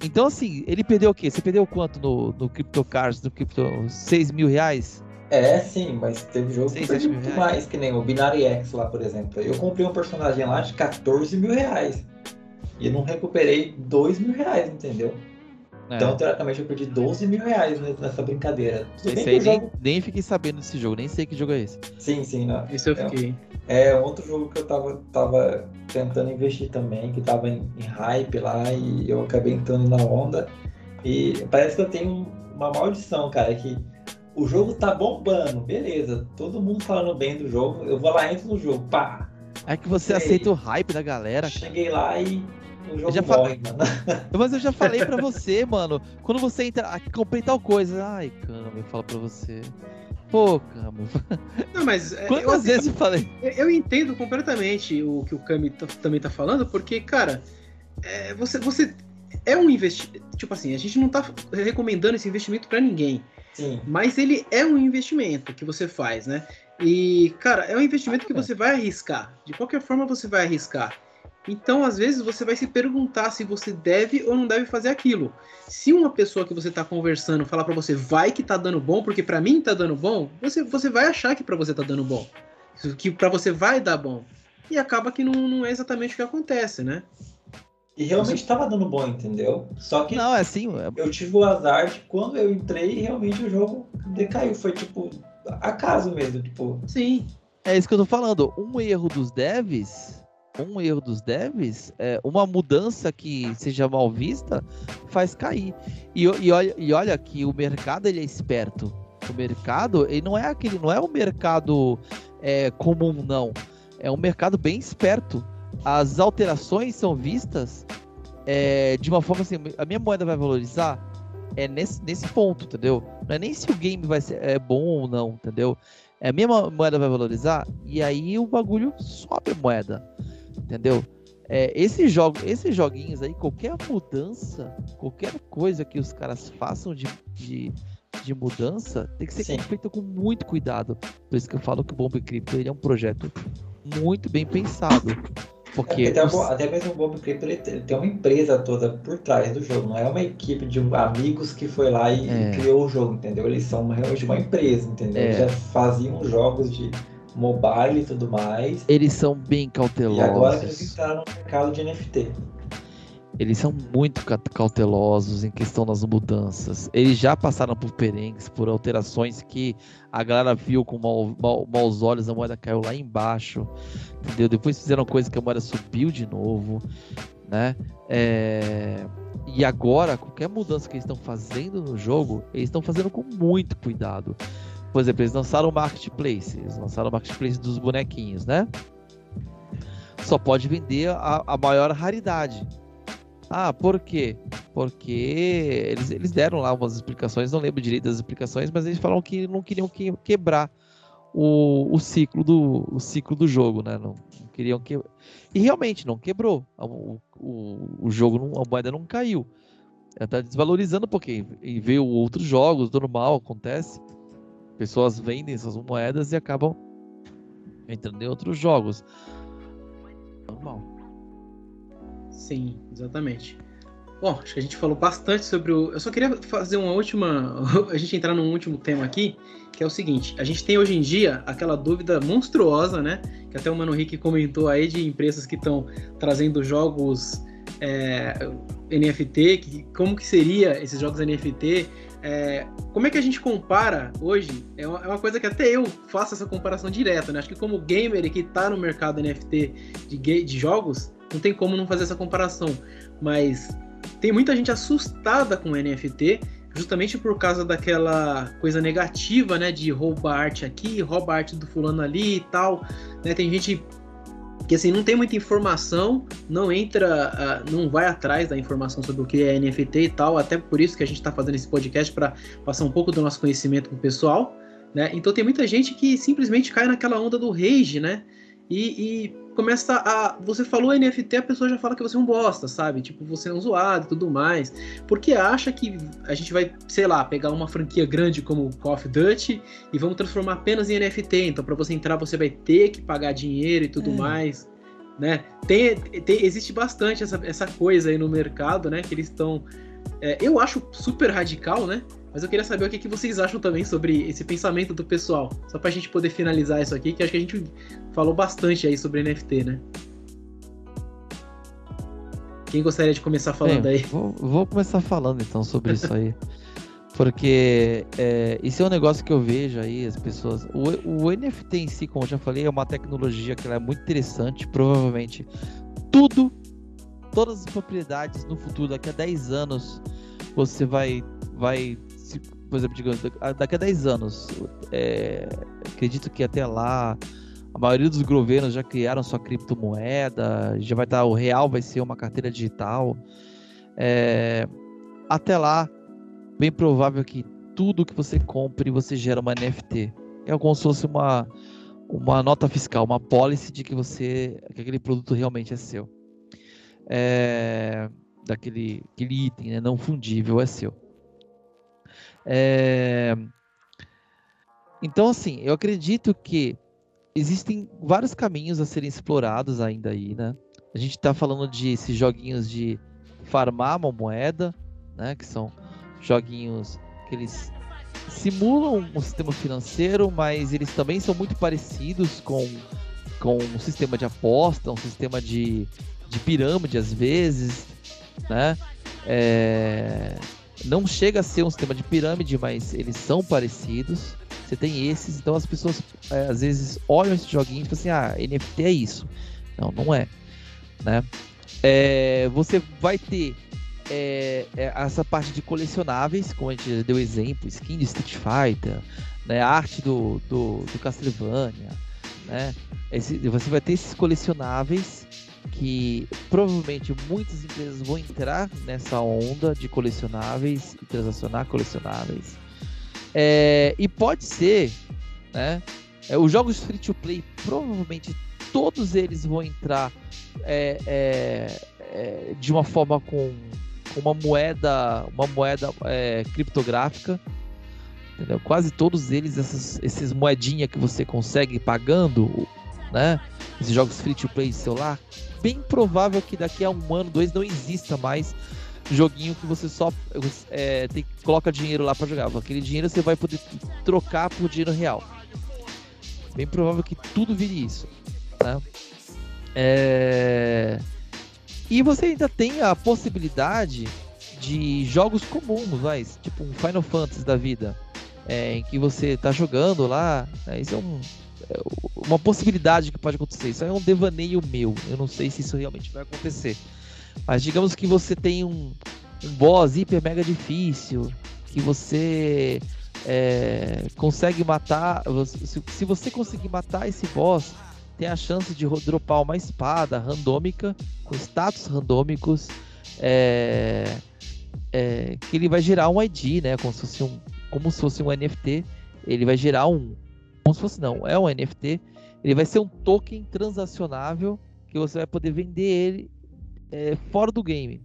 Speaker 4: Então, assim, ele perdeu o quê? Você perdeu quanto no, no CryptoCars, no Crypto... 6 mil reais?
Speaker 2: É, sim, mas teve jogo que perdeu muito mais, que nem o Binary X lá, por exemplo. Eu comprei um personagem lá de 14 mil reais. E não recuperei 2 mil reais, entendeu?
Speaker 4: É.
Speaker 2: Então, teoricamente, eu perdi 12 mil reais nessa brincadeira. Tudo
Speaker 4: Esse aí nem,
Speaker 2: jogo...
Speaker 4: nem fiquei sabendo desse jogo, nem sei que jogo é esse.
Speaker 2: Sim, sim, não.
Speaker 1: Isso eu
Speaker 2: É.
Speaker 1: fiquei.
Speaker 2: É outro jogo que eu tava, tava tentando investir também, que tava em, em hype lá e eu acabei entrando na onda. E parece que eu tenho uma maldição, cara, que o jogo tá bombando, beleza, todo mundo falando bem do jogo, eu vou lá, entro no jogo, pá,
Speaker 4: É que você aceita o hype da galera.
Speaker 2: cheguei lá e
Speaker 4: já
Speaker 2: morre.
Speaker 4: Mas eu já falei pra você, mano. Quando você entra. Ah, comprei tal coisa. Ai, Cama, eu falo pra você. Pô, Cama.
Speaker 1: Não, mas é, eu,
Speaker 4: Quantas vezes eu falei?
Speaker 1: eu entendo completamente o que o Kami tá- também tá falando, porque, cara, é, você, você é um investimento. Tipo assim, a gente não tá recomendando esse investimento pra ninguém.
Speaker 2: Sim,
Speaker 1: Mas ele é um investimento que você faz, né? E, cara, é um investimento que você vai arriscar. De qualquer forma, você vai arriscar. Então, às vezes, você vai se perguntar se você deve ou não deve fazer aquilo. Se uma pessoa que você tá conversando falar pra você, vai que tá dando bom, porque pra mim tá dando bom, você, você vai achar que pra você tá dando bom. Que pra você vai dar bom. E acaba que não, não é exatamente o que acontece, né?
Speaker 2: e realmente tava dando bom, entendeu? Só que
Speaker 4: Não, é assim. é-
Speaker 2: eu tive o azar de quando eu entrei, realmente o jogo decaiu, foi tipo, acaso mesmo, tipo,
Speaker 1: Sim.
Speaker 4: É isso que eu tô falando. Um erro dos devs. Um erro dos devs, é uma mudança que seja mal vista, faz cair. E, e olha, e olha que o mercado ele é esperto. O mercado, ele não é aquele, não é um mercado é, comum, não. É um mercado bem esperto. As alterações são vistas é, de uma forma assim, a minha moeda vai valorizar é nesse, nesse ponto, entendeu? Não é nem se o game vai ser é bom ou não, entendeu? É, a minha mo- moeda vai valorizar e aí o bagulho sobe a moeda, entendeu? É, esses, jogos, esses joguinhos aí, qualquer mudança, qualquer coisa que os caras façam de, de, de mudança, tem que ser
Speaker 2: Sim.
Speaker 4: feita com muito cuidado. Por isso que eu falo que o Bomb Crypto ele é um projeto muito bem pensado. Porque
Speaker 2: até,
Speaker 4: os-
Speaker 2: até mesmo o Bob Crypto ele tem, uma empresa toda por trás do jogo, não é uma equipe de amigos que foi lá e,
Speaker 4: É.
Speaker 2: criou o jogo, entendeu? Eles são realmente uma empresa, entendeu? Eles
Speaker 4: É.
Speaker 2: já faziam jogos de mobile e tudo mais.
Speaker 4: eles são bem
Speaker 2: E
Speaker 4: cautelosos.
Speaker 2: agora que eles entraram no mercado de NFT.
Speaker 4: Eles são muito ca- cautelosos em questão das mudanças. Eles já passaram por perengues, por alterações que a galera viu com mau- mau- maus olhos, a moeda caiu lá embaixo, entendeu? Depois fizeram coisa que a moeda subiu de novo, né? É, E agora, qualquer mudança que eles estão fazendo no jogo, eles estão fazendo com muito cuidado. Por exemplo, eles lançaram o Marketplace, eles lançaram o Marketplace dos bonequinhos, né? Só pode vender a, a maior raridade. Ah, por quê? Porque eles, eles deram lá umas explicações, não lembro direito das explicações, mas eles falaram que não queriam que- quebrar o, o ciclo do o ciclo do jogo, né? Não, não queriam que e realmente não quebrou. O, o, o jogo, não, a moeda não caiu. Ela tá desvalorizando porque e veio outros jogos, normal, acontece. Pessoas vendem essas moedas e acabam entrando em outros jogos. Normal.
Speaker 1: Sim, exatamente. Bom, acho que a gente falou bastante sobre o. Eu só queria fazer uma última. A gente entrar num último tema aqui, que é o seguinte: a gente tem hoje em dia aquela dúvida monstruosa, né? Que até o Mano Rick comentou aí de empresas que estão trazendo jogos é, NFT, que, como que seria esses jogos NFT? É, como é que a gente compara hoje? É uma, é uma coisa que até eu faço essa comparação direta, né? Acho que como gamer que tá no mercado NFT de, de jogos, não tem como não fazer essa comparação. Mas tem muita gente assustada com NFT, justamente por causa daquela coisa negativa, né? De rouba arte aqui, rouba arte do fulano ali e tal. Né? Tem gente que assim não tem muita informação, não entra, ah, não vai atrás da informação sobre o que é NFT e tal. Até por isso que a gente está fazendo esse podcast para passar um pouco do nosso conhecimento pro pessoal. Né? Então tem muita gente que simplesmente cai naquela onda do rage, né? E, e começa a. Você falou NFT, a pessoa já fala que você é um bosta, sabe? Tipo, você é um zoado e tudo mais. Porque acha que a gente vai, sei lá, pegar uma franquia grande como Call of Duty e vamos transformar apenas em NFT. Então, para você entrar, você vai ter que pagar dinheiro e tudo
Speaker 2: É.
Speaker 1: mais. Né? Tem, tem- existe bastante essa, essa coisa aí no mercado, né? Que eles estão. É, eu acho super radical, né? Mas eu queria saber o que, que vocês acham também sobre esse pensamento do pessoal. Só pra gente poder finalizar isso aqui, que acho que a gente falou bastante aí sobre NFT, né? Quem gostaria de começar falando
Speaker 4: Bem,
Speaker 1: aí?
Speaker 4: Vou, vou começar falando então sobre isso aí. Porque é, isso é um negócio que eu vejo aí, as pessoas. O, o NFT em si, como eu já falei, é uma tecnologia que é muito interessante. Provavelmente tudo, todas as propriedades no futuro, daqui a 10 anos, você vai. vai se, por exemplo, digamos, daqui a 10 anos, é, acredito que até lá a maioria dos governos já criaram sua criptomoeda, já vai estar, o real vai ser uma carteira digital. É, até lá, bem provável que tudo que você compre você gera uma NFT. É como se fosse uma, uma nota fiscal, uma policy de que você que aquele produto realmente é seu. É, daquele aquele item né, não fundível é seu. É, então, assim, eu acredito que existem vários caminhos a serem explorados ainda aí, né? A gente está falando de esses joguinhos de farmar uma moeda, né? Que são joguinhos que eles simulam um sistema financeiro, mas eles também são muito parecidos com, com um sistema de aposta, um sistema de, de pirâmide às vezes, né? É... Não chega a ser um sistema de pirâmide, mas eles são parecidos. Você tem esses, então as pessoas é, às vezes olham esse joguinho e falam assim, ah, NFT é isso. Não, não é. Né? É, você vai ter é, é, essa parte de colecionáveis, como a gente já deu exemplo, skin de Street Fighter, né, arte do, do, do Castlevania, né? Esse, você vai ter esses colecionáveis que provavelmente muitas empresas vão entrar nessa onda de colecionáveis e transacionar colecionáveis. É, e pode ser, né? É, os jogos free to play provavelmente todos eles vão entrar é, é, é de uma forma com uma moeda, uma moeda é, criptográfica. Entendeu? Quase todos eles, essas, esses moedinha que você consegue pagando, né? Esses jogos free to play de celular, bem provável que daqui a um ano, dois, não exista mais joguinho que você só é, tem, coloca dinheiro lá para jogar. Aquele dinheiro você vai poder trocar por dinheiro real. Bem provável que tudo vire isso. Né? É... E você ainda tem a possibilidade de jogos comuns, vai, tipo um Final Fantasy da vida, é, em que você tá jogando lá. Né, isso é, um, uma possibilidade que pode acontecer. Isso é um devaneio meu. Eu não sei se isso realmente vai acontecer. Mas digamos que você tem um, um boss hiper mega difícil, que você é, consegue matar. Se, se você conseguir matar esse boss tem a chance de dropar uma espada randômica com status randômicos é, é, que ele vai gerar um ID, né? Como se fosse um, como se fosse um NFT. Ele vai gerar um, como se fosse não, é um NFT. Ele vai ser um token transacionável que você vai poder vender ele é, fora do game.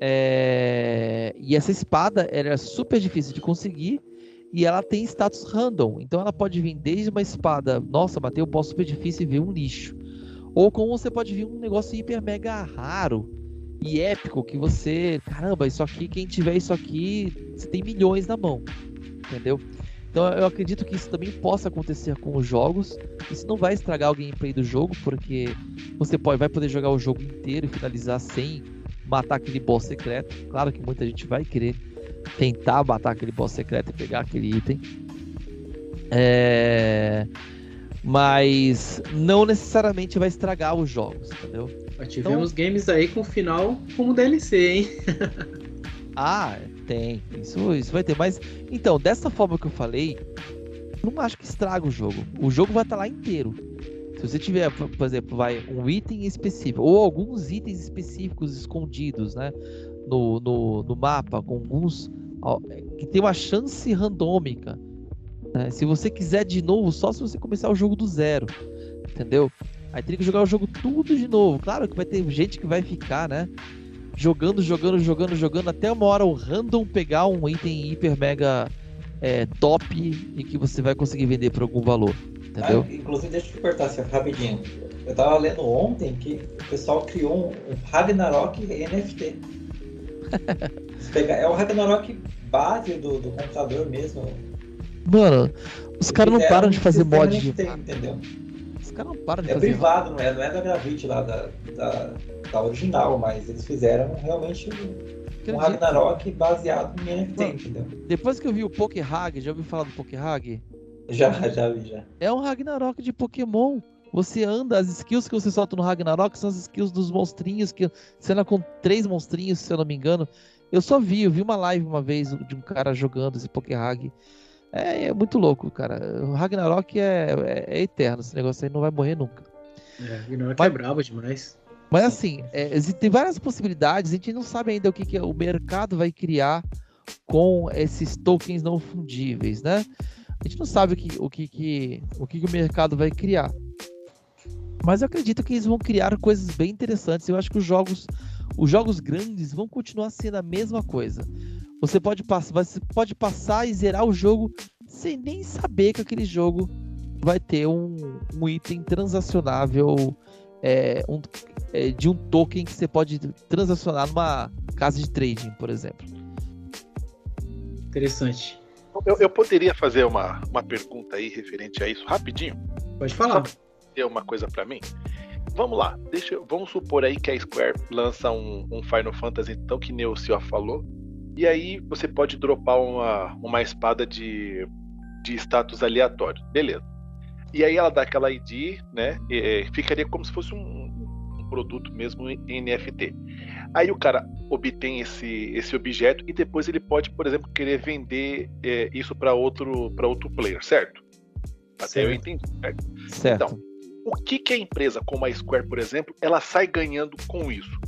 Speaker 4: É, e essa espada era super difícil de conseguir e ela tem status random. Então ela pode vir desde uma espada, nossa, matei o boss super difícil e ver um lixo. Ou como você pode vir um negócio hiper mega raro e épico que você, caramba, isso aqui, quem tiver isso aqui, você tem milhões na mão. Entendeu? Então eu acredito que isso também possa acontecer com os jogos. Isso não vai estragar o gameplay do jogo, porque você pode, vai poder jogar o jogo inteiro e finalizar sem matar aquele boss secreto. Claro que muita gente vai querer tentar matar aquele boss secreto e pegar aquele item. É... Mas não necessariamente vai estragar os jogos, entendeu?
Speaker 1: Já tivemos então... games aí com final como DLC, hein?
Speaker 4: ah, tem. Isso, isso vai ter. Mas, então, dessa forma que eu falei, não acho que estraga o jogo. O jogo vai estar lá inteiro. Se você tiver, por exemplo, vai um item específico, ou alguns itens específicos escondidos, né? no, no, no mapa com alguns que tem uma chance randômica. Né? Se você quiser de novo, só se você começar o jogo do zero, entendeu? Aí tem que jogar o jogo tudo de novo. Claro que vai ter gente que vai ficar, né? Jogando, jogando, jogando, jogando até uma hora o random pegar um item hiper mega é, top e que você vai conseguir vender por algum valor. Entendeu?
Speaker 2: Ah, inclusive, deixa eu te cortar assim, rapidinho. Eu tava lendo ontem que o pessoal criou um, um Ragnarok NFT é o Ragnarok base do, do computador mesmo.
Speaker 4: Mano, os caras não param de fazer mod.
Speaker 2: NFT, entendeu?
Speaker 4: Os caras não param de
Speaker 2: É
Speaker 4: fazer.
Speaker 2: privado, não é, não é da Gravity lá, da, da, da original, mas eles fizeram realmente um, um. Ragnarok baseado em NFT, entendeu?
Speaker 4: Depois que eu vi o Pokehag, já ouviu falar do Pokehag?
Speaker 2: Já, já vi, já.
Speaker 4: É um Ragnarok de Pokémon. Você anda, as skills que você solta no Ragnarok são as skills dos monstrinhos, que você anda com três monstrinhos, se eu não me engano. Eu só vi, eu vi uma live uma vez de um cara jogando esse Pokehag. É, é muito louco, cara. O Ragnarok é, é- é eterno, esse negócio aí não vai morrer nunca.
Speaker 1: É, Ragnarok
Speaker 4: Mas-
Speaker 1: é brabo demais.
Speaker 4: Mas assim, é, exi- tem várias possibilidades, a gente não sabe ainda o que, que o mercado vai criar com esses tokens não fundíveis, né? A gente não sabe o que o, que, que- o, que que o mercado vai criar. Mas eu acredito que eles vão criar coisas bem interessantes. Eu acho que os jogos, os jogos grandes vão continuar sendo a mesma coisa. Você pode, pass você pode passar e zerar o jogo sem nem saber que aquele jogo vai ter um, um item transacionável é, um- é, de um token que você pode transacionar numa casa de trading, por exemplo.
Speaker 1: Interessante.
Speaker 3: Eu, eu poderia fazer uma, uma pergunta aí referente a isso rapidinho?
Speaker 1: Pode falar.
Speaker 3: Ter uma coisa pra mim? Vamos lá, deixa, vamos supor aí que a Square lança um, um Final Fantasy, então, que nem o Cio falou, e aí você pode dropar uma, uma espada de, de status aleatório. Beleza. E aí ela dá aquela ID, né? e, é, ficaria como se fosse um, um produto mesmo em NFT. Aí o cara obtém esse, esse objeto e depois ele pode, por exemplo, querer vender é, isso para outro, pra outro player, certo? Até eu
Speaker 1: Certo.
Speaker 3: entendi, certo?
Speaker 4: Certo.
Speaker 3: Então, O que, que a empresa como a Square, por exemplo, ela sai ganhando com isso?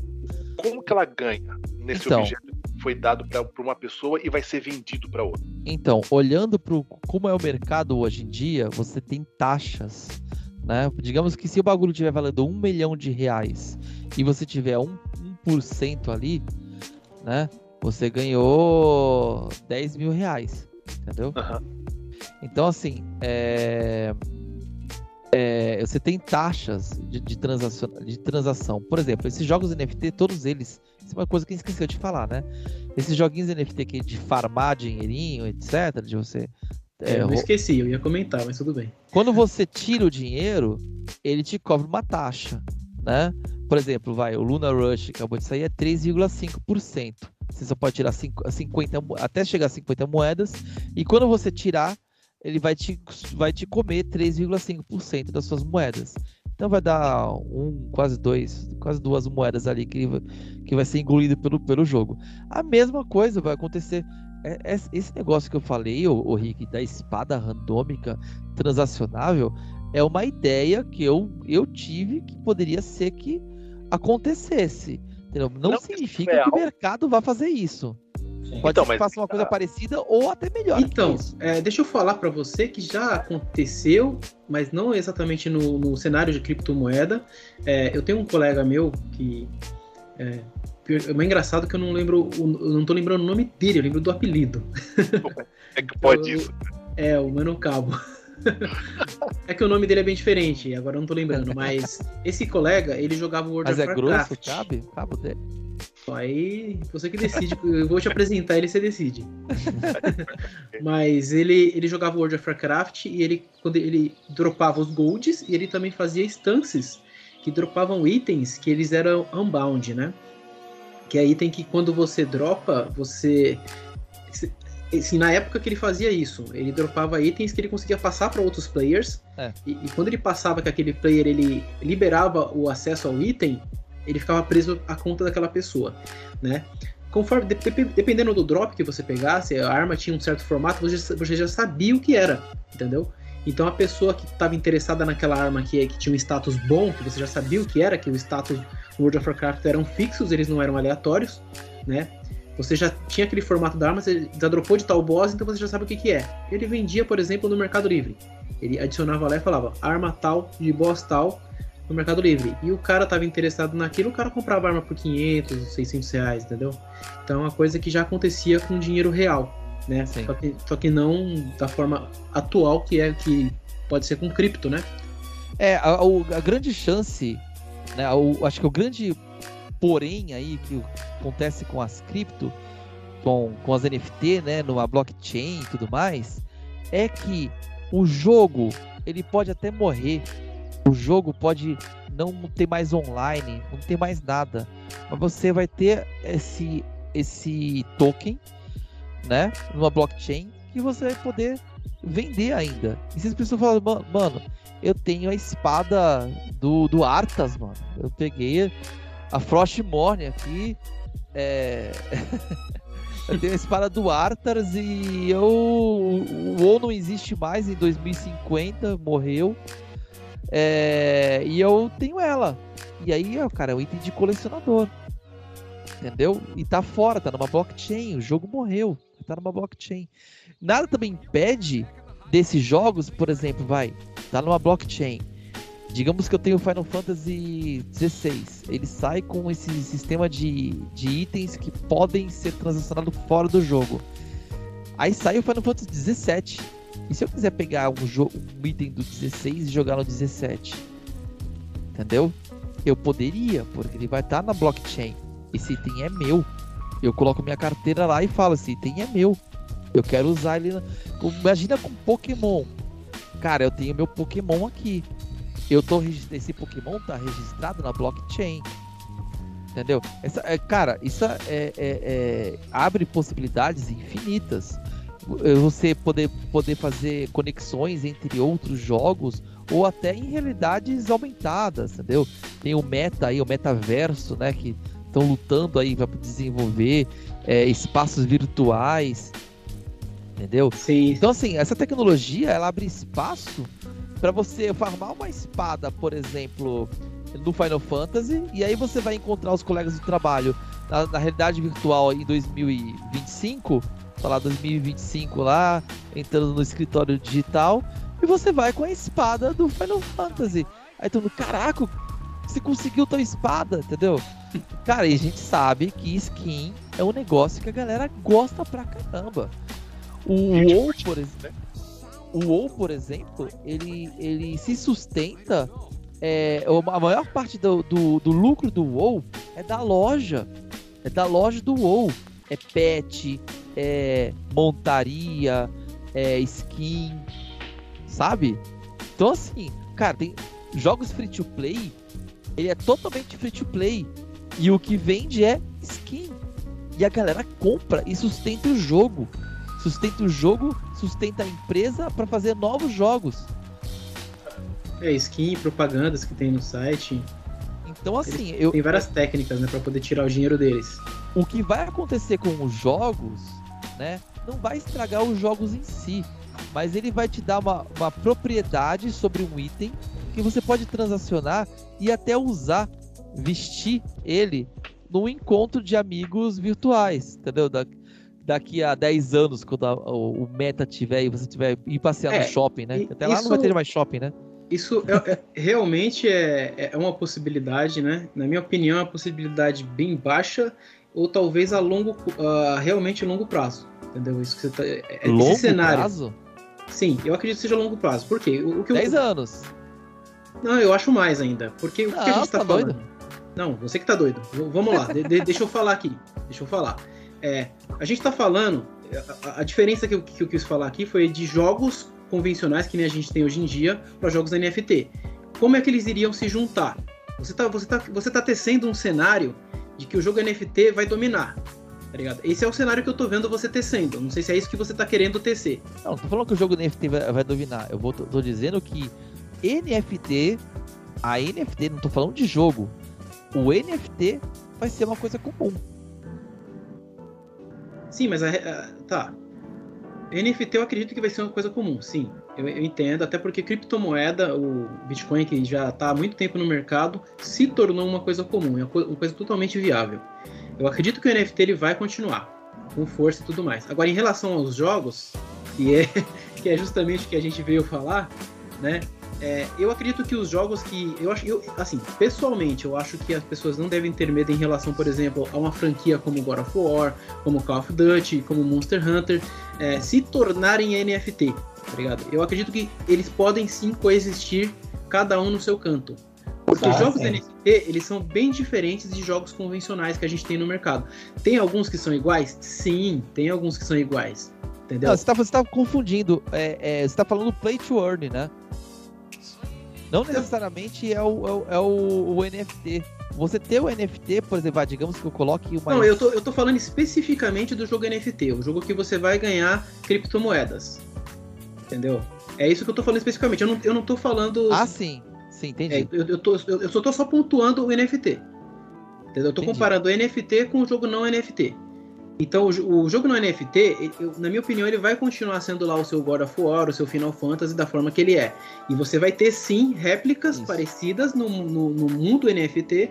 Speaker 3: Como que ela ganha nesse
Speaker 4: Então.
Speaker 3: objeto foi dado para uma pessoa e vai ser vendido para outra?
Speaker 4: Então, olhando para como é o mercado hoje em dia, você tem taxas, né? Digamos que se o bagulho tiver valendo um milhão de reais e você tiver um, 1% ali, né? Você ganhou 10 mil reais, entendeu?
Speaker 3: Aham.
Speaker 4: Então, assim, é... é, você tem taxas de, de, transação, de transação. Por exemplo, esses jogos NFT, todos eles, isso é uma coisa que esqueceu de falar, né? Esses joguinhos NFT que de farmar dinheirinho, etc., de você.
Speaker 1: É,
Speaker 4: é,
Speaker 1: eu esqueci, eu ia comentar, mas tudo bem.
Speaker 4: quando você tira o dinheiro, ele te cobra uma taxa, né? Por exemplo, vai, o Luna Rush que acabou de sair é 3,5%. Você só pode tirar cinco- 50, mo- até chegar a 50 moedas, e quando você tirar, ele vai te, vai te comer 3,5% das suas moedas. Então vai dar um, quase dois, quase duas moedas ali que, vai- que vai ser engolido pelo, pelo jogo. A mesma coisa vai acontecer. É- é- Esse negócio que eu falei, o, o Rick, da espada randômica transacionável, é uma ideia que eu, eu tive que poderia ser que acontecesse. entendeu? Não,
Speaker 3: Não,
Speaker 4: significa
Speaker 3: é
Speaker 4: que o mercado vá fazer isso.
Speaker 2: Sim.
Speaker 4: Pode
Speaker 3: Então,
Speaker 4: ser que
Speaker 3: mas-
Speaker 4: faça uma coisa
Speaker 3: ah.
Speaker 4: parecida ou até melhor.
Speaker 1: Então, é, deixa eu falar para você que já aconteceu, mas não exatamente no, no cenário de criptomoeda. É, eu tenho um colega meu que é, é mais engraçado que eu não lembro, o- eu não tô lembrando o nome dele, eu lembro do apelido.
Speaker 3: É que pode
Speaker 1: Eu-
Speaker 3: isso.
Speaker 1: É, o Mano Cabo. é que o nome dele é bem diferente, agora eu não tô lembrando, mas esse colega, ele jogava World
Speaker 4: Mas
Speaker 1: of
Speaker 4: é grosso,
Speaker 1: Warcraft.
Speaker 4: cabe? Cabo dele.
Speaker 1: Aí você que decide, eu vou te apresentar ele, você decide. Mas ele, ele jogava World of Warcraft e ele quando ele dropava os golds e ele também fazia instances que dropavam itens que eles eram unbound, né? Que é item que quando você dropa, você se- assim, na época que ele fazia isso, ele dropava itens que ele conseguia passar para outros players.
Speaker 4: É.
Speaker 1: E, e quando ele passava que aquele player ele liberava o acesso ao item, ele ficava preso à conta daquela pessoa, né? Conforme de- de- dependendo do drop que você pegasse, a arma tinha um certo formato, você, já- você já sabia o que era, entendeu? Então a pessoa que estava interessada naquela arma que, que tinha um status bom, que você já sabia o que era, que o status World of Warcraft eram fixos, eles não eram aleatórios, né? Você já tinha aquele formato da arma, você já dropou de tal boss, então você já sabe o que, que é. Ele vendia, por exemplo, no Mercado Livre. Ele adicionava lá e falava arma tal, de boss tal, no Mercado Livre. E o cara tava interessado naquilo, o cara comprava arma por 500, 600 reais, entendeu? Então é uma coisa que já acontecia com dinheiro real, né? Só que, só que não da forma atual, que é que pode ser com cripto, né?
Speaker 4: É, a, a grande chance, né, o- acho que o grande porém aí que acontece com as cripto, com, com as NFT, né, numa blockchain e tudo mais, é que o jogo, ele pode até morrer O jogo pode não ter mais online, não ter mais nada, mas você vai ter esse esse token, né, numa blockchain que você vai poder vender ainda. E se as pessoas falam, mano, eu tenho a espada do, do Arthas, mano. Eu peguei a Frostmourne aqui. É... eu tenho a espada do Arthas e eu. O WoW não existe mais em 2050, morreu. É... E eu tenho ela. E aí, cara, é um item de colecionador. Entendeu? E tá fora, tá numa blockchain. O jogo morreu. Tá numa blockchain. Nada também impede desses jogos, por exemplo, vai, tá numa blockchain. Digamos que eu tenho Final Fantasy XVI. Ele sai com esse sistema de, de itens que podem ser transacionados fora do jogo. Aí sai o Final Fantasy XVII. E se eu quiser pegar um, jogo, um item do 16 e jogar no 17? Entendeu? Eu poderia, porque ele vai estar tá na blockchain. Esse item é meu. Eu coloco minha carteira lá e falo: esse item é meu. Eu quero usar ele. Imagina com Pokémon. Cara, eu tenho meu Pokémon aqui. Eu tô esse Pokémon tá registrado na blockchain. Entendeu? Essa, é, cara, isso é, é, é, abre possibilidades infinitas. Você poder, poder fazer conexões entre outros jogos ou até em realidades aumentadas, entendeu? Tem o meta aí, o metaverso, né? Que estão lutando aí para desenvolver é, espaços virtuais entendeu?
Speaker 1: Sim.
Speaker 4: Então, assim, essa tecnologia, ela abre espaço para você farmar uma espada, por exemplo, no Final Fantasy, e aí você vai encontrar os colegas do trabalho na, na realidade virtual em 2025, tá lá 2025 lá, entrando no escritório digital, e você vai com a espada do Final Fantasy. Aí todo mundo, caraca, você conseguiu tua espada, entendeu? Cara, e a gente sabe que skin é um negócio que a galera gosta pra caramba. O WoW, por exemplo, o WoW, por exemplo, ele, ele se sustenta. É, a maior parte do, do, do, lucro do WoW é da loja. É da loja do WoW. É pet, é montaria, é skin, sabe? Então assim, cara, tem jogos free to play, ele é totalmente free to play. E o que vende é skin. E a galera compra e sustenta o jogo sustenta o jogo, sustenta a empresa para fazer novos jogos.
Speaker 1: É, skin, propagandas que tem no site.
Speaker 4: Então, assim, eu.
Speaker 1: Tem várias técnicas, né, para poder tirar o dinheiro deles.
Speaker 4: O que vai acontecer com os jogos, né, não vai estragar os jogos em si, mas ele vai te dar uma, uma propriedade sobre um item que você pode transacionar e até usar, vestir ele num encontro de amigos virtuais, entendeu? Da, daqui a 10 anos, quando a, o, o, meta tiver e você tiver ir passear é, no shopping, né? Até lá isso, não vai ter mais shopping, né?
Speaker 1: Isso é, é, realmente é, é uma possibilidade, né? Na minha opinião, é uma possibilidade bem baixa ou talvez a longo, uh, realmente longo prazo, entendeu? Isso que você tá, é,
Speaker 4: é longo cenário. prazo?
Speaker 1: Sim, eu acredito que seja longo prazo. Por quê? O,
Speaker 4: o que 10 eu... anos.
Speaker 1: Não, eu acho mais ainda. Porque o que, a gente tá, tá falando? Doido? Não, você que tá doido. Vamos lá, de, de, deixa eu falar aqui. Deixa eu falar. É, a gente está falando, a, a, diferença que eu, que eu quis falar aqui foi de jogos convencionais que nem a gente tem hoje em dia para jogos NFT. Como é que eles iriam se juntar? Você está você tá, você tá tecendo um cenário de que o jogo NFT vai dominar. Tá ligado? Esse é o cenário que eu tô vendo você tecendo. Não sei se é isso que você tá querendo tecer.
Speaker 4: Não, tô falando que o jogo NFT vai, vai dominar. Eu vou, tô, tô dizendo que NFT, a NFT, não tô falando de jogo. O NFT vai ser uma coisa comum.
Speaker 1: Sim, mas a, a, tá. NFT eu acredito que vai ser uma coisa comum, sim. Eu, eu, entendo, até porque criptomoeda, o Bitcoin, que já está há muito tempo no mercado, se tornou uma coisa comum, é uma coisa totalmente viável. Eu acredito que o NFT ele vai continuar, com força e tudo mais. Agora, em relação aos jogos, que é, que é justamente o que a gente veio falar, né? É, eu acredito que os jogos que. Eu acho, eu, assim, pessoalmente, eu acho que as pessoas não devem ter medo em relação, por exemplo, a uma franquia como God of War, como Call of Duty, como Monster Hunter, é, se tornarem NFT, tá ligado? Eu acredito que eles podem sim coexistir, cada um no seu canto. Porque ah, jogos sim. NFT, eles são bem diferentes de jogos convencionais que a gente tem no mercado. Tem alguns que são iguais? Sim, tem alguns que são iguais. Entendeu?
Speaker 4: Não, você, está tá confundindo. É, é, você tá falando play to earn, né? Não necessariamente é o, é o, é o, o NFT. Você ter o NFT, por exemplo, ah, digamos que eu coloque uma.
Speaker 1: Não, eu tô, eu tô falando especificamente do jogo NFT, o jogo que você vai ganhar criptomoedas. Entendeu? É isso que eu tô falando especificamente. Eu não, eu não tô falando.
Speaker 4: Ah, sim. Sim, entendi.
Speaker 1: É, eu, eu, tô, eu, eu só tô só pontuando o NFT. Entendeu? Eu tô entendi. comparando o NFT com o jogo não NFT. Então, o, jogo no NFT, na minha opinião, ele vai continuar sendo lá o seu God of War, o seu Final Fantasy da forma que ele é. E você vai ter sim réplicas Isso. parecidas no, no, no, mundo NFT,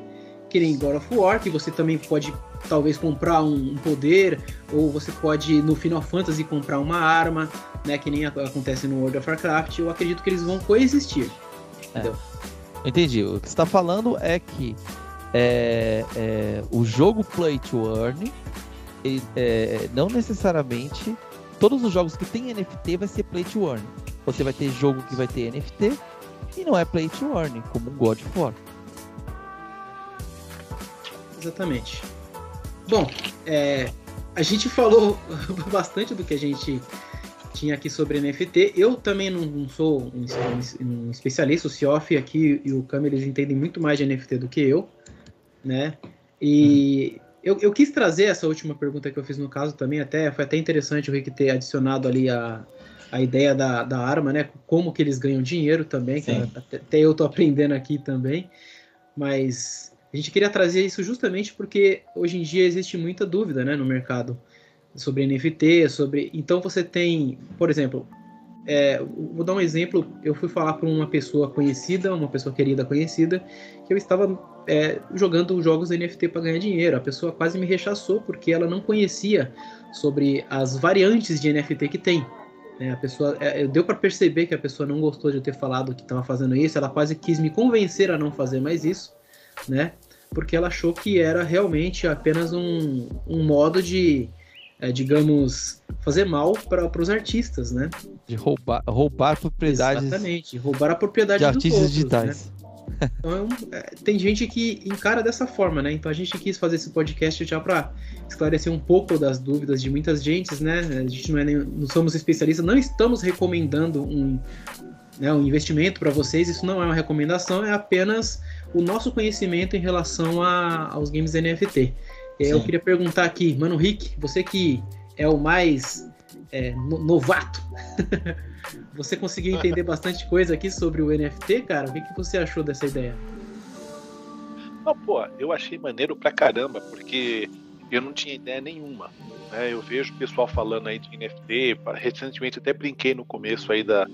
Speaker 1: que nem God of War, que você também pode talvez comprar um, um, poder, ou você pode no Final Fantasy comprar uma arma, né? Que nem acontece no World of Warcraft. Eu acredito que eles vão coexistir.
Speaker 4: É. Entendi. O que você está falando é que é, é, o jogo Play to Earn é, não necessariamente todos os jogos que tem NFT vai ser play to earn. Você vai ter jogo que vai ter NFT e não é play to earn, como um God of War.
Speaker 1: Exatamente. Bom, é, a gente falou bastante do que a gente tinha aqui sobre NFT. Eu também não, sou um, um, um, especialista, o Cioff aqui e o Cam, eles entendem muito mais de NFT do que eu, né? E eu, eu, quis trazer essa última pergunta que eu fiz no caso também, até foi até interessante o Rick ter adicionado ali a, a ideia da, da arma, né? Como que eles ganham dinheiro também, que até, até, eu tô aprendendo aqui também. Mas a gente queria trazer isso justamente porque hoje em dia existe muita dúvida né, no mercado sobre NFT, sobre. Então você tem, por exemplo, é, vou dar um exemplo. Eu fui falar com uma pessoa conhecida, uma pessoa querida conhecida, que eu estava é, jogando jogos NFT para ganhar dinheiro. A pessoa quase me rechaçou porque ela não conhecia sobre as variantes de NFT que tem. É, a pessoa, é, deu para perceber que a pessoa não gostou de eu ter falado que estava fazendo isso. Ela quase quis me convencer a não fazer mais isso, né? Porque ela achou que era realmente apenas um, um modo de, é, digamos, fazer mal para os artistas, né?
Speaker 4: De roubar, roubar propriedades.
Speaker 1: Exatamente, roubar a propriedade
Speaker 4: de artistas
Speaker 1: outros,
Speaker 4: digitais.
Speaker 1: Né? Então, é, tem gente que encara dessa forma, né? Então a gente quis fazer esse podcast já para esclarecer um pouco das dúvidas de muitas gentes, né? A gente não, é nem, não somos especialistas, não estamos recomendando um, né, um investimento para vocês, isso não é uma recomendação, é apenas o nosso conhecimento em relação a, aos games NFT. Sim. Eu queria perguntar aqui, mano Rick, você que é o mais é, novato Você conseguiu entender bastante coisa aqui sobre o NFT, cara? O que, que você achou dessa ideia?
Speaker 3: Não, pô, eu achei maneiro pra caramba, porque eu não tinha ideia nenhuma. Né? Eu vejo o pessoal falando aí de NFT, recentemente até brinquei no começo aí da,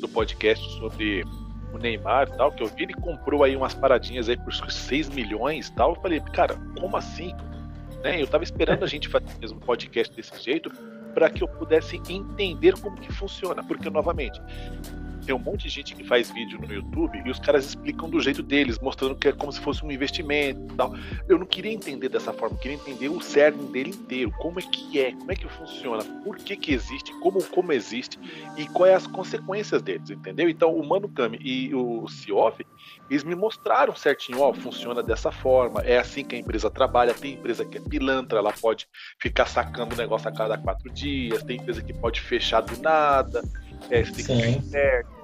Speaker 3: do podcast sobre o Neymar e tal, que eu vi ele comprou aí umas paradinhas aí por 6 milhões e tal. Eu falei, cara, como assim? Né? Eu tava esperando a gente fazer mesmo um podcast desse jeito, para que eu pudesse entender como que funciona, porque novamente tem um monte de gente que faz vídeo no YouTube e os caras explicam do jeito deles, mostrando que é como se fosse um investimento e tal. Eu não queria entender dessa forma, eu queria entender o cerne dele inteiro, como é que é, como é que funciona, por que que existe, como como existe e quais as consequências deles, entendeu? Então o Mano Kami e o Sioff, eles me mostraram certinho, ó, funciona dessa forma, é assim que a empresa trabalha, tem empresa que é pilantra, ela pode ficar sacando o negócio a cada quatro dias, tem empresa que pode fechar do nada, é, você tem Sim. que ficar certo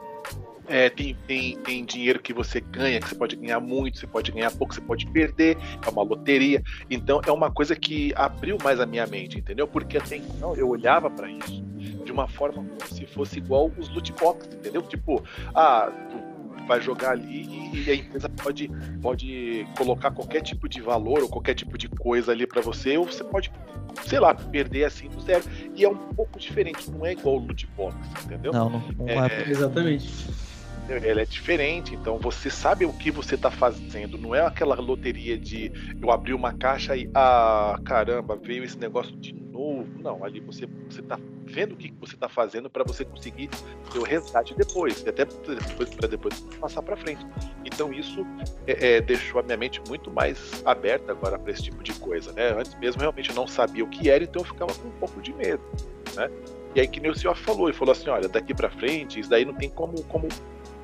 Speaker 3: é, tem, tem, tem dinheiro que você ganha, que você pode ganhar muito, você pode ganhar pouco, você pode perder, é uma loteria. Então é uma coisa que abriu mais a minha mente, entendeu? Porque até então eu olhava para isso de uma forma como se fosse igual os loot boxes, entendeu? Tipo, ah, tu vai jogar ali e a empresa pode, pode colocar qualquer tipo de valor ou qualquer tipo de coisa ali para você, ou você pode, sei lá, perder assim do zero. E é um pouco diferente, não é igual o loot box, entendeu?
Speaker 4: Não, não, não é,
Speaker 1: é exatamente
Speaker 3: ela é diferente, então você sabe o que você está fazendo, não é aquela loteria de eu abri uma caixa e ah, caramba, veio esse negócio de novo. Não, ali você você tá vendo o que você está fazendo para você conseguir ter o resgate depois, até depois para depois passar para frente. Então isso é, é, deixou a minha mente muito mais aberta agora para esse tipo de coisa, né? Antes mesmo realmente eu não sabia o que era, então eu ficava com um pouco de medo, né? E aí que nem o senhor falou, ele falou assim, olha, daqui para frente, isso daí não tem como, como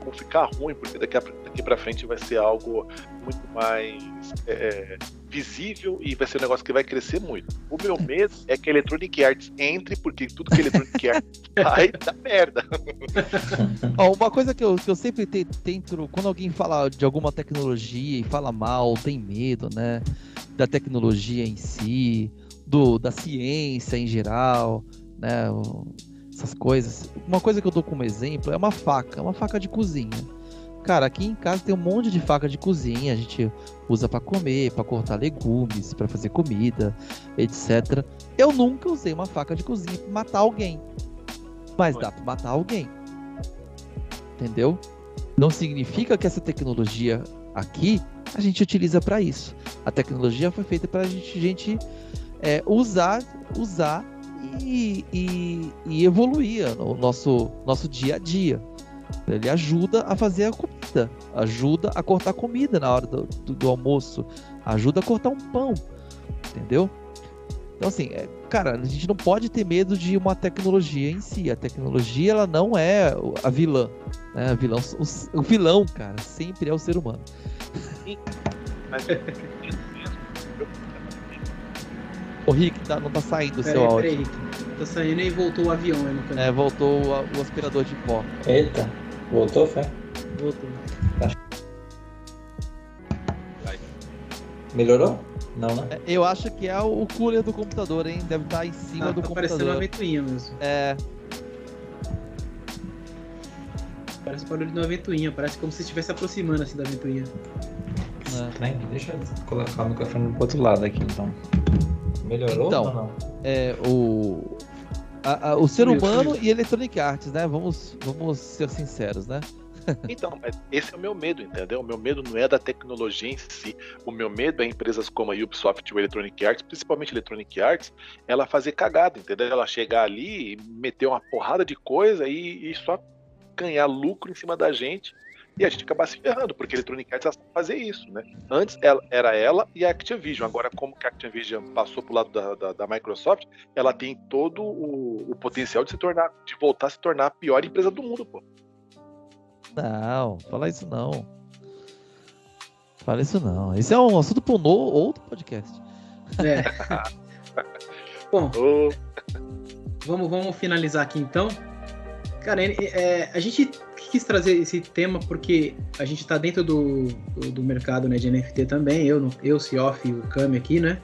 Speaker 3: vão ficar ruim, porque daqui, a, daqui pra frente vai ser algo muito mais é, visível e vai ser um negócio que vai crescer muito. O meu medo é que a Electronic Arts entre, porque tudo que a Electronic Arts vai dar merda.
Speaker 4: Ó, uma coisa que eu, que eu sempre tento, quando alguém fala de alguma tecnologia e fala mal, tem medo, né? Da tecnologia em si, do, da ciência em geral, né? Essas coisas. Uma coisa que eu dou como exemplo é uma faca, uma faca de cozinha. Cara, aqui em casa tem um monte de faca de cozinha, a gente usa para comer, para cortar legumes, para fazer comida, etc. Eu nunca usei uma faca de cozinha para matar alguém. Mas dá para matar alguém. Entendeu? Não significa que essa tecnologia aqui a gente utiliza para isso. A tecnologia foi feita para a gente, gente é, usar, usar e, e, e evoluir o nosso, nosso dia a dia. Ele ajuda a fazer a comida, ajuda a cortar comida na hora do, do, do almoço, ajuda a cortar um pão, entendeu? Então, assim, é, cara, a gente não pode ter medo de uma tecnologia em si. A tecnologia, ela não é a vilã. Né? A vilão, o, o vilão, cara, sempre é o ser humano. Sim, mas O Rick tá, não tá saindo o seu áudio. Peraí, Rick.
Speaker 1: Tá saindo e voltou o avião aí no
Speaker 4: canto. É, voltou o, o, aspirador de pó.
Speaker 2: Eita, voltou, Fé?
Speaker 1: Voltou.
Speaker 2: Melhorou? Não, né?
Speaker 4: É, eu acho que é o cooler do computador, hein? Deve estar tá em cima ah, do tá computador.
Speaker 1: parecendo uma ventoinha mesmo.
Speaker 4: É.
Speaker 1: Parece o barulho de uma ventoinha, parece como se estivesse aproximando assim da ventoinha.
Speaker 2: É. Deixa eu colocar o microfone pro outro lado aqui então. Melhorou então, ou não?
Speaker 4: É, o, a, a, o ser humano e Electronic Arts, né? Vamos, vamos ser sinceros, né?
Speaker 3: Então, esse é o meu medo, entendeu? O meu medo não é da tecnologia em si. O meu medo é empresas como a Ubisoft ou Electronic Arts, principalmente Electronic Arts, ela fazer cagada, entendeu? Ela chegar ali e meter uma porrada de coisa e, e só ganhar lucro em cima da gente e a gente acabar se ferrando, porque a Electronic Arts sabe fazer isso, né? Antes ela, era ela e a Activision, agora como que a Activision passou pro lado da, da, da Microsoft, ela tem todo o, o, potencial de se tornar, de voltar a se tornar a pior empresa do mundo, pô.
Speaker 4: Não, fala isso não. Fala isso não. Isso é um assunto para um outro podcast.
Speaker 1: É. Bom, oh. vamos, vamos finalizar aqui então. Cara, é, a gente quis trazer esse tema porque a gente está dentro do, do, do, mercado né, de NFT também, eu, eu Cioff e o Kami aqui, né?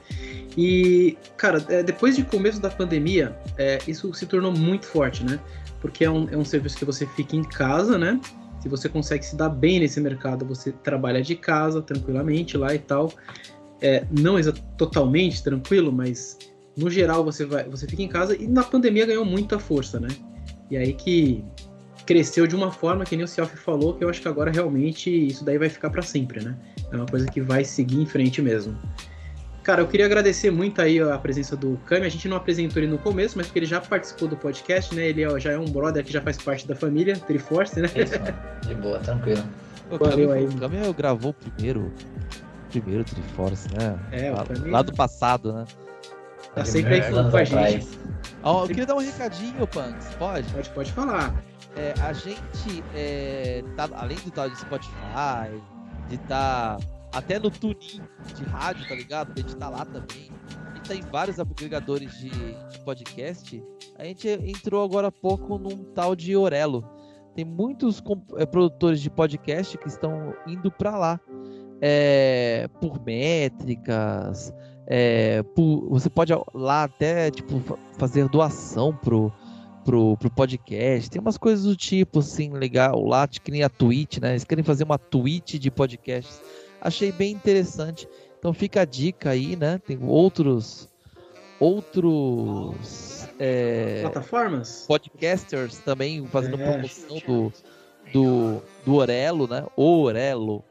Speaker 1: E, cara, é, depois de começo da pandemia, é, isso se tornou muito forte, né? Porque é um, é um serviço que você fica em casa, né? Se você consegue se dar bem nesse mercado, você trabalha de casa tranquilamente lá e tal. É, não totalmente tranquilo, mas no geral você vai, você fica em casa e na pandemia ganhou muita força, né? E aí que cresceu de uma forma que nem o Cioff falou, que eu acho que agora realmente isso daí vai ficar para sempre, né? É uma coisa que vai seguir em frente mesmo. Cara, eu queria agradecer muito aí a presença do Cami. A gente não apresentou ele no começo, mas porque ele já participou do podcast, né? Ele já é um brother que já faz parte da família, Triforce, né?
Speaker 2: Isso, de boa, tranquilo.
Speaker 4: O Valeu aí. O Cami gravou primeiro, primeiro Triforce, né? É, lá, Cami... lá do passado, né?
Speaker 1: Tá sempre aí falando com a gente.
Speaker 4: Oh, eu queria dar um recadinho, Punks. Pode?
Speaker 1: Pode, pode falar.
Speaker 4: É, a gente, é, tá, além de estar de Spotify, de estar até no tuning de rádio, tá ligado? A gente tá lá também. A gente tá em vários agregadores de, de podcast. A gente entrou agora há pouco num tal de Orelo. Tem muitos é, produtores de podcast que estão indo para lá. É, por métricas, é, por, você pode lá até tipo fazer doação pro, pro, pro podcast. Tem umas coisas do tipo, assim, legal. Lá que nem a Twitch, né? Eles querem fazer uma Twitch de podcasts. Achei bem interessante. Então fica a dica aí, né? Tem outros. Outros. É,
Speaker 1: Plataformas?
Speaker 4: Podcasters também fazendo é. promoção do, do, do Orelo, né? Orelo.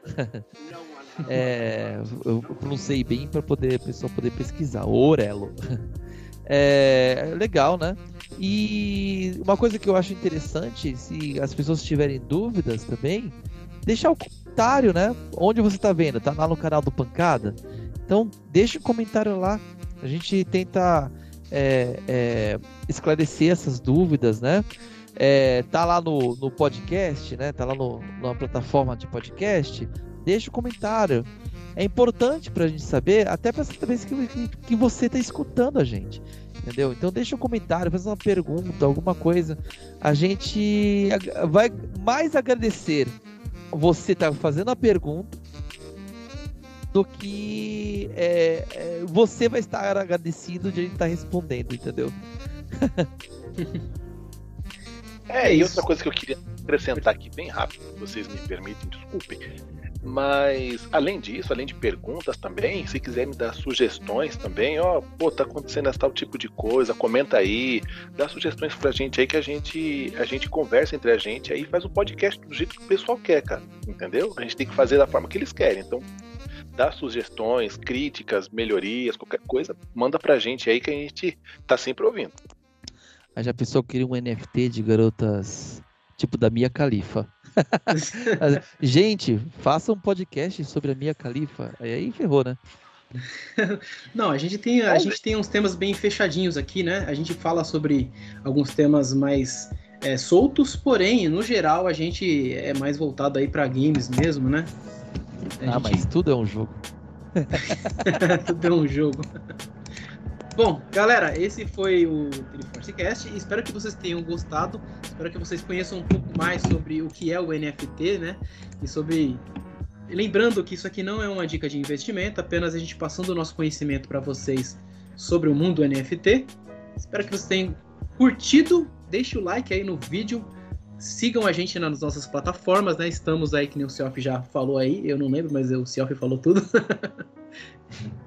Speaker 4: é, eu pronunciei bem para poder a pessoa poder pesquisar. Orelo. É legal, né? E uma coisa que eu acho interessante, se as pessoas tiverem dúvidas também, deixar o comentário, né? Onde você está vendo? Tá lá no canal do Pancada? Então, deixa um comentário lá. A gente tenta é, é, esclarecer essas dúvidas, né? é, tá lá no, no podcast, né? Tá lá no, plataforma de podcast, deixa o um comentário. É importante pra gente saber, até pra saber que, que você tá escutando a gente. Entendeu? Então deixa um comentário, faz uma pergunta, alguma coisa. A gente vai mais agradecer você tá fazendo a pergunta do que é, é, você vai estar agradecido de a gente estar tá respondendo, entendeu?
Speaker 3: é, e outra coisa que eu queria acrescentar aqui bem rápido, se vocês me permitem, desculpem. Mas, além disso, além de perguntas também, se quiser me dar sugestões também, ó, pô, tá acontecendo tal tipo de coisa, comenta aí, dá sugestões pra gente aí que a gente, a gente conversa entre a gente aí faz o podcast do jeito que o pessoal quer, cara. Entendeu? A gente tem que fazer da forma que eles querem. Então, dá sugestões, críticas, melhorias, qualquer coisa, manda pra gente aí que a gente tá sempre ouvindo.
Speaker 4: A já pensou que queria um NFT de garotas tipo da Mia Khalifa? gente, faça um podcast sobre a Mia Khalifa. Aí ferrou, né?
Speaker 1: Não, a gente tem a gente tem uns temas bem fechadinhos aqui, né? A gente fala sobre alguns temas mais é, soltos, porém, no geral, a gente é mais voltado aí para games mesmo, né?
Speaker 4: A ah, gente... mas tudo é um jogo.
Speaker 1: tudo é um jogo. Bom, galera, esse foi o Teleforcecast. Espero que vocês tenham gostado. Espero que vocês conheçam um pouco mais sobre o que é o NFT, né? E sobre. Lembrando que isso aqui não é uma dica de investimento, apenas a gente passando o nosso conhecimento para vocês sobre o mundo NFT. Espero que vocês tenham curtido. Deixe o like aí no vídeo. Sigam a gente nas nossas plataformas, né? Estamos aí, que nem o Selfie já falou aí. Eu não lembro, mas o Selfie falou tudo.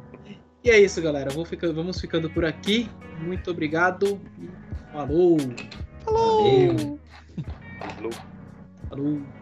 Speaker 1: E é isso, galera. Vou ficar, vamos ficando por aqui. Muito obrigado. Falou!
Speaker 4: Falou!
Speaker 3: Falou!
Speaker 1: Falou!